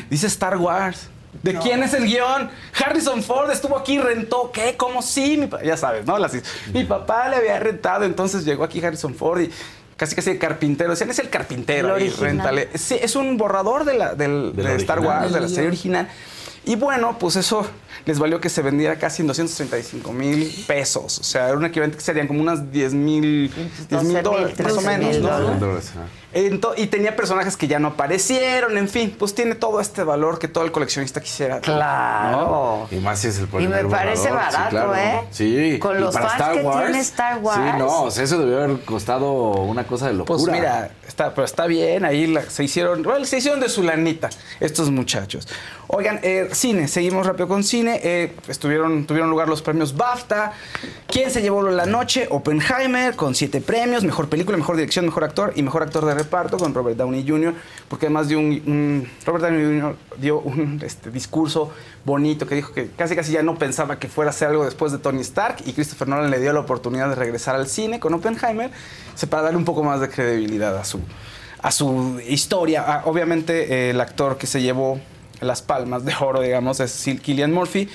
Dice Star Wars. ¿De quién es el guion? Harrison Ford estuvo aquí, rentó. ¿Qué? ¿Cómo sí? Mi ya sabes, ¿no? Las- mi papá le había rentado, entonces llegó aquí Harrison Ford y casi casi de carpintero. Decían, es el carpintero. El réntale. Sí, es un borrador de, la, del, Del de Star original. Wars, de la serie original. Y bueno, pues eso les valió que se vendiera casi en 235 mil pesos. O sea, era un equivalente que serían como unas 10 mil 10 mil 12,000, dólares, más o 13,000 menos, ¿no? dólares. Dólares, y tenía personajes que ya no aparecieron, en fin, pues tiene todo este valor que todo el coleccionista quisiera. Claro. Y más si es el Y primer me parece borrador, sí, barato, claro. ¿eh? Sí. Con y los fans que tiene Star Wars. Sí, no, o sea, eso debió haber costado una cosa de locura. Pues mira, está, pero está bien, ahí la- se hicieron, bueno, se hicieron de su lanita estos muchachos. Oigan, eh, cine, seguimos rápido con cine. Eh, estuvieron, tuvieron lugar los premios BAFTA. ¿Quién se llevó la noche? Oppenheimer, con siete premios: mejor película, mejor dirección, mejor actor y mejor actor de reparto con Robert Downey Jr. Porque además dio un, un- Robert Downey Jr. dio un este, discurso bonito que dijo que casi casi ya no pensaba que fuera a hacer algo después de Tony Stark y Christopher Nolan le dio la oportunidad de regresar al cine con Oppenheimer para darle un poco más de credibilidad a su, a su historia. Ah, obviamente eh, el actor que se llevó las palmas de oro, digamos, es Cillian Murphy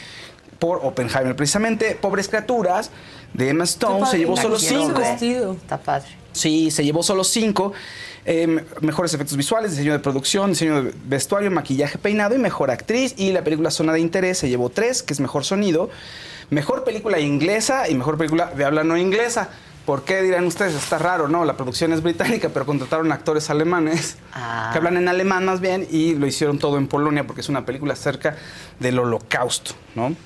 por Oppenheimer. Precisamente, Pobres Criaturas de Emma Stone se llevó solo quiero cinco. Está padre. Sí, se llevó solo cinco. Eh, mejores efectos visuales, diseño de producción, diseño de vestuario, maquillaje, peinado y mejor actriz. Y la película Zona de Interés se llevó tres, que es mejor sonido, mejor película inglesa y mejor película de habla no inglesa. ¿Por qué dirán ustedes? Está raro, ¿no? La producción es británica, pero contrataron actores alemanes Ah. que hablan en alemán más bien y lo hicieron todo en Polonia porque es una película acerca del holocausto, ¿no?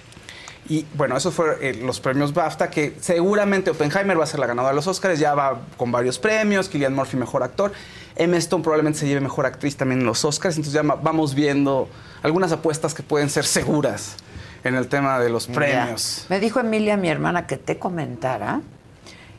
Y bueno, esos fueron eh, los premios BAFTA, que seguramente Oppenheimer va a ser la ganadora de los Oscars, ya va con varios premios, Killian Murphy mejor actor, Emma Stone probablemente se lleve mejor actriz también en los Oscars, entonces ya vamos viendo algunas apuestas que pueden ser seguras en el tema de los premios. Ya. Me dijo Emilia, mi hermana, que te comentara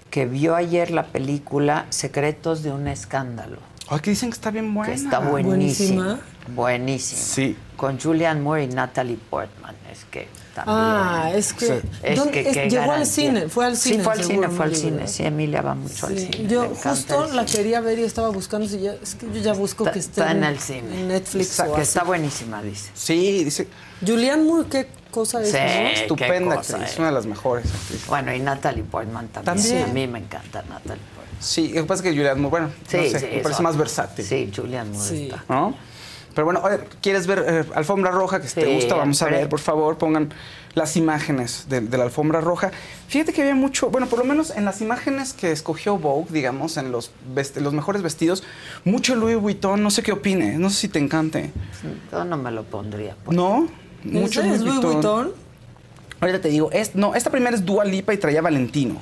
que vio ayer la película Secretos de un escándalo. Ay, que dicen que está bien buena. Que está buenísima. Buenísima. Buenísima. Sí. Con Julianne Moore y Natalie Portman. Es que también. Ah, es que- Es ¿dónde- que es- llegó al garantía. cine, fue al cine, Sí, fue al cine, fue al cine. Sí, Emilia va mucho al Sí, cine. Yo justo la cine. quería ver y estaba buscando si ya. Es que yo ya busco Está, que esté está en el cine. Netflix. Exacto, o que así. está buenísima, dice. Sí, dice. Julianne Moore, qué cosa es. Sí, Estupenda cosa, actriz, eh. una de las mejores actrices. Bueno, y Natalie Portman también. También. Sí, a mí me encanta Natalie Portman. Sí, lo que pasa es que Julianne Moore, bueno, Sí, no sé, sí, me parece eso. más versátil. Sí, Julianne Moore Sí. está. ¿no? Pero bueno, oye, ¿quieres ver eh, Alfombra Roja? Que si te Sí, gusta, vamos a ver, por favor, pongan las imágenes de, de la Alfombra Roja. Fíjate que había mucho, bueno, por lo menos en las imágenes que escogió Vogue, digamos, en los, vest- los mejores vestidos, mucho Louis Vuitton, no sé qué opine, no sé si te encante. Yo no me lo pondría. pues. ¿No? ¿Ese es Louis Vuitton? Ahorita te digo, es, no, esta primera es Dua Lipa y traía Valentino.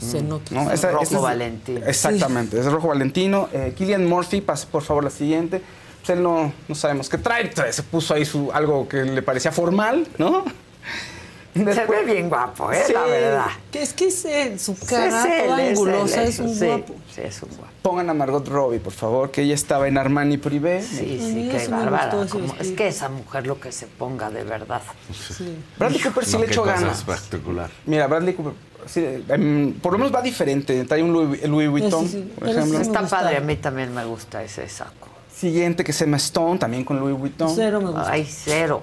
Se nota. ¿no? Esta- Rojo esta es- Valentino. Exactamente, es rojo Valentino. Eh, Killian Murphy, pase por favor la siguiente. Pues él no, no sabemos qué trae, trae, se puso ahí su, algo que le parecía formal, ¿no? Se ve bien guapo, ¿eh? La Sí. verdad. Que es que ese- su cara Es él, toda es él, es un sí, guapo. Sí, es un guapo. Pongan a Margot Robbie, por favor, que ella estaba en Armani Privé. Sí, sí, qué bárbara. es vestido. que esa mujer lo que se ponga de verdad. Bradley Cooper sí No, le echó ganas. espectacular. Mira, Bradley Cooper, sí, em, por lo menos va diferente. Trae un Louis, Louis Vuitton, Sí, sí, por ejemplo. sí Está gusta. padre, a mí también me gusta ese saco. Siguiente que se llama Stone, también con Louis Vuitton. Cero me gusta. Ay, cero.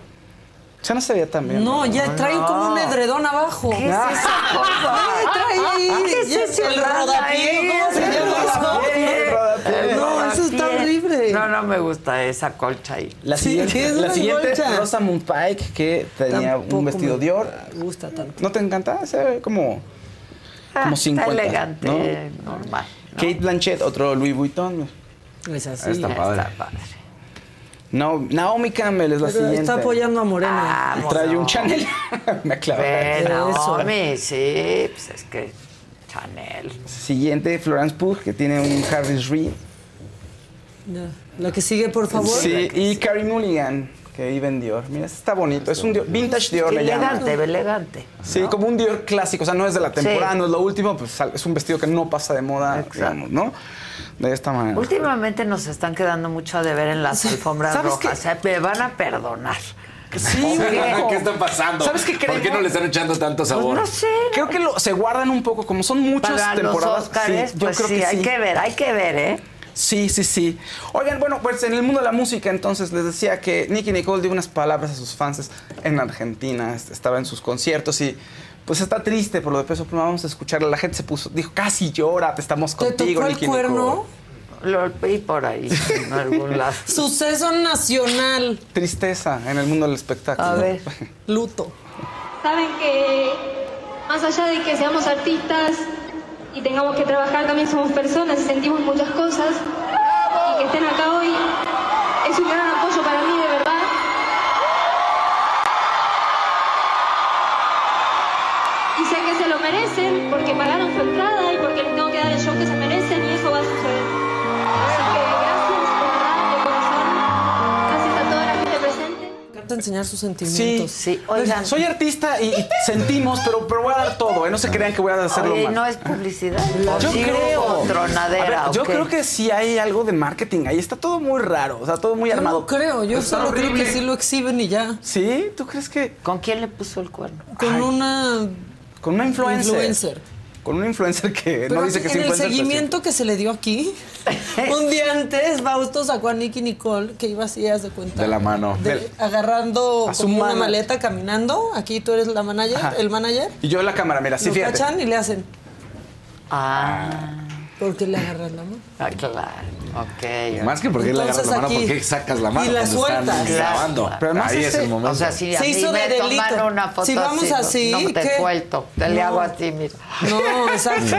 Ya no se veía tan bien. No, ya traen como un edredón abajo. ¿Qué es esa cosa? Ay, trae ahí. ¿Qué es ese el rodapié? ¿cómo se llama eso? No, eso está horrible. No, no me gusta esa colcha ahí. La siguiente, ¿qué es la siguiente? Rosamund Pike, que tenía Tampoco un vestido me Dior. gusta tanto. ¿No te encanta? Se ve como, Ah, como 50. Está elegante, ¿no? normal. ¿no? Kate Blanchett, otro Louis Vuitton. Es así. Está padre. Está padre. No, Naomi Campbell es la Pero siguiente. está apoyando a Morena. Trae no. un Chanel. Me Eso. hombre, sí, pues es que Chanel. Siguiente, Florence Pugh, que tiene un Harris Reed. Ya. La que sigue, por favor. Sí, y Carrie Mulligan, que vive en Dior. Mira, está bonito. Es un Dior, vintage Dior, le llaman. Elegante, elegante. Sí, como un Dior clásico. O sea, no es de la temporada, Sí. no es lo último. Pues es un vestido que no pasa de moda, Exacto. digamos, ¿no? De esta manera. Últimamente nos están quedando mucho a deber en las alfombras ¿Sabes rojas. ¿eh? Me van a perdonar. Sí, ¿Qué? ¿Qué está pasando? ¿Sabes qué creo? ¿Por qué no le están echando tanto Pues sabor? no sé. Creo que lo- se guardan un poco, como son muchas Para los temporadas. Óscares, sí, yo pues creo sí, que hay sí. que ver, hay que ver, ¿eh? Sí, sí, sí. Oigan, bueno, pues en el mundo de la música, entonces les decía que Nicky Nicole dio unas palabras a sus fans en Argentina. est- Estaba en sus conciertos y pues está triste por lo de peso pluma. Vamos a escucharla. La gente se puso, dijo, casi llora, te estamos ¿Te contigo, tocó el cuerno? Lo vi por ahí, en algún lado. Suceso nacional. Tristeza en el mundo del espectáculo. A ver. Luto. Saben que más allá de que seamos artistas y tengamos que trabajar, también somos personas y sentimos muchas cosas. Y que estén acá hoy es un gran apoyo para mí, de verdad. Merecen porque pagaron su entrada y porque les tengo que dar el show que se merecen y eso va a suceder. Así que gracias, de verdad, de corazón. Gracias a toda la gente presente. Canta enseñar sus Sí, sentimientos. Sí, Pues, oigan. Soy artista y, y sentimos, pero, pero voy a dar todo, ¿eh? No se crean que voy a hacerlo Oye, mal. no es publicidad. Yo ¿O sí creo. tronadera, A ver, yo ¿o qué? creo que sí hay algo de marketing ahí. Está todo muy raro, o sea, todo muy Yo armado. no creo, yo Está solo creo que sí lo exhiben y ya. ¿Sí? ¿Tú crees que...? ¿Con quién le puso el cuerno? Con una Con una influencer. influencer. Con una influencer que Pero no dice que es en el influencer. pero sí. seguimiento que se le dio aquí, un día antes, Fausto sacó a Nicky Nicole, que iba así, haz de cuenta. De la mano. de- agarrando A su como una mano. maleta, caminando. Aquí tú eres la manager, Ajá. el manager. Y yo en la cámara, mira, sí, lo fíjate. cachan y le hacen. Ah. ¿Por qué le agarras la mano? Ah, claro. Ok. Más que porque le agarras la mano, aquí- ¿por qué sacas la mano y la cuando están sueltas. grabando? Pero además Ahí es el momento. O sea, si a Se mí hizo me de toman delito. una foto Si vamos así, así, no te ¿qué? suelto. Te le No. hago así, mira. No, exacto.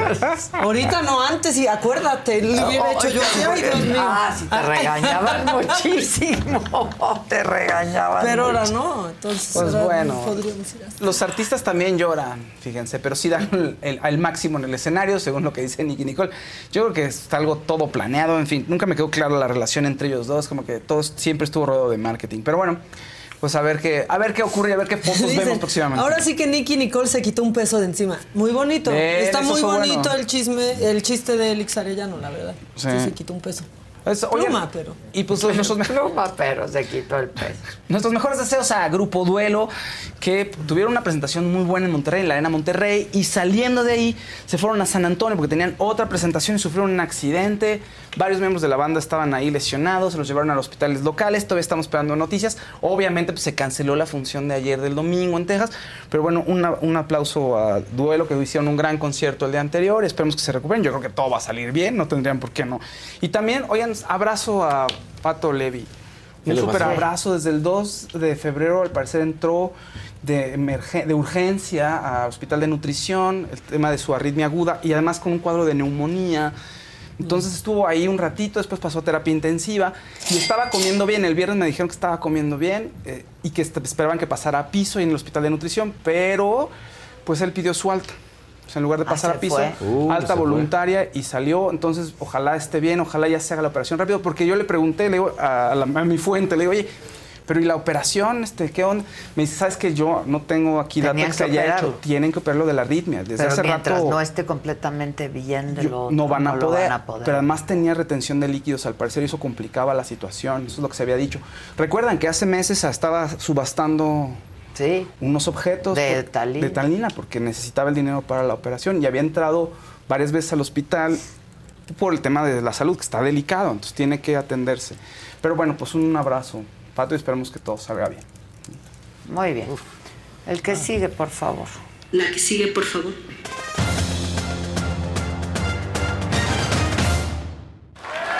Ahorita no, antes y acuérdate, le hubiera hecho yo ay Dios mío. Ah, sí, te regañaban muchísimo. Te regañaban. Pero ahora no, entonces Pues ahora bueno. no podríamos ir así. Los artistas también lloran, fíjense, pero sí dan el, el- al máximo en el escenario, según lo que dice Nicky Nicole. Yo creo que es algo todo planeado, en fin, nunca me quedó clara la relación entre ellos dos, como que todo siempre estuvo rodeado de marketing. Pero bueno, pues a ver qué, a ver qué ocurre y a ver qué fotos Dicen, vemos próximamente. Ahora sí que Nicky Nicole se quitó un peso de encima. Muy bonito. Bien, Está muy bonito bueno. el chisme, el chiste de Elix Arellano, la verdad. Sí. Sí, se quitó un peso. Es- oye, Pluma, pero. Y pues nuestros, Pluma, pero se quitó el peso. nuestros mejores deseos a Grupo Duelo, que tuvieron una presentación muy buena en Monterrey, en la Arena Monterrey, y saliendo de ahí se fueron a San Antonio porque tenían otra presentación y sufrieron un accidente. Varios miembros de la banda estaban ahí lesionados, se los llevaron a los hospitales locales, todavía estamos esperando noticias. Obviamente pues, se canceló la función de ayer del domingo en Texas, pero bueno, una- un aplauso a Duelo que hicieron un gran concierto el día anterior, esperemos que se recuperen, yo creo que todo va a salir bien, no tendrían por qué no. Y también, oigan, abrazo a Pato Levi. ¿Qué Un super abrazo desde el 2 de febrero, al parecer entró de, urgencia a hospital de nutrición, el tema de su arritmia aguda y además con un cuadro de neumonía. Entonces estuvo ahí un ratito, después pasó a terapia intensiva y estaba comiendo bien. El viernes me dijeron que estaba comiendo bien eh, y que esperaban que pasara a piso y en el hospital de nutrición, pero pues él pidió su alta. O sea, en lugar de Ah, pasar a piso. Uh, alta fue. voluntaria y salió. Entonces, ojalá esté bien, ojalá ya se haga la operación rápido, porque yo le pregunté le digo, a, la- a mi fuente, le digo, oye, pero ¿y la operación? Este, ¿Qué onda? Me dice, ¿sabes que Yo no tengo aquí datos Tenían que se que haya operarlo. hecho. Tienen que operarlo de la arritmia. Desde Pero hace mientras rato no esté completamente bien de yo- lo no, van a, no poder, van a poder. Pero además tenía retención de líquidos, al parecer, y eso complicaba la situación. Eso es lo que se había dicho. Recuerdan que hace meses estaba subastando Sí. unos objetos De por- Talina. de Talina porque necesitaba el dinero para la operación y había entrado varias veces al hospital por el tema de la salud, que está delicado, entonces tiene que atenderse. Pero bueno, pues un abrazo, Pato, y esperemos que todo salga bien. Muy bien. El que sigue, por favor. La que sigue, por favor.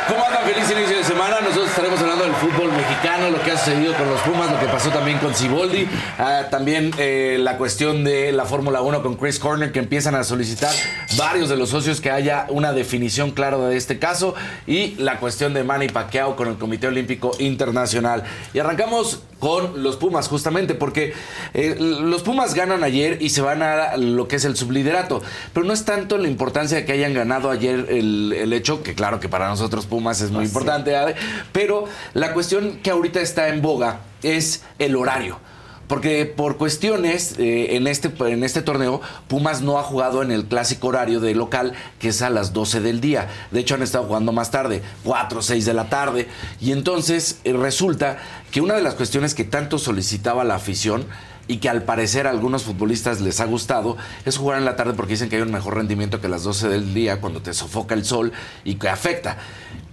¿Cómo andan? Feliz inicio de semana. Nosotros estaremos hablando del fútbol mexicano, lo que ha sucedido con los Pumas, lo que pasó también con Ciboldi, ah, también eh, la cuestión de la Fórmula 1 con Chris Corner, que empiezan a solicitar varios de los socios que haya una definición clara de este caso, y la cuestión de Manny Pacquiao con el Comité Olímpico Internacional. Y arrancamos con los Pumas, justamente, porque eh, los Pumas ganan ayer y se van a lo que es el subliderato. Pero no es tanto la importancia de que hayan ganado ayer el, hecho, que claro que para nosotros es muy importante, ¿vale? pero la cuestión que ahorita está en boga es el horario. Porque por cuestiones eh, en, este, en este torneo, Pumas no ha jugado en el clásico horario de local, que es a las 12 del día. De hecho, han estado jugando más tarde, 4 o 6 de la tarde. Y entonces eh, resulta que una de las cuestiones que tanto solicitaba la afición y que al parecer a algunos futbolistas les ha gustado es jugar en la tarde porque dicen que hay un mejor rendimiento que las 12 del día cuando te sofoca el sol y que afecta.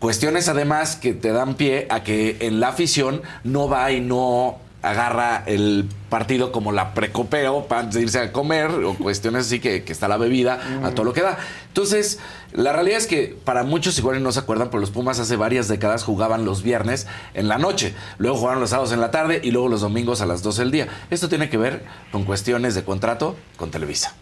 Cuestiones además que te dan pie a que en la afición no va y no agarra el partido como la precopeo para irse a comer o cuestiones así que, que está la bebida a todo lo que da. Entonces, la realidad es que para muchos igual no se acuerdan, pero los Pumas hace varias décadas jugaban los viernes en la noche, luego jugaron los sábados en la tarde y luego los domingos a las 12 del día. Esto tiene que ver con cuestiones de contrato con Televisa.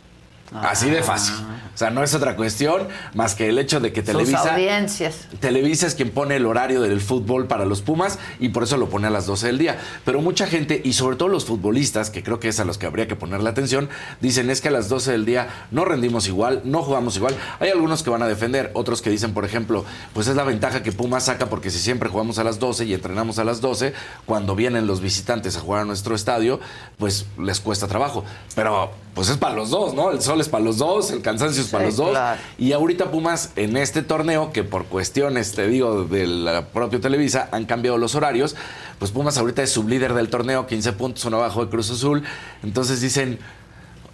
Así de fácil. O sea, no es otra cuestión más que el hecho de que Sus Televisa... audiencias. Televisa es quien pone el horario del fútbol para los Pumas y por eso lo pone a las 12 del día. Pero mucha gente, y sobre todo los futbolistas, que creo que es a los que habría que ponerle atención, dicen es que a las 12 del día no rendimos igual, no jugamos igual. Hay algunos que van a defender, otros que dicen, por ejemplo, pues es la ventaja que Pumas saca porque si siempre jugamos a las 12 y entrenamos a las 12, cuando vienen los visitantes a jugar a nuestro estadio, pues les cuesta trabajo. Pero pues es para los dos, ¿no? El sol para los dos, el cansancio es para Sí, los dos. claro. Y ahorita Pumas en este torneo, que por cuestiones, te digo, de la propia Televisa, han cambiado los horarios, pues Pumas ahorita es sublíder del torneo, 15 puntos, uno abajo de Cruz Azul. Entonces dicen,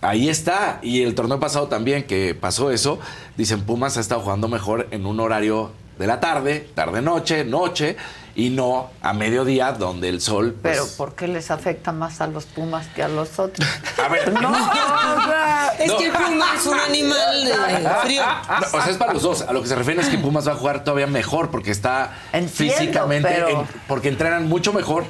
ahí está. Y el torneo pasado también, que pasó eso, dicen Pumas ha estado jugando mejor en un horario de la tarde, tarde-noche, noche, y no a mediodía, donde el sol... pues, Pero ¿por qué les afecta más a los Pumas que a los otros? A ver, no, o sea, Es que el puma es un animal de frío. No, o sea, es para los dos. A lo que se refiere es que Pumas va a jugar todavía mejor porque está Entiendo, físicamente, pero- en- porque entrenan mucho mejor.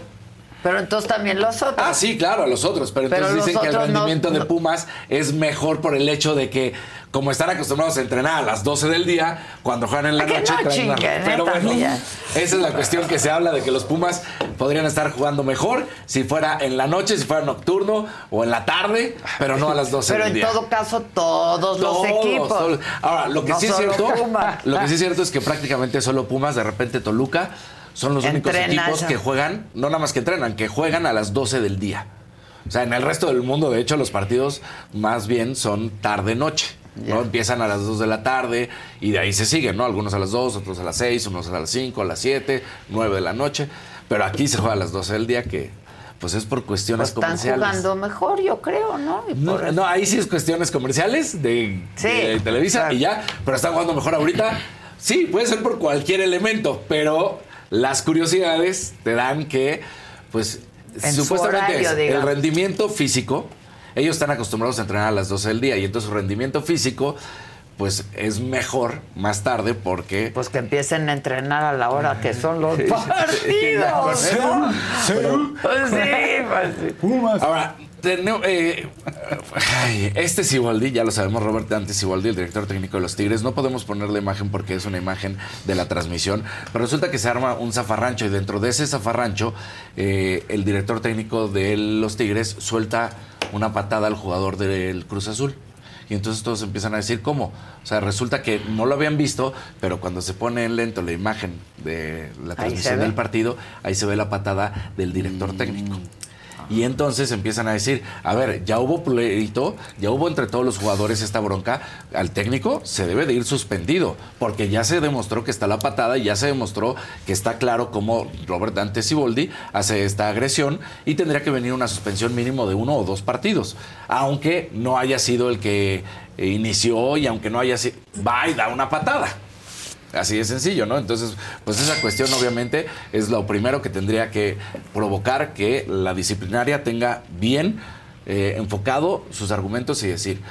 Pero entonces también los otros. Ah, sí, claro, a los otros. Pero, Pero entonces dicen que el no- rendimiento de Pumas es mejor por el hecho de que, como están acostumbrados a entrenar a las 12 del día, cuando juegan en la noche. no traen una- Pero bueno, esa es la cuestión que se habla de que los Pumas podrían estar jugando mejor si fuera en la noche, si fuera nocturno o en la tarde, pero no a las 12 Pero del en día. todo caso, todos, los equipos. todos. Ahora, lo que No sí es cierto, Pumas. lo que sí es cierto es que prácticamente solo Pumas, de repente Toluca, son los únicos equipos que juegan, no nada más que entrenan, que juegan a las 12 del día. O sea, en el resto del mundo, de hecho, los partidos más bien son tarde-noche. ¿no? Empiezan a las 2 de la tarde y de ahí se siguen, ¿no? Algunos a las 2, otros a las 6, unos a las 5, a las 7, 9 de la noche. Pero aquí se juega a las 12 del día, que pues es por cuestiones Están comerciales. jugando mejor, yo creo, ¿no? Y No, ahí sí es cuestiones comerciales de, Sí, de Televisa y ya, pero están jugando mejor ahorita. Sí, puede ser por cualquier elemento, pero las curiosidades te dan que, pues, En su supuestamente horario, es el rendimiento físico. Ellos están acostumbrados a entrenar a las 12 del día y entonces su rendimiento físico, pues, es mejor más tarde porque... Pues que empiecen a entrenar a la hora que son los partidos, ¿no? Pues sí, pues sí. Ahora, tenemos, eh, este Siboldi, ya lo sabemos, Robert Dante Siboldi, el director técnico de los Tigres, no podemos poner la imagen porque es una imagen de la transmisión, pero resulta que se arma un zafarrancho y dentro de ese zafarrancho, eh, el director técnico de los Tigres suelta una patada al jugador del Cruz Azul. Y entonces todos empiezan a decir, ¿cómo? O sea, resulta que no lo habían visto, pero cuando se pone en lento la imagen de la transmisión del partido, ahí se ve la patada del director técnico. Y entonces empiezan a decir, a ver, ya hubo pleito, ya hubo entre todos los jugadores esta bronca, al técnico se debe de ir suspendido, porque ya se demostró que está la patada y ya se demostró que está claro cómo Robert Dante Siboldi hace esta agresión y tendría que venir una suspensión mínimo de uno o dos partidos, aunque no haya sido el que inició y aunque no haya sido, va y da una patada. Así de sencillo, ¿no? Entonces, pues esa cuestión obviamente es lo primero que tendría que provocar que la disciplinaria tenga bien eh, enfocado sus argumentos y decir.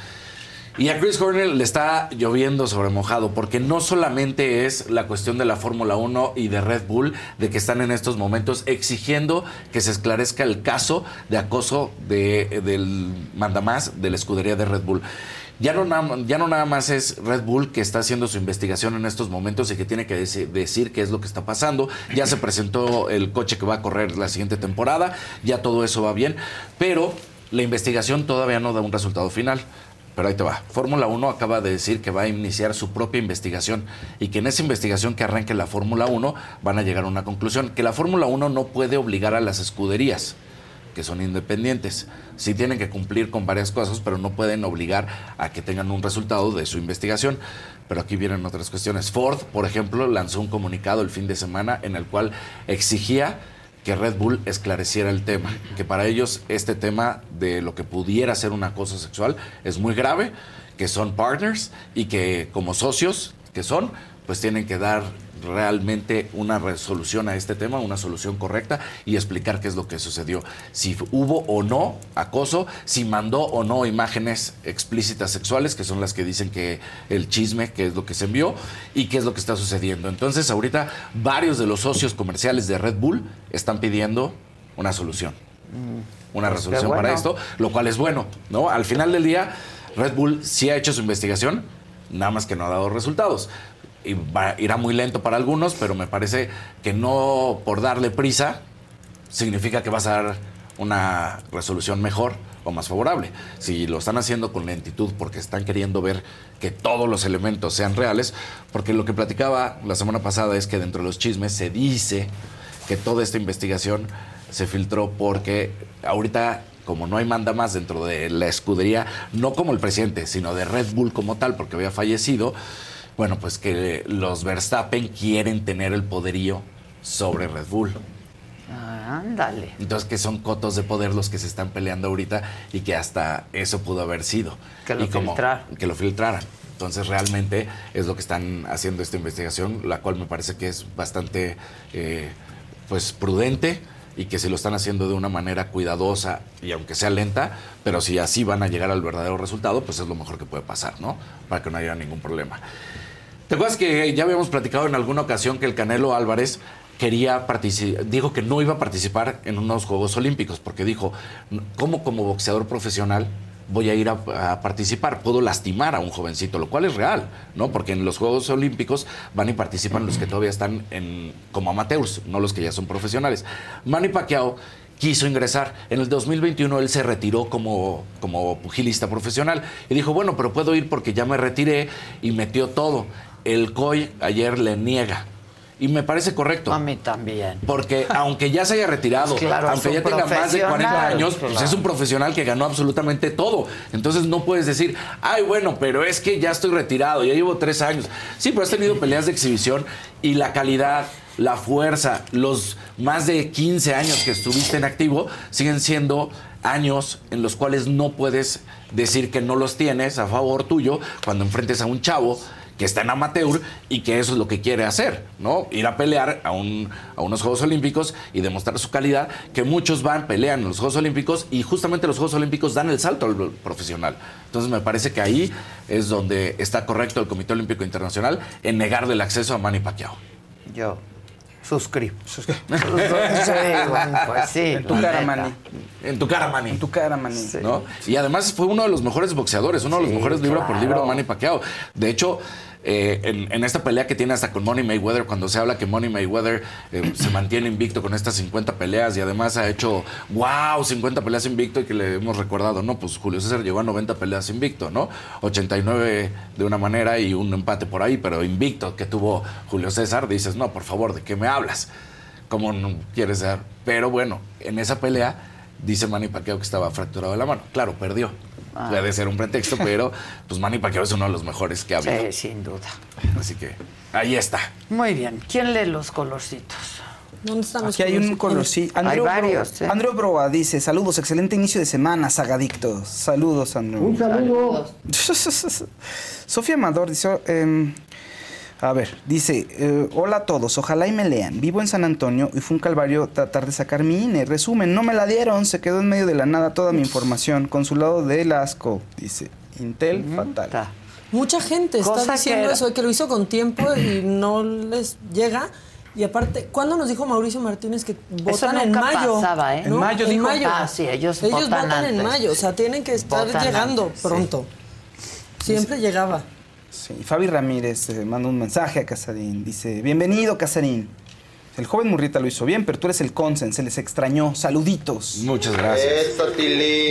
Y a Chris Horner le está lloviendo sobre mojado, porque no solamente es la cuestión de la Fórmula 1 y de Red Bull, de que están en estos momentos exigiendo que se esclarezca el caso de acoso de, del mandamás de la escudería de Red Bull. Ya no, nada más es Red Bull que está haciendo su investigación en estos momentos y que tiene que deci- decir qué es lo que está pasando. Ya se presentó el coche que va a correr la siguiente temporada, ya todo eso va bien, pero la investigación todavía no da un resultado final. Pero ahí te va. Fórmula 1 acaba de decir que va a iniciar su propia investigación y que en esa investigación que arranque la Fórmula 1 van a llegar a una conclusión. Que la Fórmula 1 no puede obligar a las escuderías que son independientes. Sí tienen que cumplir con varias cosas, pero no pueden obligar a que tengan un resultado de su investigación. Pero aquí vienen otras cuestiones. Ford, por ejemplo, lanzó un comunicado el fin de semana en el cual exigía que Red Bull esclareciera el tema, que para ellos este tema de lo que pudiera ser un acoso sexual es muy grave, que son partners y que como socios que son, pues tienen que dar realmente una resolución a este tema, una solución correcta y explicar qué es lo que sucedió. Si hubo o no acoso, si mandó o no imágenes explícitas sexuales, que son las que dicen que el chisme, que es lo que se envió y qué es lo que está sucediendo. Entonces, ahorita varios de los socios comerciales de Red Bull están pidiendo una solución una Pues resolución para esto, lo cual es bueno, ¿no? Al final del día, Red Bull sí ha hecho su investigación, nada más que no ha dado resultados. Irá muy lento para algunos, pero me parece que no por darle prisa significa que vas a dar una resolución mejor o más favorable. Si lo están haciendo con lentitud porque están queriendo ver que todos los elementos sean reales, porque lo que platicaba la semana pasada es que dentro de los chismes se dice que toda esta investigación se filtró porque ahorita como no hay manda más dentro de la escudería, no como el presidente, sino de Red Bull como tal, porque había fallecido, bueno, pues que los Verstappen quieren tener el poderío sobre Red Bull. Ah, ándale. Entonces, que son cotos de poder los que se están peleando ahorita y que hasta eso pudo haber sido. Que lo Y como-. Que lo filtraran. Entonces, realmente es lo que están haciendo esta investigación, la cual me parece que es bastante eh, pues prudente y que si lo están haciendo de una manera cuidadosa y aunque sea lenta, pero si así van a llegar al verdadero resultado, pues es lo mejor que puede pasar, ¿no? Para que no haya ningún problema. ¿Te acuerdas que ya habíamos platicado en alguna ocasión que el Canelo Álvarez quería participar, dijo que no iba a participar en unos Juegos Olímpicos porque dijo, ¿cómo como boxeador profesional voy a ir a, participar? Puedo lastimar a un jovencito, lo cual es real, ¿no? Porque en los Juegos Olímpicos van y participan los que todavía están en, como amateurs, no los que ya son profesionales. Manny Pacquiao quiso ingresar. En el 2021 él se retiró como, como pugilista profesional y dijo, bueno, pero puedo ir porque ya me retiré y metió todo. El COI ayer le niega. Y me parece correcto. A mí también. Porque aunque ya se haya retirado, Pues claro, aunque ya tenga más de 40 profesional, años, pues claro. es un profesional que ganó absolutamente todo. Entonces no puedes decir, ay, bueno, pero es que ya estoy retirado, ya llevo tres años. Sí, pero has tenido peleas de exhibición y la calidad, la fuerza, los más de 15 años que estuviste en activo siguen siendo años en los cuales no puedes decir que no los tienes a favor tuyo cuando enfrentes a un chavo que está en amateur y que eso es lo que quiere hacer, ¿no? Ir a pelear a, un, a unos Juegos Olímpicos y demostrar su calidad, que muchos van, pelean en los Juegos Olímpicos y justamente los Juegos Olímpicos dan el salto al profesional. Entonces me parece que ahí es donde está correcto el Comité Olímpico Internacional en negarle el acceso a Manny Pacquiao. Yo suscribo. Sí, bueno, pues sí. En tu cara. Manny. En tu cara, Manny. En tu cara, Manny. ¿no? Y además fue uno de los mejores boxeadores, uno de los mejores libro por libro. Manny Pacquiao. De hecho, eh, en, en esta pelea que tiene hasta con Money Mayweather, cuando se habla que Money Mayweather eh, se mantiene invicto con estas 50 peleas y además ha hecho, wow, 50 peleas invicto y que le hemos recordado, no, pues Julio César llegó a 90 peleas invicto, ¿no? 89 de una manera y un empate por ahí, pero invicto que tuvo Julio César, dices, no, por favor, ¿de qué me hablas? ¿Cómo no quieres ser? Pero bueno, en esa pelea dice Manny Pacquiao que estaba fracturado de la mano. Claro, perdió. Ah. Puede ser un pretexto, pero pues Manny Pacquiao es uno de los mejores que ha habido. Sí, sin duda. Así que ahí está. Muy bien. ¿Quién lee los colorcitos? ¿Dónde están los Aquí hay un colorcitos? color, sí. Hay varios, Broa, ¿eh? Andreu Broa dice, saludos, excelente inicio de semana, sagadictos. Saludos, Andrew. Un saludo. Sofía Amador dice, em, a ver, dice, eh, hola a todos, ojalá y me lean. Vivo en San Antonio y fue un calvario tratar de sacar mi INE. Resumen, no me la dieron, se quedó en medio de la nada toda mi información. Consulado del asco, dice. Intel, fatal. Mucha gente está Cosa diciendo eso, que lo hizo con tiempo y no les llega. Y aparte, ¿cuándo nos dijo Mauricio Martínez que votan en nunca mayo? pasaba, ¿eh? ¿No? En mayo dijo. mayo. Ah, sí, ellos Ellos votan votan, en mayo, o sea, tienen que estar Votan llegando antes, sí. pronto. Siempre llegaba. Sí, Fabi Ramírez eh, manda un mensaje a Casarín. Dice, bienvenido, Casarín. El joven Murrita lo hizo bien, pero tú eres el consen, se les extrañó. Saluditos. Muchas gracias.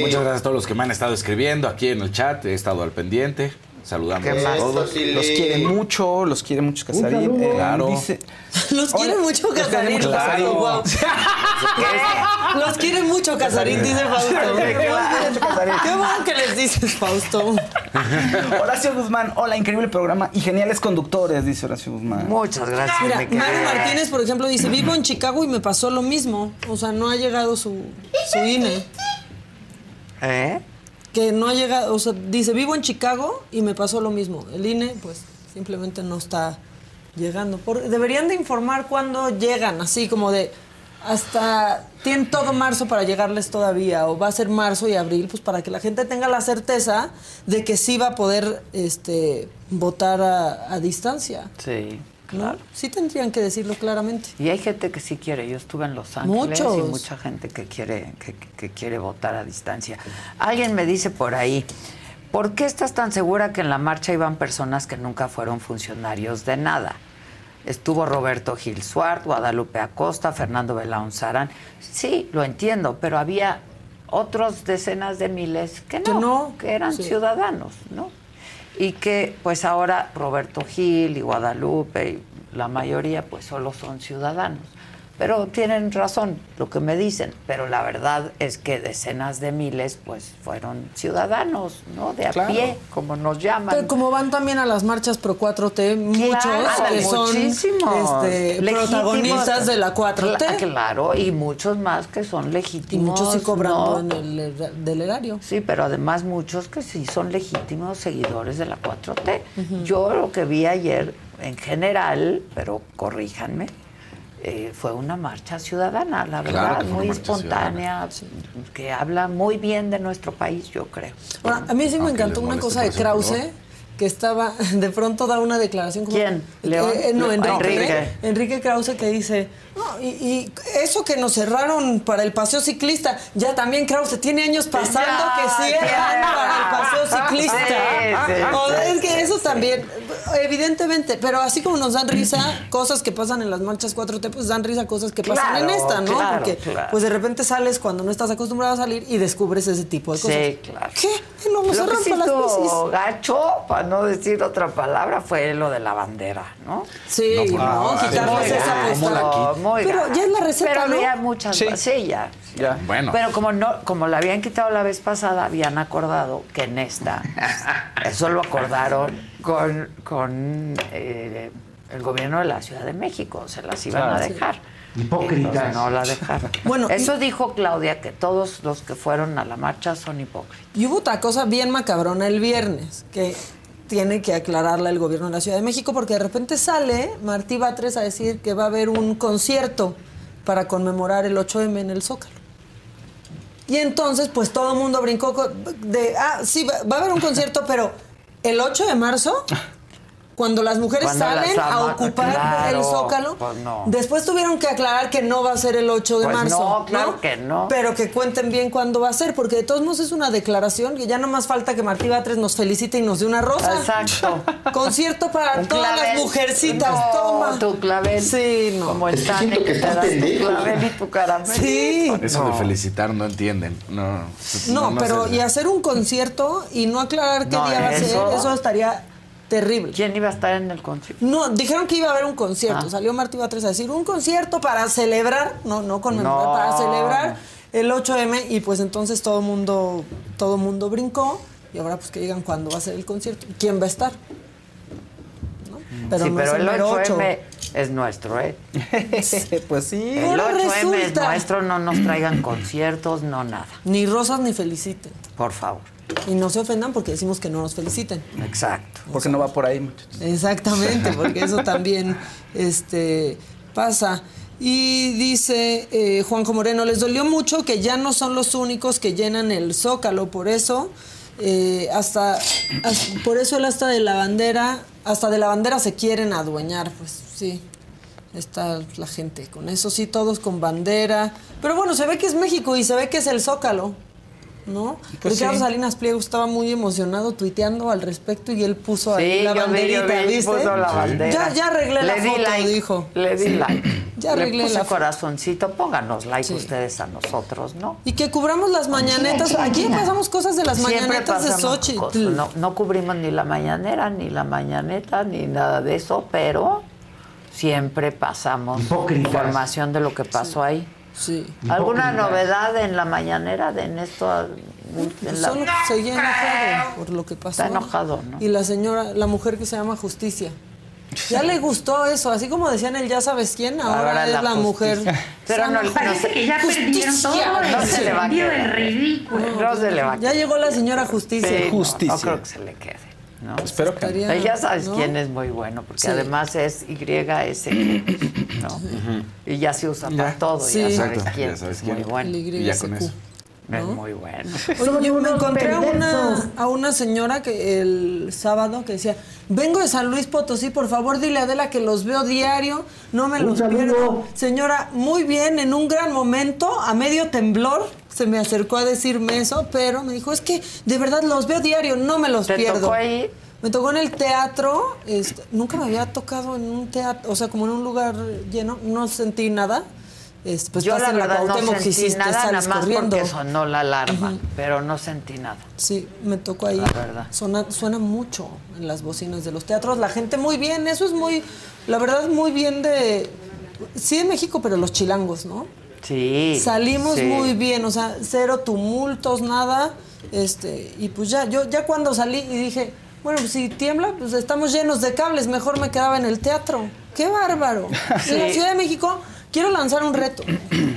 Muchas gracias a todos los que me han estado escribiendo aquí en el chat. He estado al pendiente. Saludando ¿Qué a todos. Los quiere mucho, los quiere mucho Casarín. Eh, Claro. Dice, Los quiere mucho los quiere Casarín. Casarín. Wow. Los quiere mucho Casarín, dice Fausto. Qué bueno que les dices, Fausto. Horacio Guzmán, hola, increíble programa y geniales conductores, dice Horacio Guzmán. Muchas gracias. Mira. Mario Martínez, por ejemplo, dice, vivo en Chicago y me pasó lo mismo. O sea, no ha llegado su, su INE. ¿Eh? Que no ha llegado, o sea, dice, vivo en Chicago y me pasó lo mismo. El INE, pues, simplemente no está llegando. Por- deberían de informar cuándo llegan, así como de, hasta, tienen todo marzo para llegarles todavía, o va a ser marzo y abril, pues para que la gente tenga la certeza de que sí va a poder este, votar a, a distancia. Sí. Claro. Sí tendrían que decirlo claramente. Y hay gente que sí quiere. Yo estuve en Los Ángeles y mucha gente que quiere, que, que quiere votar a distancia. Alguien me dice por ahí, ¿por qué estás tan segura que en la marcha iban personas que nunca fueron funcionarios de nada? Estuvo Roberto Gil Suart, Guadalupe Acosta, Fernando Belaún Sarán. Sí, lo entiendo, pero había otros decenas de miles que no, que, eran sí. ciudadanos, ¿no? Y que pues ahora Roberto Gil y Guadalupe y la mayoría pues solo son ciudadanos. Pero tienen razón lo que me dicen, pero la verdad es que decenas de miles pues fueron ciudadanos, ¿no? De a Claro. pie, como nos llaman. Pero como van también a las marchas pro 4T, muchos Claro, que son muchísimos. este, Legítimos. protagonistas de la 4T. Cla- Claro, y muchos más que son Y legítimos. muchos sí cobrando ¿no? en el del erario. Sí, pero además muchos que sí son legítimos seguidores de la 4T. Yo lo que vi ayer, en general, pero corríjanme, eh, fue una marcha ciudadana, la Claro verdad, muy espontánea, que habla muy bien de nuestro país, yo creo. Ahora, a mí sí me Aunque encantó una cosa de Krause, color. que estaba, de pronto da una declaración como... ¿Quién? ¿León? Eh, eh, no. Enrique. Enrique Krause que dice, no, y, y eso que nos cerraron para el paseo ciclista, ya también Krause tiene años pasando Ya, que cierran ya. para el paseo ciclista. Sí, sí, O sea, es que eso sí. también, evidentemente, pero así como nos dan risa cosas que pasan en las marchas 4T, pues dan risa cosas que pasan en esta, ¿no? claro, Porque claro. pues de repente sales cuando no estás acostumbrado a salir y descubres ese tipo de cosas. Sí, claro. ¿Qué? No, que cerran para las bicis. gacho, para no decir otra palabra, fue lo de la bandera, ¿no? Sí, no, favor. quitarles Muy esa Pero ya es la receta, Pero ¿no? había muchas Sí. sí, ya. Ya. Bueno. Pero como no, como la habían quitado la vez pasada, habían acordado que en esta, eso lo acordaron con, con eh, el gobierno de la Ciudad de México, se las iban Claro. a Sí. dejar. Hipócritas. Entonces, no la dejaron. Bueno, eso dijo Claudia, que todos los que fueron a la marcha son hipócritas. Y hubo otra cosa bien macabrona el viernes, que tiene que aclararla el gobierno de la Ciudad de México, porque de repente sale Martí Batres a decir que va a haber un concierto para conmemorar el 8M en el Zócalo. Y entonces, pues todo el mundo brincó de, ah, sí, va, va a haber un concierto, pero el 8 de marzo, cuando las mujeres Cuando salen las a ocupar claro, el Zócalo, pues no. después tuvieron que aclarar que no va a ser el 8 de Pues marzo. no, claro que no. Pero que cuenten bien cuándo va a ser, porque de todos modos es una declaración que ya no más falta que Martí Batres nos felicite y nos dé una rosa. Exacto. Concierto para Un todas clavel. las mujercitas, No, toma. tu clavel. Sí, no. Como el siento que te das tu clavel y tu caramelo. Sí. Eso No. de felicitar no entienden. No, No, pero y hacer un concierto y no aclarar qué No, día va a ser, eso estaría terrible. ¿Quién iba a estar en el concierto? No, dijeron que iba a haber un concierto. Ah. Salió Martí Batres a decir un concierto para celebrar, no, no conmemorar, No. para celebrar el 8M y pues entonces todo mundo, todo mundo brincó y ahora pues que digan cuándo va a ser el concierto, quién va a estar. ¿no? Pero sí, no pero es el mero 8M es nuestro, ¿eh? pues sí. El Ahora 8M es nuestro, no nos traigan conciertos, no nada. Ni rosas ni feliciten. Por favor. Y no se ofendan porque decimos que no nos feliciten. Exacto. Porque no va por ahí, muchachos. Exactamente, porque eso también este, pasa. Y dice eh, Juanjo Moreno, les dolió mucho que ya no son los únicos que llenan el zócalo, por eso, eh, hasta, as- por eso el hasta de la bandera, hasta de la bandera se quieren adueñar, pues sí, está la gente con eso, sí, todos con bandera. Pero bueno, se ve que es México y se ve que es el zócalo. ¿No? Pues Ricardo sí. Salinas Pliego estaba muy emocionado tuiteando al respecto y él puso ahí Sí, la yo vi, yo banderita, vi, ¿viste? puso la bandera. Ya, ya arreglé la Le di foto, like, dijo. Le di Sí. like. Ya Le puse la foto. corazoncito, pónganos like ustedes a nosotros, ¿no? Y que cubramos las mañanetas. Aquí pasamos cosas de las Siempre mañanetas de cosas. No, no cubrimos ni la mañanera, ni la mañaneta, ni nada de eso, pero siempre pasamos información de lo que pasó ahí. Sí. ¿Alguna Hipócritas. novedad en la mañanera de en esto? en la- Solo seguía enojado por lo que pasó. Está enojado, ¿no? Y la señora, la mujer que se llama Justicia. Ya le gustó eso, así como decían el ya sabes quién, ahora, Ahora es la la, justicia. mujer. Pero no- no Parece se- que ya perdieron todo No el se le va a sentido quedar. del ridículo. No se le va a Ya llegó la señora Justicia. Sí, no, No, creo que se le quede. ¿No? Espero que Estaría- ya sabes ¿no? quién es muy bueno, porque Sí. además es YS, ¿no? Y ya se usa para todo, Sí. ya sabes Exacto, quién ya sabes es quién. muy bueno. El Y ya con eso. Es muy bueno. Oye, yo me encontré a una, a una señora que el sábado que decía, vengo de San Luis Potosí, por favor dile a Adela que los veo diario, no me Un los saludo. pierdo. Señora, muy bien, en un gran momento, a medio temblor, se me acercó a decirme eso, pero me dijo, es que de verdad los veo diario, no me los ¿Te pierdo. tocó ahí? Me tocó en el teatro, este, nunca me había tocado en un teatro, o sea, como en un lugar lleno, no sentí nada. Este, pues Yo la en la verdad no sentí sí te nada, nada más corriendo. porque sonó la alarma, pero no sentí nada. Sí, me tocó ahí. La verdad. Suena, suena mucho en las bocinas de los teatros. La gente muy bien, eso es muy, la verdad, muy bien de. Sí, de México, pero los chilangos, ¿no? Sí. Salimos sí. muy bien, o sea, cero tumultos, nada. Este, y pues ya, yo ya cuando salí y dije, bueno, pues si tiembla, pues estamos llenos de cables, mejor me quedaba en el teatro. ¡Qué bárbaro! En la. Ciudad de México quiero lanzar un reto.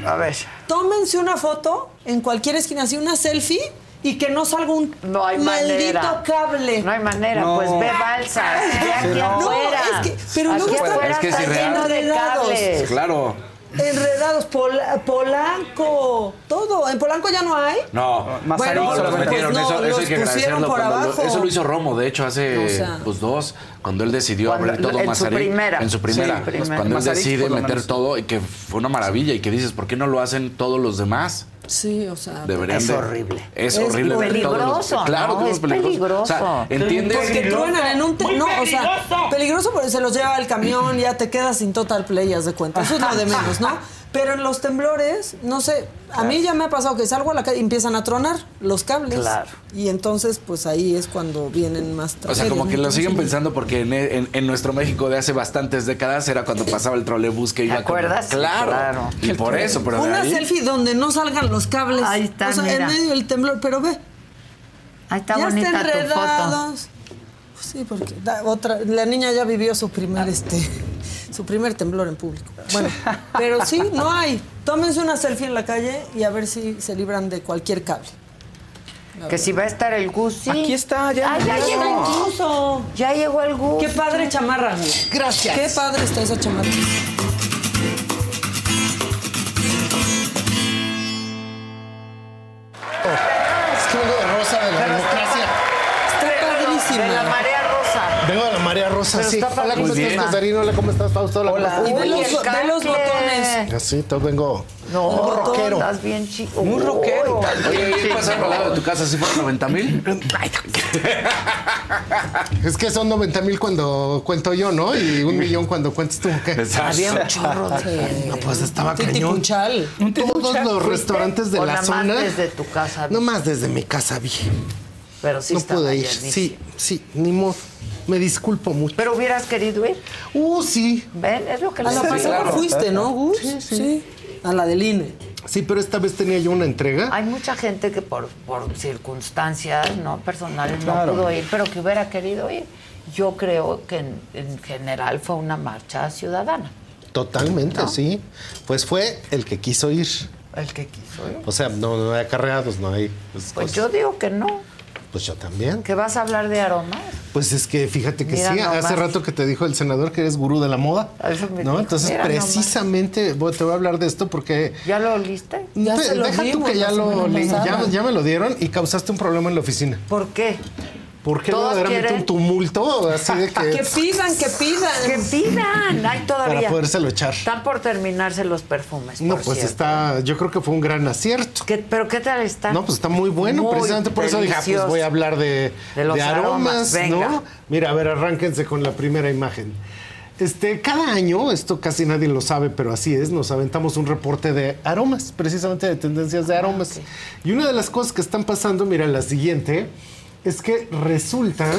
A ver. Tómense una foto en cualquier esquina, así una selfie y que no salga un No hay maldito manera. cable. No hay manera, pues ve balsas, ve aquí No, afuera. es que- pero luego está- Es que es está irreal. lleno de cables. Claro. Enredados, Pola- Polanco, todo. ¿En Polanco ya no hay? No, Bueno, no, los pues metieron, no, eso, eso hay que pusieron agradecerlo. por cuando lo- abajo. eso lo hizo Romo, de hecho, hace O sea. pues dos, cuando él decidió Cuando- abrir todo en su primera. En su primera. Sí, primera. Cuando él decide meter todo y que fue una maravilla y que dices, ¿por qué no lo hacen todos los demás? Sí, o sea. Deberían Es de- horrible. Es, Es horrible los- peligroso, Claro ¿no? que Es peligroso. O sea, peligroso. ¿entiendes? Porque truenan en un... Muy no, o sea, peligroso. peligroso porque se los lleva el camión, ya te quedas sin total play, haz de cuenta. Eso es lo de menos, ¿no? Pero en los temblores, no sé, a mí ya me ha pasado que salgo a la calle y empiezan a tronar los cables. Claro. Y entonces, pues ahí es cuando vienen más O sea, como que lo siguen pensando porque en, en- en nuestro México de hace bastantes décadas era cuando pasaba el trolebús que iba ¿Te acuerdas? Como, claro. Claro. Y por eso, pero Una ahí- selfie donde no salgan los cables. Ahí está, O sea, mira. en medio del temblor, pero ve. Ahí está ya bonita está tu foto. enredados. Sí, porque da- otra, la niña ya vivió su primer este su primer temblor en público. Bueno, pero sí, no hay. Tómense una selfie en la calle y a ver si se libran de cualquier cable. Que si va a estar el Gus, sí. Aquí está, ya. Ah, ya llegó. incluso. Ya llegó el Gus. Qué padre chamarra. Gracias. Qué padre está esa chamarra. Está Hola, ¿cómo padrísima. estás? Hola, ¿cómo estás, Fausto? Hola, Hola. ¿cómo Y ve los, ve botones. Así, todo vengo No, muy rockero. estás bien chico. Muy rockero. Oye, ayer pasaron al lado de tu casa, ¿sí fueron 90 mil? Es que son 90 mil cuando cuento yo, ¿no? Y un millón cuando cuentas tú. ¿qué? Había un chorro de. No, pues estaba cañón. Titipuchal. Todos los restaurantes de la zona. desde tu casa. No más desde mi casa vi. Pero sí no estaba pude ir. llenísimo. Sí, sí, ni modo. Me disculpo mucho. Pero hubieras querido ir. Uh, sí. Ven, es lo que A les la digo. pasada fuiste, ¿no, Gus? Sí, sí. A la del INE. Sí, pero esta vez tenía yo una entrega. Hay mucha gente que por, por circunstancias no personales Claro. no pudo ir, pero que hubiera querido ir. Yo creo que en, en general fue una marcha ciudadana. Totalmente, ¿No? sí. Pues fue el que quiso ir. El que quiso ir. O sea, no, no hay acarreados, no hay. Pues, Pues yo digo que no. Pues yo también. Que vas a hablar de aromas. Pues es que fíjate que Mira sí, nomás. hace rato que te dijo el senador que eres gurú de la moda. Eso me ¿No? dijo, Entonces, precisamente voy- te voy a hablar de esto porque. ¿Ya lo oliste? Ya Te- se lo deja tú que ya lo ya, ya me lo dieron y causaste un problema en la oficina. ¿Por qué? Porque Todos verdaderamente quieren- un tumulto así de Que que pidan, que pidan. Que pidan. Hay todavía. para podérselo echar. Están por terminarse los perfumes. No, por pues cierto. está, yo creo que fue un gran acierto. ¿Qué- ¿Pero qué tal está? No, pues está muy bueno. Muy Precisamente por eso dije, ah, pues voy a hablar de, De los de aromas, aromas, venga. ¿no? Mira, a ver, arránquense con la primera imagen. Este, cada año, esto casi nadie lo sabe, pero así es, nos aventamos un reporte de aromas, precisamente de tendencias de aromas. Y una de las cosas que están pasando, mira, la siguiente, es que resulta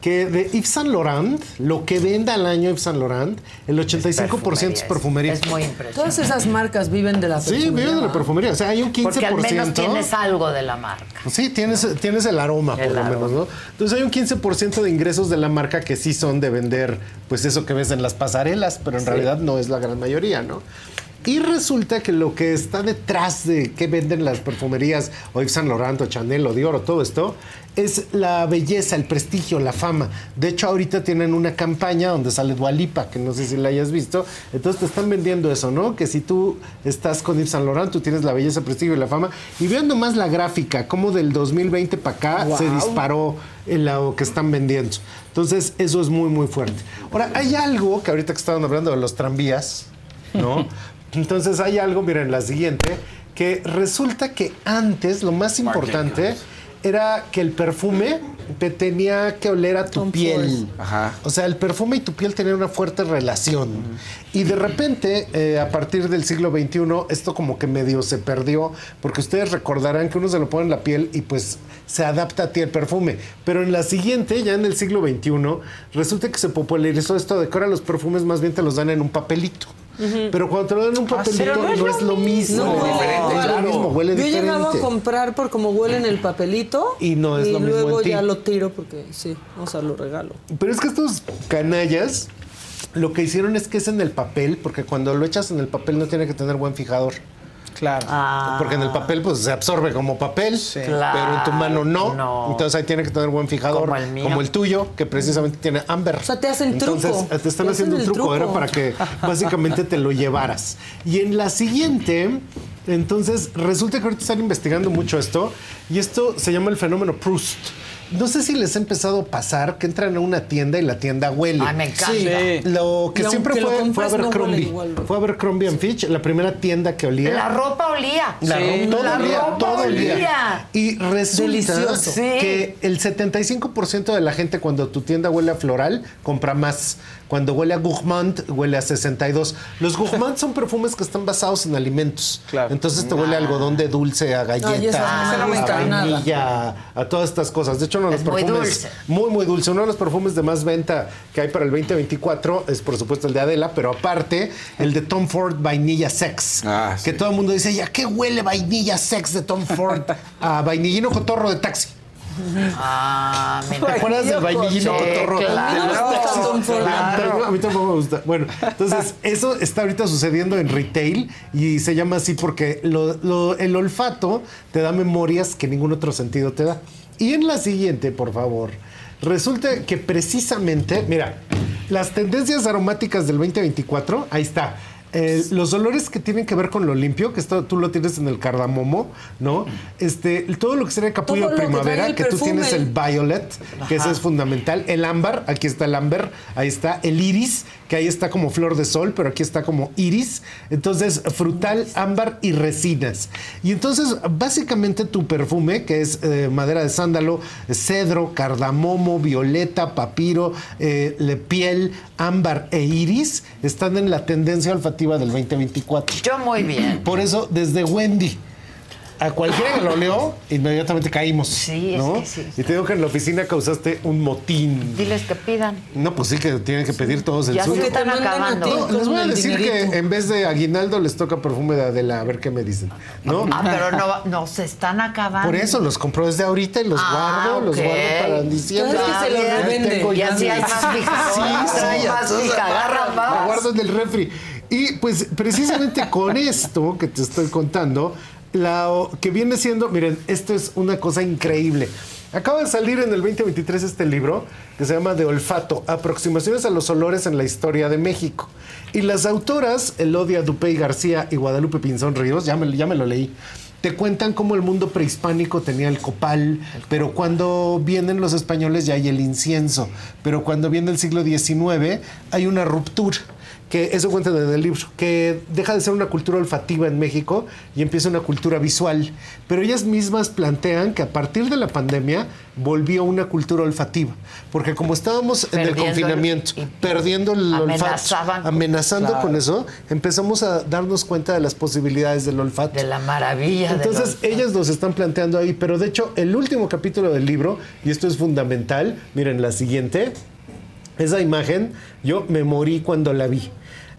que de Yves Saint Laurent, lo que venda al año Yves Saint Laurent, el 85% es perfumería. Es muy impresionante. Todas esas marcas viven de la Sí, perfumería, viven de la perfumería. O sea, hay un 15%. Porque al menos tienes algo de la marca. Sí, tienes, tienes el aroma, El por lo aroma. menos, ¿no? Entonces hay un 15% de ingresos de la marca que sí son de vender, pues eso que ves en las pasarelas, pero en realidad no es la gran mayoría, ¿no? Y resulta que lo que está detrás de que venden las perfumerías, o Yves Saint Laurent, o Chanel, o Dior, o todo esto, es la belleza, el prestigio, la fama. De hecho, ahorita tienen una campaña donde sale Dualipa, que no sé si la hayas visto. Entonces te están vendiendo eso, ¿no? Que si tú estás con Yves Saint Laurent, tú tienes la belleza, el prestigio y la fama. Y viendo más la gráfica, como del 2020 para acá Wow. se disparó en lo que están vendiendo. Entonces, eso es muy, muy fuerte. Ahora, hay algo que ahorita que estaban hablando de los tranvías, ¿no? Entonces, hay algo, miren, la siguiente, que resulta que antes lo más importante era que el perfume te tenía que oler a tu piel. O sea, el perfume y tu piel tenían una fuerte relación. Y de repente, eh, a partir del siglo XXI, esto como que medio se perdió, porque ustedes recordarán que uno se lo pone en la piel y pues se adapta a ti el perfume. Pero en la siguiente, ya en el siglo XXI, resulta que se popularizó esto de que ahora los perfumes más bien te los dan en un papelito. Pero cuando te lo dan en un papelito pero no, no es lo mismo. No, No es lo mismo, huele Yo he diferente. llegado a comprar por como huele en el papelito Y no es y lo mismo luego en ti. ya lo tiro porque sí, o sea, lo regalo. Pero es que estos canallas lo que hicieron es que es en el papel, porque cuando lo echas en el papel no tiene que tener buen fijador. Claro. Porque en el papel pues se absorbe como papel, Claro. pero en tu mano no. No. Entonces ahí tiene que tener buen fijador, Como el mío. como el tuyo, que precisamente tiene ámbar. O sea, te hacen Entonces truco. eh, te están Te haciendo un el truco, era truco. para que básicamente te lo llevaras. Y en la siguiente, entonces resulta que ahorita están investigando mucho esto, y esto se llama el fenómeno Proust. No sé si les ha empezado a pasar que entran a una tienda y la tienda huele. Ay, me encanta. Sí. Lo que Y siempre fue, fue Abercrombie. ¿no? fue Abercrombie and Fitch, la primera tienda que olía. La ropa olía. La ropa, todo La olía, ropa todo olía. olía. Y resulta Delicioso. Sí. que el 75% de la gente cuando tu tienda huele a floral, compra más. Cuando huele a Gourmand, huele a 62. Los Gourmand son perfumes que están basados en alimentos. Claro. Entonces te huele a algodón de dulce, a galleta, Ay, no me a vainilla, a, a todas estas cosas. De hecho, uno de los Es muy perfumes dulce. muy, muy dulce. Uno de los perfumes de más venta que hay para el 2024 es, por supuesto, el de Adela, pero aparte, el de Tom Ford Vainilla Sex. Ah, que sí. todo el mundo dice, ¿ya qué huele vainilla sex de Tom Ford? A vainillino cotorro de taxi. Ah, ¿Te acuerdas del vainillino Sí, cotorro? claro. A mí tampoco me gusta. Bueno, entonces, eso está ahorita sucediendo en retail y se llama así porque lo- lo- el olfato te da memorias que ningún otro sentido te da. Y en la siguiente, por favor, resulta que precisamente, mira, las tendencias aromáticas del 2024, ahí está. Eh, los olores que tienen que ver con lo limpio, que esto tú lo tienes en el cardamomo, ¿no? Este, todo lo que sería capullo que primavera, que, tú tienes el violet, que ese es fundamental. El ámbar, aquí está el ámbar, ahí está el iris, que ahí está como flor de sol, pero aquí está como iris. Entonces, frutal, ámbar y resinas. Y entonces, básicamente tu perfume, que es eh, madera de sándalo, cedro, cardamomo, violeta, papiro, eh, le- piel, ámbar e iris, están en la tendencia olfativa del 2024. Yo muy bien. Por eso, desde Wendy. A cualquiera que lo leo, inmediatamente caímos. Sí, es ¿no? que sí. Y te digo que en la oficina causaste un motín. Diles que pidan. No, pues sí que tienen que pedir todos el Ya se suyo. están acabando. No, les voy a decir que en vez de aguinaldo les toca perfume de Adela, a ver qué me dicen. ¿No? Ah, pero no, no se están acabando. Por eso los compro desde ahorita y los Ah, guardo, los ok. guardo para en diciembre. Vez que se los Ya revende. tengo Y así hay más fijador, Sí, trae sí, más entonces fija, agarra agarra, más. lo guardo en el refri. Y pues precisamente con esto que te estoy contando, la que viene siendo, miren, esto es una cosa increíble. Acaba de salir en el 2023 este libro que se llama De Olfato, Aproximaciones a los olores en la historia de México. Y las autoras, Elodia Dupey García y Guadalupe Pinzón Ríos, ya me, ya me lo leí, te cuentan cómo el mundo prehispánico tenía el copal, pero cuando vienen los españoles ya hay el incienso, pero cuando viene el siglo XIX hay una ruptura que eso cuenta en el libro, que deja de ser una cultura olfativa en México y empieza una cultura visual. Pero ellas mismas plantean que a partir de la pandemia volvió una cultura olfativa, porque como estábamos en el Perdiendo el- confinamiento, y- perdiendo el olfato, amenazando Claro. con eso, empezamos a darnos cuenta de las posibilidades del olfato. De la maravilla del Entonces, olfato. ellas nos están planteando ahí, pero de hecho, el último capítulo del libro, y esto es fundamental, miren la siguiente, esa imagen, yo me morí cuando la vi.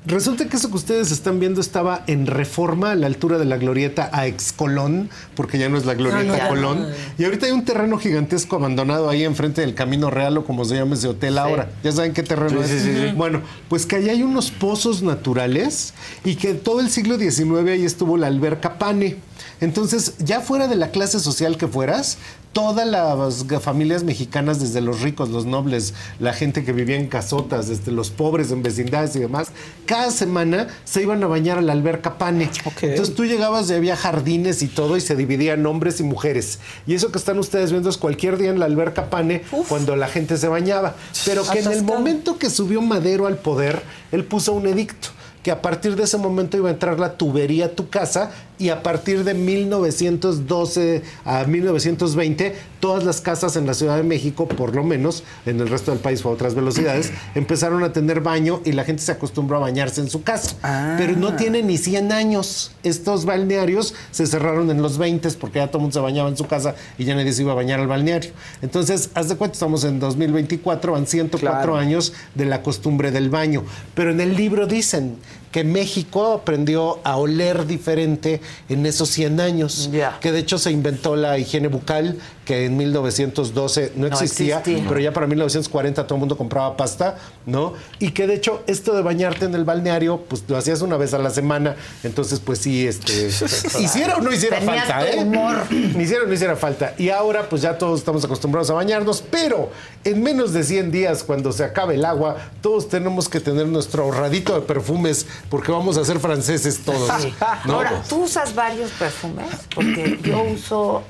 Resulta que eso que ustedes están viendo estaba en reforma a la altura de la glorieta a Excolón, porque ya no es la glorieta Ah, no, ya Colón. no. Y ahorita hay un terreno gigantesco abandonado ahí enfrente del Camino Real o como se llama ese hotel ahora. ¿Ya saben qué terreno Sí, es? sí, sí, sí. Bueno, pues que allá hay unos pozos naturales y que todo el siglo XIX ahí estuvo la alberca Pane. Entonces, ya fuera de la clase social que fueras, todas las familias mexicanas, desde los ricos, los nobles, la gente que vivía en casotas, desde los pobres en vecindades y demás, cada semana se iban a bañar a la alberca Pane. Entonces tú llegabas y había jardines y todo y se dividían hombres y mujeres. Y eso que están ustedes viendo es cualquier día en la alberca Pane cuando la gente se bañaba. Pero que en el momento que subió Madero al poder, él puso un edicto que a partir de ese momento iba a entrar la tubería a tu casa y a partir de 1912 a 1920 todas las casas en la Ciudad de México, por lo menos en el resto del país fue a otras velocidades, empezaron a tener baño y la gente se acostumbró a bañarse en su casa. Pero no tiene ni 100 años. Estos balnearios se cerraron en los 20 porque ya todo el mundo se bañaba en su casa y ya nadie se iba a bañar al balneario. Entonces, haz de cuenta, estamos en 2024, van 104 Claro. años de la costumbre del baño. Pero en el libro dicen que México aprendió a oler diferente en esos 100 años. Que de hecho se inventó la higiene bucal, que en 1912 no No existía, existía. pero ya para 1940 todo el mundo compraba pasta, ¿no? Y que de hecho esto de bañarte en el balneario, pues lo hacías una vez a la semana, entonces pues sí, este, hiciera o no hiciera Tenías falta, ¿eh? humor. Hiciera o no hiciera falta. Y ahora pues ya todos estamos acostumbrados a bañarnos, pero en menos de 100 días, cuando se acabe el agua, todos tenemos que tener nuestro ahorradito de perfumes, porque vamos a ser franceses todos. Sí. ¿no? Ahora, ¿tú usas varios perfumes? Porque yo uso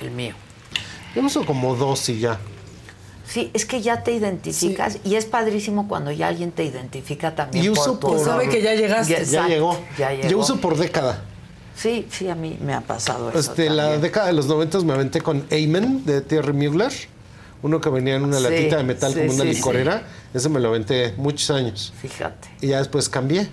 el mío. Yo uso como dos y ya. Sí, es que ya te identificas y es padrísimo cuando ya alguien te identifica también Y por tu por... olor. Ya, Exacto, llegó. Ya llegó. Yo uso por década. Sí, sí, a mí me ha pasado eso Este, la década de los 90 me aventé con Amen de Thierry Mugler. Uno que venía en una Sí, latita de metal sí, como una sí, licorera. Ese me lo aventé muchos años. Fíjate. Y ya después cambié.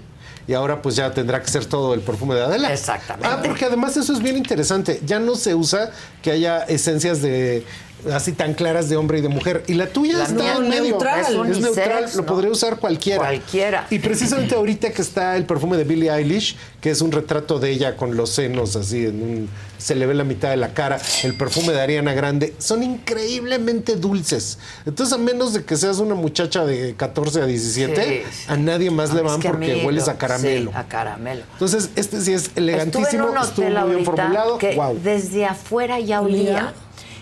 Y ahora pues ya tendrá que ser todo el perfume de Adela. Exactamente. Ah, porque además eso es bien interesante. Ya no se usa que haya esencias de así tan claras de hombre y de mujer. Y la tuya La está mía en es medio. neutral. Es Es unisex, neutral. Lo ¿no? podría usar cualquiera. Cualquiera. Y precisamente ahorita que está el perfume de Billie Eilish, que es un retrato de ella con los senos así en un se le ve la mitad de la cara, el perfume de Ariana Grande, son increíblemente dulces. Entonces, a menos de que seas una muchacha de 14 a 17, Sí, sí. a nadie más le Es van porque hueles a caramelo. Sí, a caramelo. Entonces, este sí es elegantísimo, estuvo muy bien formulado. que Wow. desde afuera ya olía.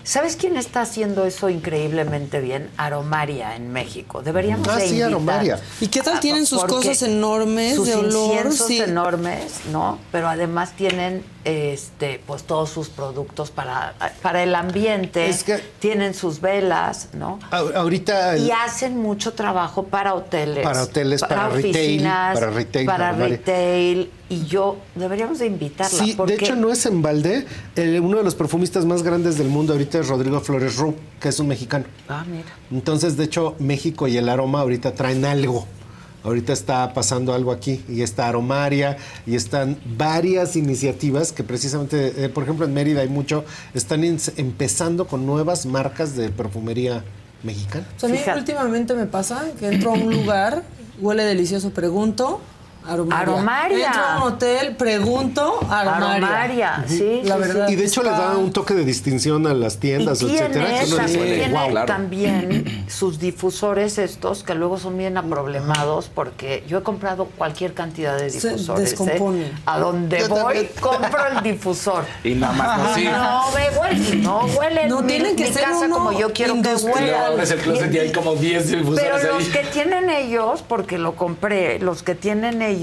¿Sabes quién está haciendo eso increíblemente bien? Aromaria en México. Deberíamos Ah, de sí. Aromaria. ¿Y qué tal tienen sus cosas enormes sus de olor? inciensos Sí. enormes, ¿no? Pero además tienen este pues todos sus productos para, para el ambiente. Es que- tienen sus velas, ¿no? Ahorita el- Y hacen mucho trabajo para hoteles. Para hoteles, para retail, oficinas, para retail, Para retail. Y yo, deberíamos de invitarla. Sí, porque de hecho no es en balde. El- uno de los perfumistas más grandes del mundo ahorita es Rodrigo Flores Ru, que es un mexicano. Ah, mira. Entonces, de hecho, México y el aroma ahorita traen algo. Ahorita está pasando algo aquí y está Aromaria y están varias iniciativas que precisamente, eh, por ejemplo, en Mérida hay mucho, están empezando con nuevas marcas de perfumería mexicana. O sea, a mí últimamente me pasa que entro a un lugar, huele delicioso, pregunto, aromaria. Aromaria. Entro a un hotel, pregunto, aromaria. Aromaria, sí, La sí, verdad. Y de hecho le está- da un toque de distinción a las tiendas, y etcétera. que "Wow". tiene también sus difusores estos que luego son bien aproblemados porque yo he comprado cualquier cantidad de Se difusores. ¿eh? A donde Yo voy, también. compro el difusor. Y nada más no sirve. No, me huele, no huele No, mi, tienen que mi ser casa uno como yo quiero que huela. abres el closet y hay como 10 difusores Pero los ahí. que tienen ellos, porque lo compré, los que tienen ellos,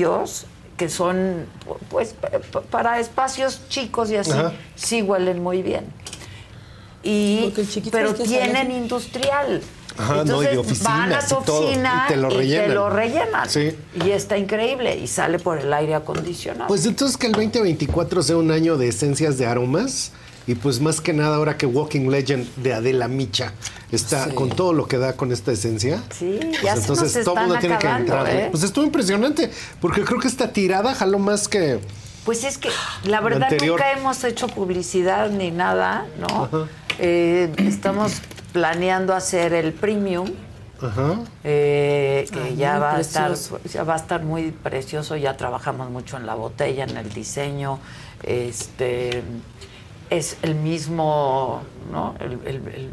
que son pues pa- pa- para espacios chicos y así, Ajá. sí huelen muy bien. Y, Porque el chiquito pero tienen sale- industrial. Ajá, no, y Entonces de oficinas van a tu y todo, oficina y te lo rellenan. lo rellenan. Sí. Y está increíble. Y sale por el aire acondicionado. Pues entonces que el 2024 sea un año de esencias de aromas y pues más que nada ahora que Walking Legend de Adela Micha está Sí. con todo lo que da con esta esencia. Sí, pues ya se nos están acabando, ¿eh? Pues estuvo impresionante porque creo que esta tirada jaló más que Pues es que la verdad nunca hemos hecho publicidad ni nada, ¿no? Eh, estamos planeando hacer el premium Ajá. eh, que Ay, ya va a estar ya va a estar muy precioso ya trabajamos mucho en la botella en el diseño este es el mismo no El- el- el-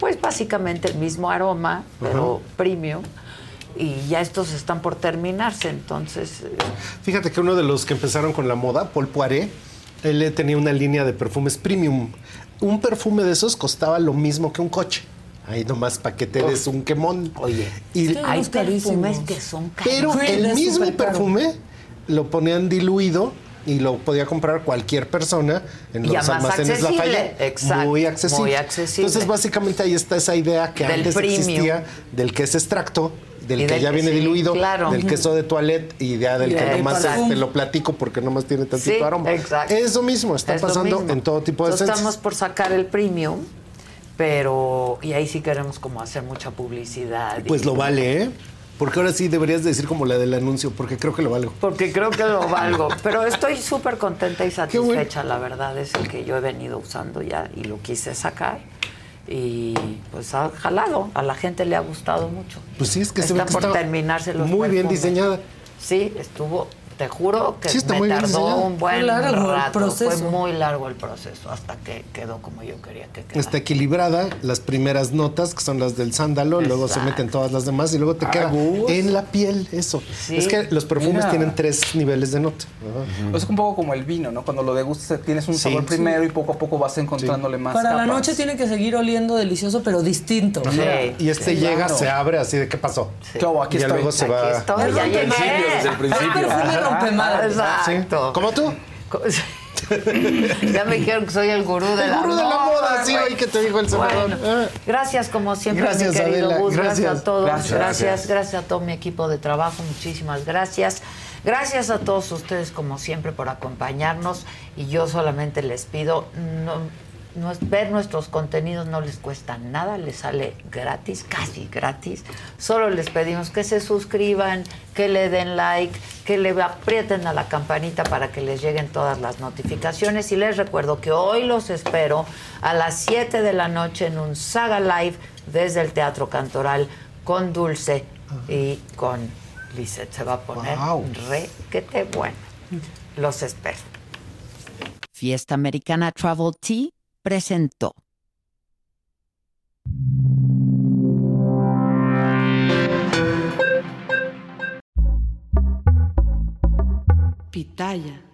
pues básicamente el mismo aroma pero premium y ya estos están por terminarse entonces eh, Fíjate que uno de los que empezaron con la moda, Paul Poiré, él tenía una línea de perfumes premium. Un perfume de esos costaba lo mismo que un coche. Ahí nomás para que te des un quemón. Oye, y, hay perfumes que son Pero caros. el mismo perfume lo ponían diluido y lo podía comprar cualquier persona en los almacenes. Lafayette. Exacto, Muy accesible. muy accesible. Entonces, básicamente ahí está esa idea que Del antes premium. existía del que es extracto, del Y que del ya que viene sí, diluido, claro. del queso de toilette y ya del que nomás te lo platico porque nomás tiene tantito Sí, aroma. exacto. Eso mismo está Es pasando mismo. en todo tipo de Entonces. Estamos por sacar el premium, pero y ahí sí queremos como hacer mucha publicidad. y- Pues lo vale, ¿eh? Porque ahora sí deberías decir como la del anuncio, porque creo que lo valgo. Porque creo que lo valgo. Pero estoy súper contenta y satisfecha, la verdad. Es el que yo he venido usando ya y lo quise sacar. Y pues ha jalado. A la gente le ha gustado mucho. Pues sí, es que se Está ve que por terminarse los muy bien diseñada. Sí, estuvo, te juro que Sí, me muy tardó un buen Fue largo el rato. proceso. Fue muy largo el proceso hasta que quedó como yo quería que quedara. Está equilibrada, las primeras notas, que son las del sándalo, luego se meten todas las demás y luego te Ah, queda Gus. en la piel eso. Sí. Es que los perfumes Mira. tienen tres niveles de nota. Es un poco como el vino, ¿no? Cuando lo degustas tienes un Sí, sabor sí. primero y poco a poco vas encontrándole más Para la noche tiene que seguir oliendo delicioso, pero distinto. Sí. Y este Sí, llega, claro. se abre así de qué pasó. ¿Qué hago? Aquí y ya luego se Aquí va. estoy, ya llegué. Desde el principio. Rompe. Exacto. ¿Como tú? ya me dijeron que soy el gurú de El la gurú de la moda, sí, hoy que te dijo el senador. Bueno, Ah. gracias como siempre, Gracias, mi querido Adela, Gus. Gracias. gracias. a todos. Gracias. Gracias. gracias, a todo mi equipo de trabajo. Muchísimas gracias. Gracias a todos ustedes como siempre por acompañarnos y yo solamente les pido no, ver nuestros contenidos no les cuesta nada, les sale gratis, casi gratis. Solo les pedimos que se suscriban, que le den like, que le aprieten a la campanita para que les lleguen todas las notificaciones. Y les recuerdo que hoy los espero a las 7 de la noche en un Saga Live desde el Teatro Cantoral con Dulce y con Lizeth. Se va a poner Wow. re que te bueno. Los espero. Fiesta Americana Travel Tea presentó. Pitaya.